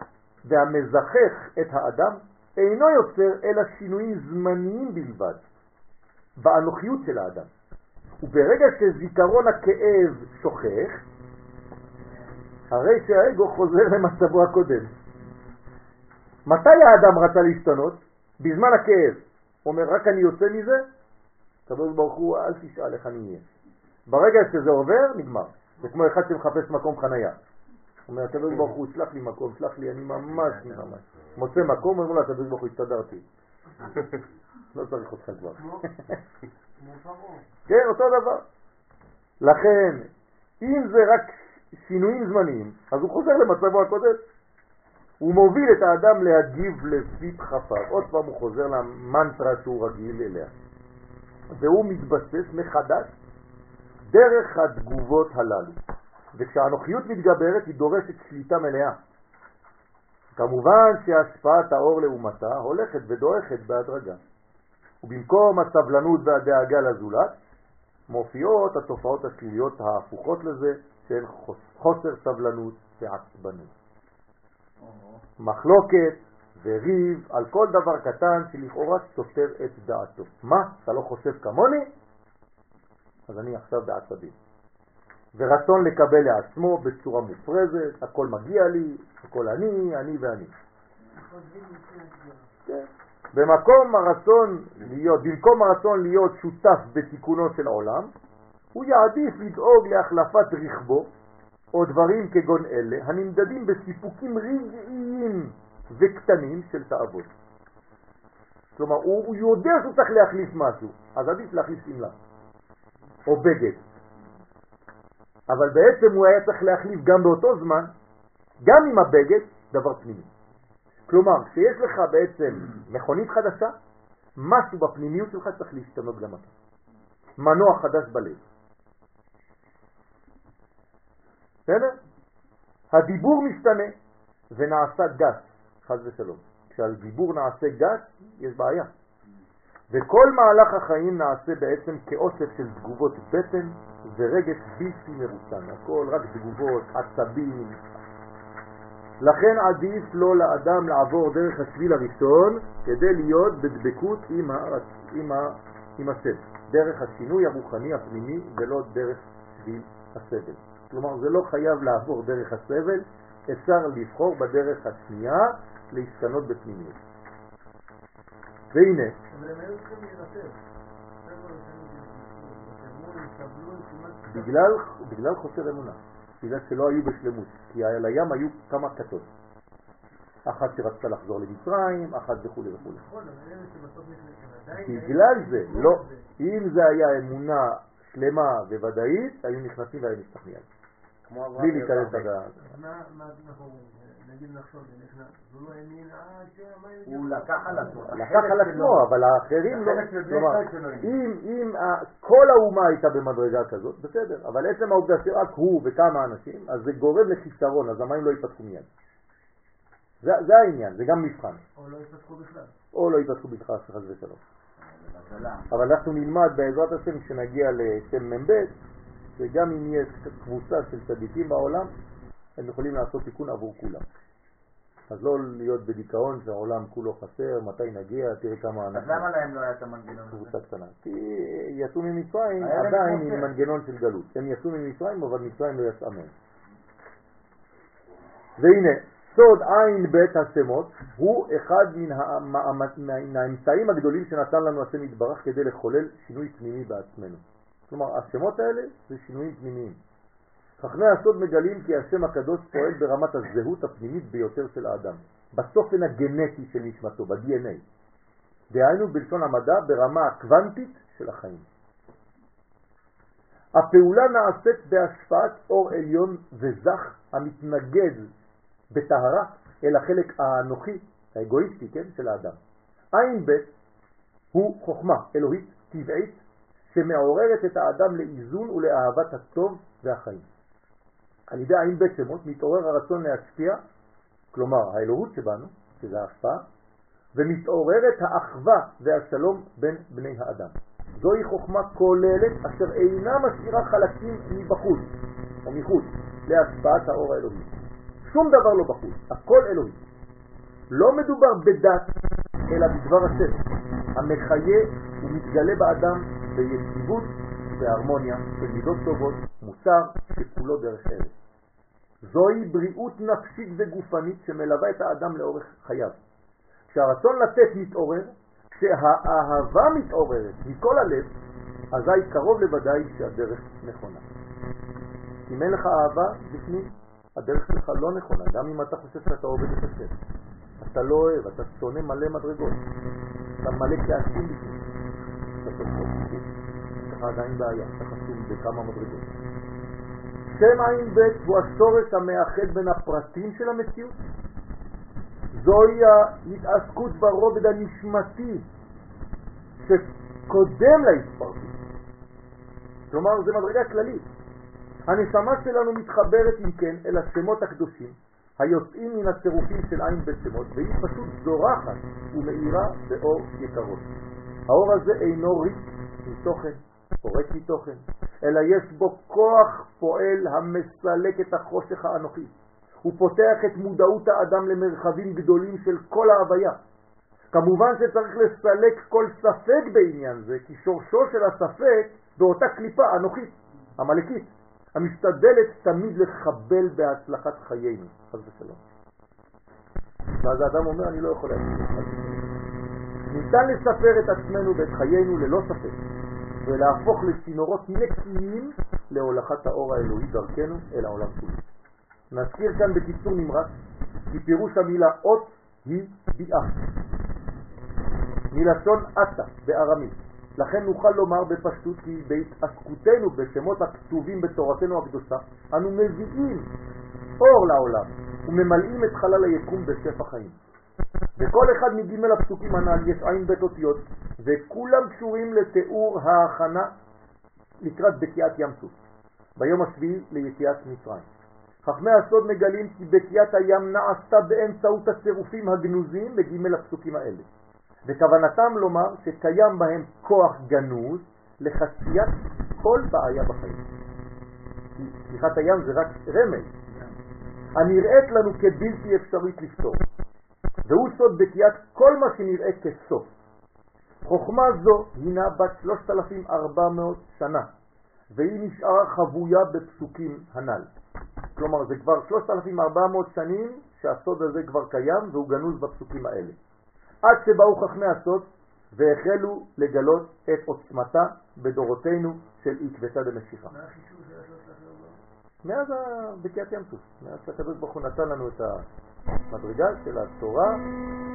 B: והמזכך את האדם אינו יוצר אלא שינויים זמניים בלבד באנוכיות של האדם. וברגע שזיכרון הכאב שוכח, הרי שהאגו חוזר למצבו הקודם. מתי האדם רצה להשתנות? בזמן הכאב. הוא אומר, רק אני יוצא מזה, הקדוש ברוך הוא, אל תשאל איך אני אהיה. ברגע שזה עובר, נגמר. זה כמו אחד שמחפש מקום חנייה. הוא אומר, הקדוש ברוך הוא, שלח לי מקום, שלח לי, אני ממש ממש. מוצא מקום, אומר לו, הקדוש ברוך הוא, הסתדרתי. *laughs* לא צריך אותך כבר. כן, אותו דבר. לכן, אם זה רק שינויים זמניים, אז הוא חוזר למצבו הקודם. הוא מוביל את האדם להגיב לפי דחפיו. עוד פעם הוא חוזר למנטרה שהוא רגיל אליה. והוא מתבסס מחדש דרך התגובות הללו. וכשהנוחיות מתגברת היא דורשת שליטה מלאה. כמובן שהשפעת האור לעומתה הולכת ודועכת בהדרגה. ובמקום הסבלנות והדאגה לזולת, מופיעות התופעות השליליות ההפוכות לזה של חוסר סבלנות ועצבנות. מחלוקת וריב על כל דבר קטן שלכאורה סותר את דעתו. מה? אתה לא חושב כמוני? אז אני עכשיו בעצבים. ורצון לקבל לעצמו בצורה מופרזת, הכל מגיע לי, הכל אני, אני ואני. כן. במקום הרצון להיות, במקום הרצון להיות שותף בתיקונו של העולם, הוא יעדיף לדאוג להחלפת רכבו או דברים כגון אלה הנמדדים בסיפוקים רגעיים וקטנים של תאוות. כלומר, הוא, הוא יודע שהוא צריך להחליף משהו, אז עדיף להחליף שמלה או בגד. אבל בעצם הוא היה צריך להחליף גם באותו זמן, גם עם הבגד, דבר פנימי. כלומר, כשיש לך בעצם מכונית חדשה, משהו בפנימיות שלך צריך להשתנות גם אתה. מנוע חדש בלב. בסדר? הדיבור משתנה ונעשה גס, חז ושלום. כשהדיבור נעשה גס, יש בעיה. וכל מהלך החיים נעשה בעצם כאוסף של תגובות בטן ורגש בלתי מרוסן. הכל רק תגובות, עצבים. לכן עדיף לו לאדם לעבור דרך השביל הראשון כדי להיות בדבקות עם, ה... עם, ה... עם הסבל. דרך השינוי הרוחני הפנימי ולא דרך שביל הסבל. כלומר זה לא חייב לעבור דרך הסבל, אפשר לבחור בדרך השנייה להשתנות בפנימיות. והנה, בגלל, בגלל חוסר אמונה, בגלל שלא היו בשלמות, כי על הים היו כמה כתות. אחת שרצתה לחזור למצרים, אחת וכו' וכו'. נכון, בגלל זה, לא, אם זה היה אמונה שלמה וודאית, היו נכנסים והיו משתכנעים. בלי להיכנס לדעת.
A: מה אנחנו אומרים? נגיד נחשוב, הוא לא האמין עד שהמים...
D: הוא לקח על עצמו.
B: לקח על עצמו, אבל האחרים לא... כלומר, אם כל האומה הייתה במדרגה כזאת, בסדר, אבל עצם העובדה שרק הוא וכמה אנשים, אז זה גורם לחיסרון, אז המים לא ייפתחו מיד. זה העניין, זה גם מבחן.
A: או לא ייפתחו בכלל.
B: או לא ייפתחו בכלל, חס ושלום. אבל אנחנו נלמד בעזרת השם כשנגיע לשם מ"ב, שגם אם יש קבוצה של צדיקים בעולם, הם יכולים לעשות תיקון עבור כולם. אז לא להיות בדיכאון שהעולם כולו חסר, מתי נגיע, תראה כמה
D: אנשים. אז למה להם לא היה את המנגנון הזה?
B: קבוצה קטנה. כי יצאו ממצרים עדיין עם מנגנון של גלות. הם יצאו ממצרים, אבל מצרים לא יצאה מהם. והנה, סוד עין בית השמות הוא אחד מן האמצעים הגדולים שנתן לנו השם יתברך כדי לחולל שינוי פנימי בעצמנו. כלומר, השמות האלה זה שינויים פנימיים. חכמי הסוד מגלים כי השם הקדוש פועל ברמת הזהות הפנימית ביותר של האדם, בצופן הגנטי של נשמתו, ב-DNA. דהיינו בלשון המדע ברמה הקוונטית של החיים. הפעולה נעשית בהשפעת אור עליון וזך המתנגד בטהרה אל החלק האנוכי, האגואיסטי, כן, של האדם. עין ב' הוא חוכמה אלוהית טבעית שמעוררת את האדם לאיזון ולאהבת הטוב והחיים. על ידי עין בית שמות מתעורר הרצון להשפיע, כלומר האלוהות שבנו, שזה ההשפעה, ומתעוררת האחווה והשלום בין בני האדם. זוהי חוכמה כוללת אשר אינה משאירה חלקים מבחוץ או מחוץ להשפעת האור האלוהי. שום דבר לא בחוץ, הכל אלוהי. לא מדובר בדת, אלא בדבר השם, המחיה ומתגלה באדם ביציבות והרמוניה של מידות טובות, מוסר שכולו דרך ארץ. זוהי בריאות נפשית וגופנית שמלווה את האדם לאורך חייו. כשהרצון לתת מתעורר, כשהאהבה מתעוררת מכל הלב, אזי קרוב לוודאי שהדרך נכונה. אם אין לך אהבה בפנים, הדרך שלך לא נכונה, גם אם אתה חושב שאתה עובד את השם. אתה לא אוהב, אתה שונא מלא מדרגות, אתה מלא כעסים בפנים. יש לך עדיין בעיה, אתה חסום בכמה מדרגות. שם עין ב' הוא השורש המאחד בין הפרטים של המציאות. זוהי ההתעסקות ברובד הנשמתי שקודם להתפרטות. כלומר, זה מדרגה כללית. הנשמה שלנו מתחברת אם כן אל השמות הקדושים היוצאים מן הצירופים של עין בשמות והיא פשוט זורחת ומאירה באור יקרות. האור הזה אינו ריק מתוכן או ריק מתוכן, אלא יש בו כוח פועל המסלק את החושך האנוכי. הוא פותח את מודעות האדם למרחבים גדולים של כל ההוויה. כמובן שצריך לסלק כל ספק בעניין זה, כי שורשו של הספק באותה קליפה אנוכית, המלכית. המשתדלת תמיד לחבל בהצלחת חיינו, חס ושלום. ואז האדם אומר, אני לא יכול להגיד ניתן לספר את עצמנו ואת חיינו ללא ספק, ולהפוך לצינורות נקיים להולכת האור האלוהי דרכנו אל העולם כולו. נזכיר כאן בקיצור נמרץ, כי פירוש המילה אות היא ביאה. מלשון עתה בארמית. לכן נוכל לומר בפשטות כי בהתעסקותנו בשמות הכתובים בתורתנו הקדושה, אנו מביאים אור לעולם וממלאים את חלל היקום בשפע חיים. בכל אחד מג' הפסוקים הנ"ל יש עין בית אותיות, וכולם קשורים לתיאור ההכנה לקראת בקיעת ים סוף, ביום השביעי ליציאת מצרים. חכמי הסוד מגלים כי בקיעת הים נעשתה באמצעות הצירופים הגנוזים בג' הפסוקים האלה. וכוונתם לומר שקיים בהם כוח גנוז לחציית כל בעיה בחיים. פתיחת הים זה רק רמז, הנראית לנו כבלתי אפשרית לפתור, והוא סוד בקיאת כל מה שנראה כסוף. חוכמה זו הינה בת 3,400 שנה, והיא נשארה חבויה בפסוקים הנ"ל. כלומר, זה כבר 3,400 שנים שהסוד הזה כבר קיים והוא גנוז בפסוקים האלה. עד שבאו חכמי הסוד והחלו לגלות את עוצמתה בדורותינו של עקבתא דמשיחה. מאז בקיעת ים סוף, מאז שהקדוש ברוך הוא נתן לנו את המדרגה של התורה,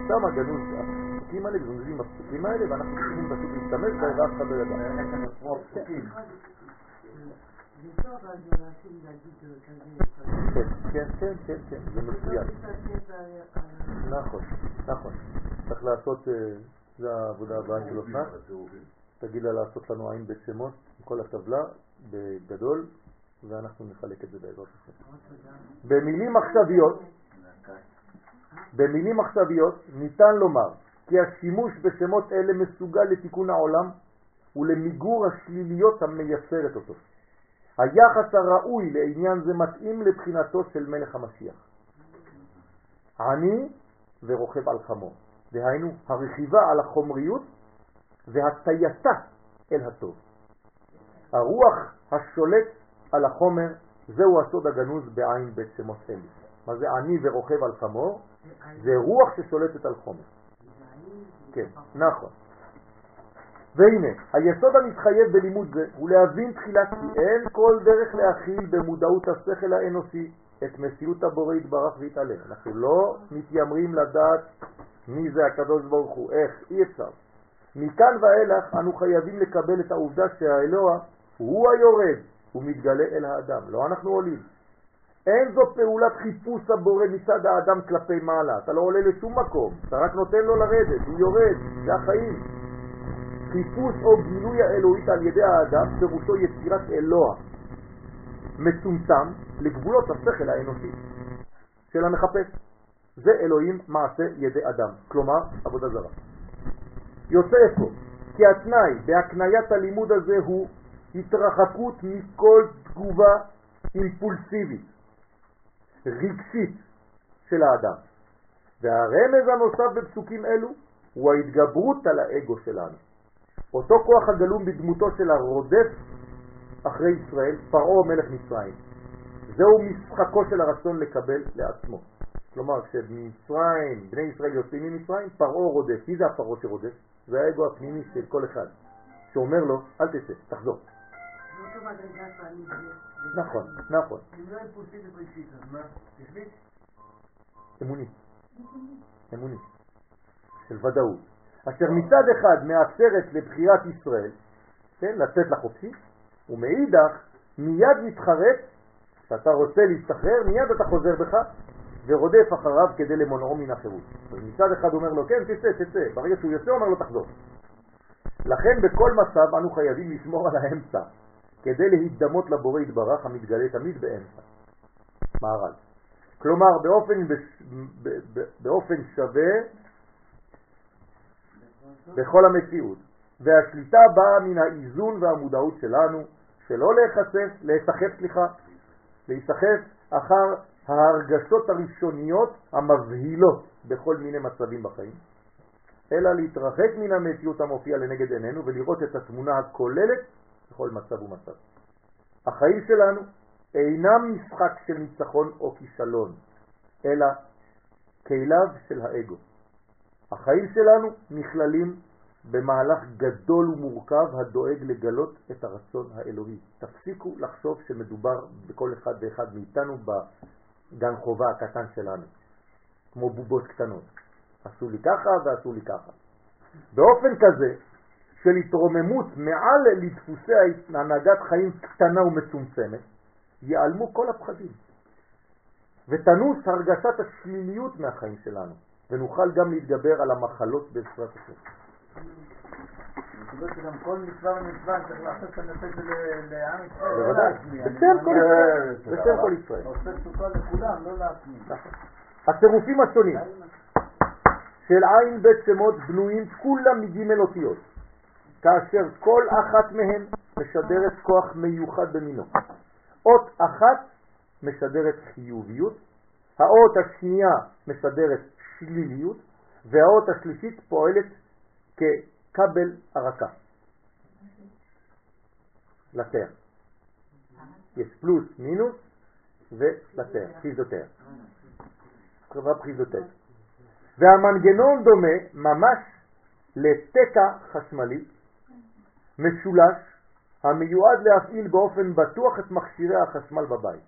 B: שם הגנוז הפסוקים האלה, גנוזים הפסוקים האלה, ואנחנו צריכים פשוט להשתמש בהם ואף אחד לא ידע. כן, כן, כן, כן, כן, זה מצוין. נכון, נכון. צריך לעשות, אה, זה העבודה הבאה של אופנת. תגיד לה לעשות לנו עין בית שמות, עם כל הטבלה, בגדול, ואנחנו נחלק את זה בעזרת השם. במילים עכשוויות, במילים עכשוויות ניתן לומר כי השימוש בשמות אלה מסוגל לתיקון העולם ולמיגור השליליות המייסרת אותו. היחס הראוי לעניין זה מתאים לבחינתו של מלך המשיח. עני ורוכב על חמור, דהיינו הרכיבה על החומריות והטייתה אל הטוב. הרוח השולט על החומר, זהו הסוד הגנוז בעין בית שמות אלי. מה זה עני ורוכב על חמור? זה רוח ששולטת על חומר. כן, נכון. והנה, היסוד המתחייב בלימוד זה הוא להבין תחילה כי אין כל דרך להכיל במודעות השכל האנושי את מציאות הבורא יתברך ויתעלה. אנחנו לא מתיימרים לדעת מי זה הקדוש ברוך הוא, איך, אי אפשר. מכאן ואילך אנו חייבים לקבל את העובדה שהאלוה הוא היורד, הוא מתגלה אל האדם, לא אנחנו עולים. אין זו פעולת חיפוש הבורא מצד האדם כלפי מעלה, אתה לא עולה לשום מקום, אתה רק נותן לו לרדת, הוא יורד, זה החיים. חיפוש או גילוי האלוהית על ידי האדם פירושו יצירת אלוה מצומצם לגבולות השכל האנושי של המחפש. זה אלוהים מעשה ידי אדם, כלומר עבודה זרה. יוצא איפה? כי התנאי בהקניית הלימוד הזה הוא התרחקות מכל תגובה אימפולסיבית, רגשית של האדם. והרמז הנוסף בפסוקים אלו הוא ההתגברות על האגו שלנו. אותו כוח הגלום בדמותו של הרודף אחרי ישראל, פרעה מלך מצרים. זהו משחקו של הרצון לקבל לעצמו. כלומר, כשמצרים, בני ישראל יוצאים ממצרים, פרעה רודף. מי זה הפרעה שרודף? זה האגו הפנימי של כל אחד, שאומר לו, אל תצא, תחזור. נכון, נכון. אמוני. אמוני. של ודאות. אשר מצד אחד מאפשרת לבחירת ישראל, כן, לצאת לחופשי, ומאידך מיד מתחרט, כשאתה רוצה להשתחרר, מיד אתה חוזר בך ורודף אחריו כדי למונעו מן החירות. אז מצד אחד אומר לו, כן, תצא, תצא, ברגע שהוא יוצא אומר לו תחזור. לכן בכל מצב אנו חייבים לשמור על האמצע, כדי להידמות לבורא יתברך המתגלה תמיד באמצע. מערל. כלומר, באופן, באופן שווה בכל המציאות. והשליטה באה מן האיזון והמודעות שלנו, שלא להיחשף, להיסחף, סליחה, להיסחף אחר ההרגשות הראשוניות המבהילות בכל מיני מצבים בחיים, אלא להתרחק מן המציאות המופיעה לנגד עינינו ולראות את התמונה הכוללת בכל מצב ומצב. החיים שלנו אינם משחק של ניצחון או כישלון, אלא כליו של האגו. החיים שלנו נכללים במהלך גדול ומורכב הדואג לגלות את הרצון האלוהי. תפסיקו לחשוב שמדובר בכל אחד ואחד מאיתנו בגן חובה הקטן שלנו, כמו בובות קטנות. עשו לי ככה ועשו לי ככה. באופן כזה של התרוממות מעל לדפוסי הנהגת חיים קטנה ומצומצמת, ייעלמו כל הפחדים. ותנוס הרגשת השליליות מהחיים שלנו, ונוכל גם להתגבר על המחלות בעזרת השם.
A: אני שגם כל מצווה ומצווה צריך לעשות את הנושא של לעם ישראל.
B: בוודאי, בשם כל ישראל.
A: עושה סוכה לכולם, לא לעצמי.
B: נכון. הצירופים השונים של עין בית שמות בנויים כולם מג' אותיות, כאשר כל אחת מהן משדרת כוח מיוחד במינו. אות אחת משדרת חיוביות, האות השנייה משדרת שליליות, והאות השלישית פועלת ככבל הרקה לתר. יש פלוס, מינוס ולתר, חיזוטר. קרבה פחיזוטר. והמנגנון דומה ממש לתקע חשמלי משולש המיועד להפעיל באופן בטוח את מכשירי החשמל בבית.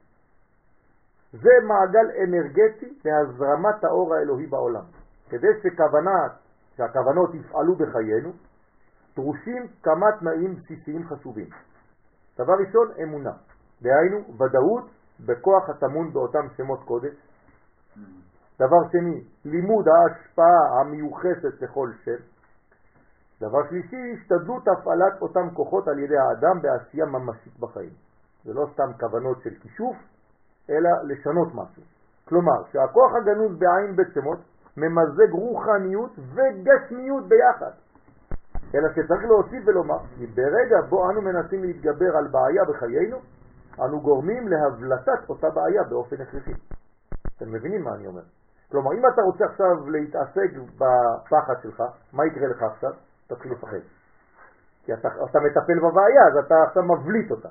B: זה מעגל אנרגטי להזרמת האור האלוהי בעולם. כדי שכוונה, שהכוונות יפעלו בחיינו, דרושים כמה תנאים בסיסיים חשובים. דבר ראשון, אמונה, דהיינו ודאות בכוח הטמון באותם שמות קודש. דבר שני, לימוד ההשפעה המיוחסת לכל שם. דבר שלישי, השתדלות הפעלת אותם כוחות על ידי האדם בעשייה ממשית בחיים. זה לא סתם כוונות של כישוף, אלא לשנות משהו. כלומר, שהכוח הגנוז בעין בית שמות ממזג רוחניות וגשמיות ביחד. אלא שצריך להוסיף ולומר, כי ברגע בו אנו מנסים להתגבר על בעיה בחיינו, אנו גורמים להבלטת אותה בעיה באופן הכרחי. אתם מבינים מה אני אומר? כלומר, אם אתה רוצה עכשיו להתעסק בפחד שלך, מה יקרה לך עכשיו? תתחיל לפחד. כי אתה, אתה מטפל בבעיה, אז אתה עכשיו מבליט אותה.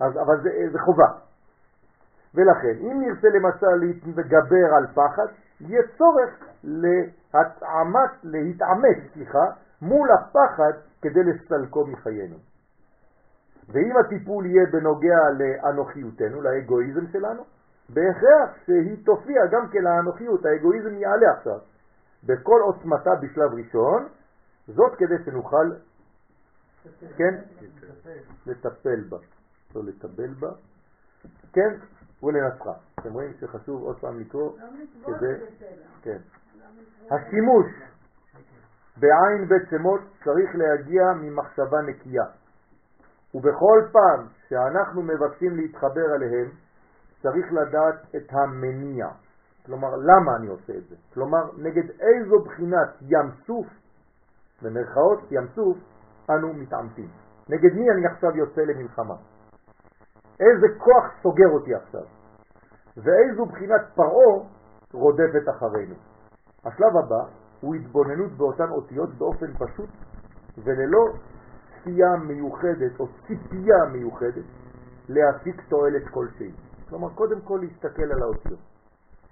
B: אז, אבל זה, זה חובה. ולכן, אם נרצה למשל להתגבר על פחד, יהיה צורך להתעמת, להתעמת, סליחה, מול הפחד כדי לסלקו מחיינו. ואם הטיפול יהיה בנוגע לאנוכיותנו, לאגואיזם שלנו, בהכרח שהיא תופיע גם כן לאנוכיות, האגואיזם יעלה עכשיו, בכל עוצמתה בשלב ראשון, זאת כדי שנוכל, כן, לטפל בה, לא לטפל בה, כן, ולנצחה. אתם רואים שחשוב עוד פעם לקרוא כדי, כן. השימוש בעין בית שמות צריך להגיע ממחשבה נקייה. ובכל פעם שאנחנו מבקשים להתחבר אליהם, צריך לדעת את המניע. כלומר, למה אני עושה את זה? כלומר, נגד איזו בחינת ים סוף, במרכאות ים סוף, אנו מתעמתים. נגד מי אני עכשיו יוצא למלחמה? איזה כוח סוגר אותי עכשיו? ואיזו בחינת פרעה רודפת אחרינו? השלב הבא הוא התבוננות באותן אותיות באופן פשוט וללא צפייה מיוחדת או ציפייה מיוחדת להפיק תועלת כלשהי. כלומר, קודם כל להסתכל על האותיות.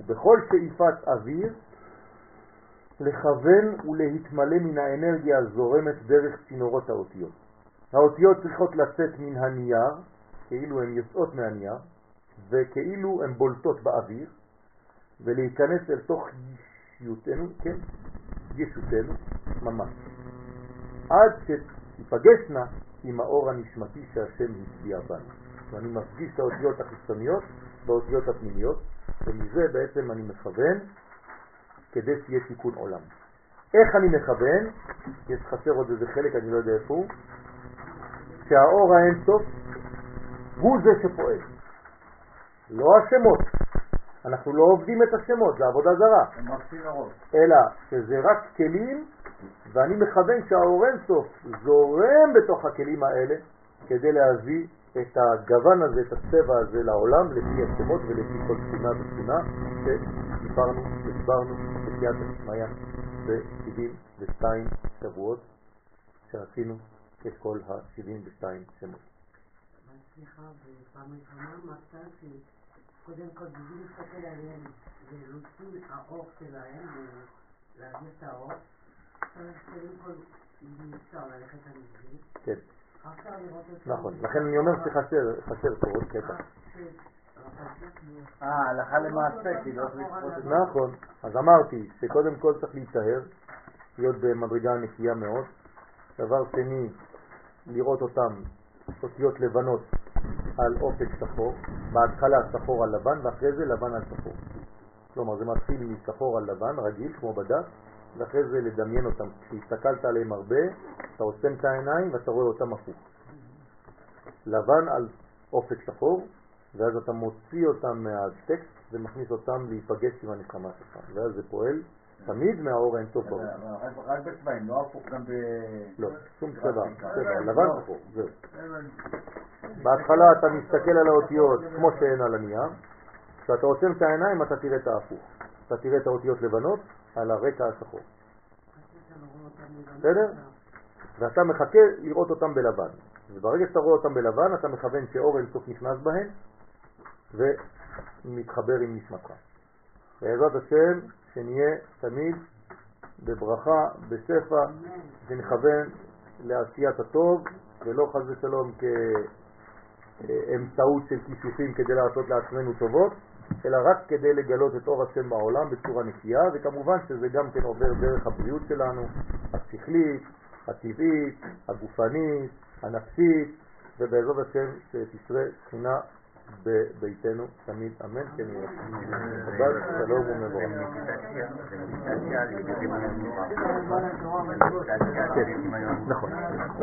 B: ובכל שאיפת אוויר, לכוון ולהתמלא מן האנרגיה הזורמת דרך צינורות האותיות. האותיות צריכות לצאת מן הנייר, כאילו הן יוצאות מהנייר, וכאילו הן בולטות באוויר, ולהיכנס אל תוך ישותנו, כן, ישותנו, ממש. עד שתיפגשנה עם האור הנשמתי שהשם הצביע בנו. ואני מפגיש את האותיות החיצוניות באותיות הפנימיות, ומזה בעצם אני מכוון כדי שיהיה תיקון עולם. איך אני מכוון? יש חסר עוד איזה חלק, אני לא יודע איפה הוא, שהאור האינסוף הוא זה שפועל, לא השמות. אנחנו לא עובדים את השמות, זה עבודה זרה. אלא שזה רק כלים, ואני מכוון שהאור אינסוף זורם בתוך הכלים האלה כדי להביא את הגוון הזה, את הצבע הזה לעולם, לפי השמות ולפי כל תכונה ותכונה שדיברנו ודיברנו בסייעת השמיה ב-72 שבועות שעשינו את כל ה-72 שמות.
F: סליחה, בפעם ראשונה אמרת שקודם כל בשביל להסתכל עליהם ולהוציא האור שלהם ולהעביר את האור, צריך קודם כל אפשר ללכת על זה.
B: כן. נכון, לכן אני אומר שחסר פה עוד קטע.
A: אה, הלכה למעשה, כי לא
B: נכון, אז אמרתי שקודם כל צריך להיטהר, להיות במדרגה נקייה מאוד. דבר שני, לראות אותם אותיות לבנות על אופק שחור, בהתחלה שחור על לבן ואחרי זה לבן על שחור. כלומר זה מתחיל משחור על לבן רגיל כמו בדף ואחרי זה לדמיין אותם. כשהסתכלת עליהם הרבה אתה עושה את העיניים ואתה רואה אותם הפוך. לבן על אופק שחור ואז אתה מוציא אותם מהטקסט ומכניס אותם להיפגש עם הנשמה שלך ואז זה פועל תמיד מהאור אין סוף ברור.
D: רק בצבעים, לא הפוך גם ב...
B: לא, שום צבע, צבע, לבן שחור, זהו. בהתחלה אתה מסתכל על האותיות כמו שהן על הנייר, כשאתה עוצם את העיניים אתה תראה את ההפוך. אתה תראה את האותיות לבנות על הרקע השחור. בסדר? ואתה מחכה לראות אותם בלבן. וברגע שאתה רואה אותם בלבן אתה מכוון שאור אינסוף נכנס בהם ומתחבר עם נשמתך. בעזרת השם שנהיה תמיד בברכה, בשפע, ונכוון לעשיית הטוב, ולא חז ושלום כאמצעות של כיסופים כדי לעשות לעצמנו טובות, אלא רק כדי לגלות את אור השם בעולם בצורה נקייה, וכמובן שזה גם כן עובר דרך הבריאות שלנו, השכלית, הטבעית, הגופנית, הנפשית, ובעזרת השם שתשרה שכינה בביתנו תמיד אמן כן יהיה. שבת שלום ומבורך. נכון.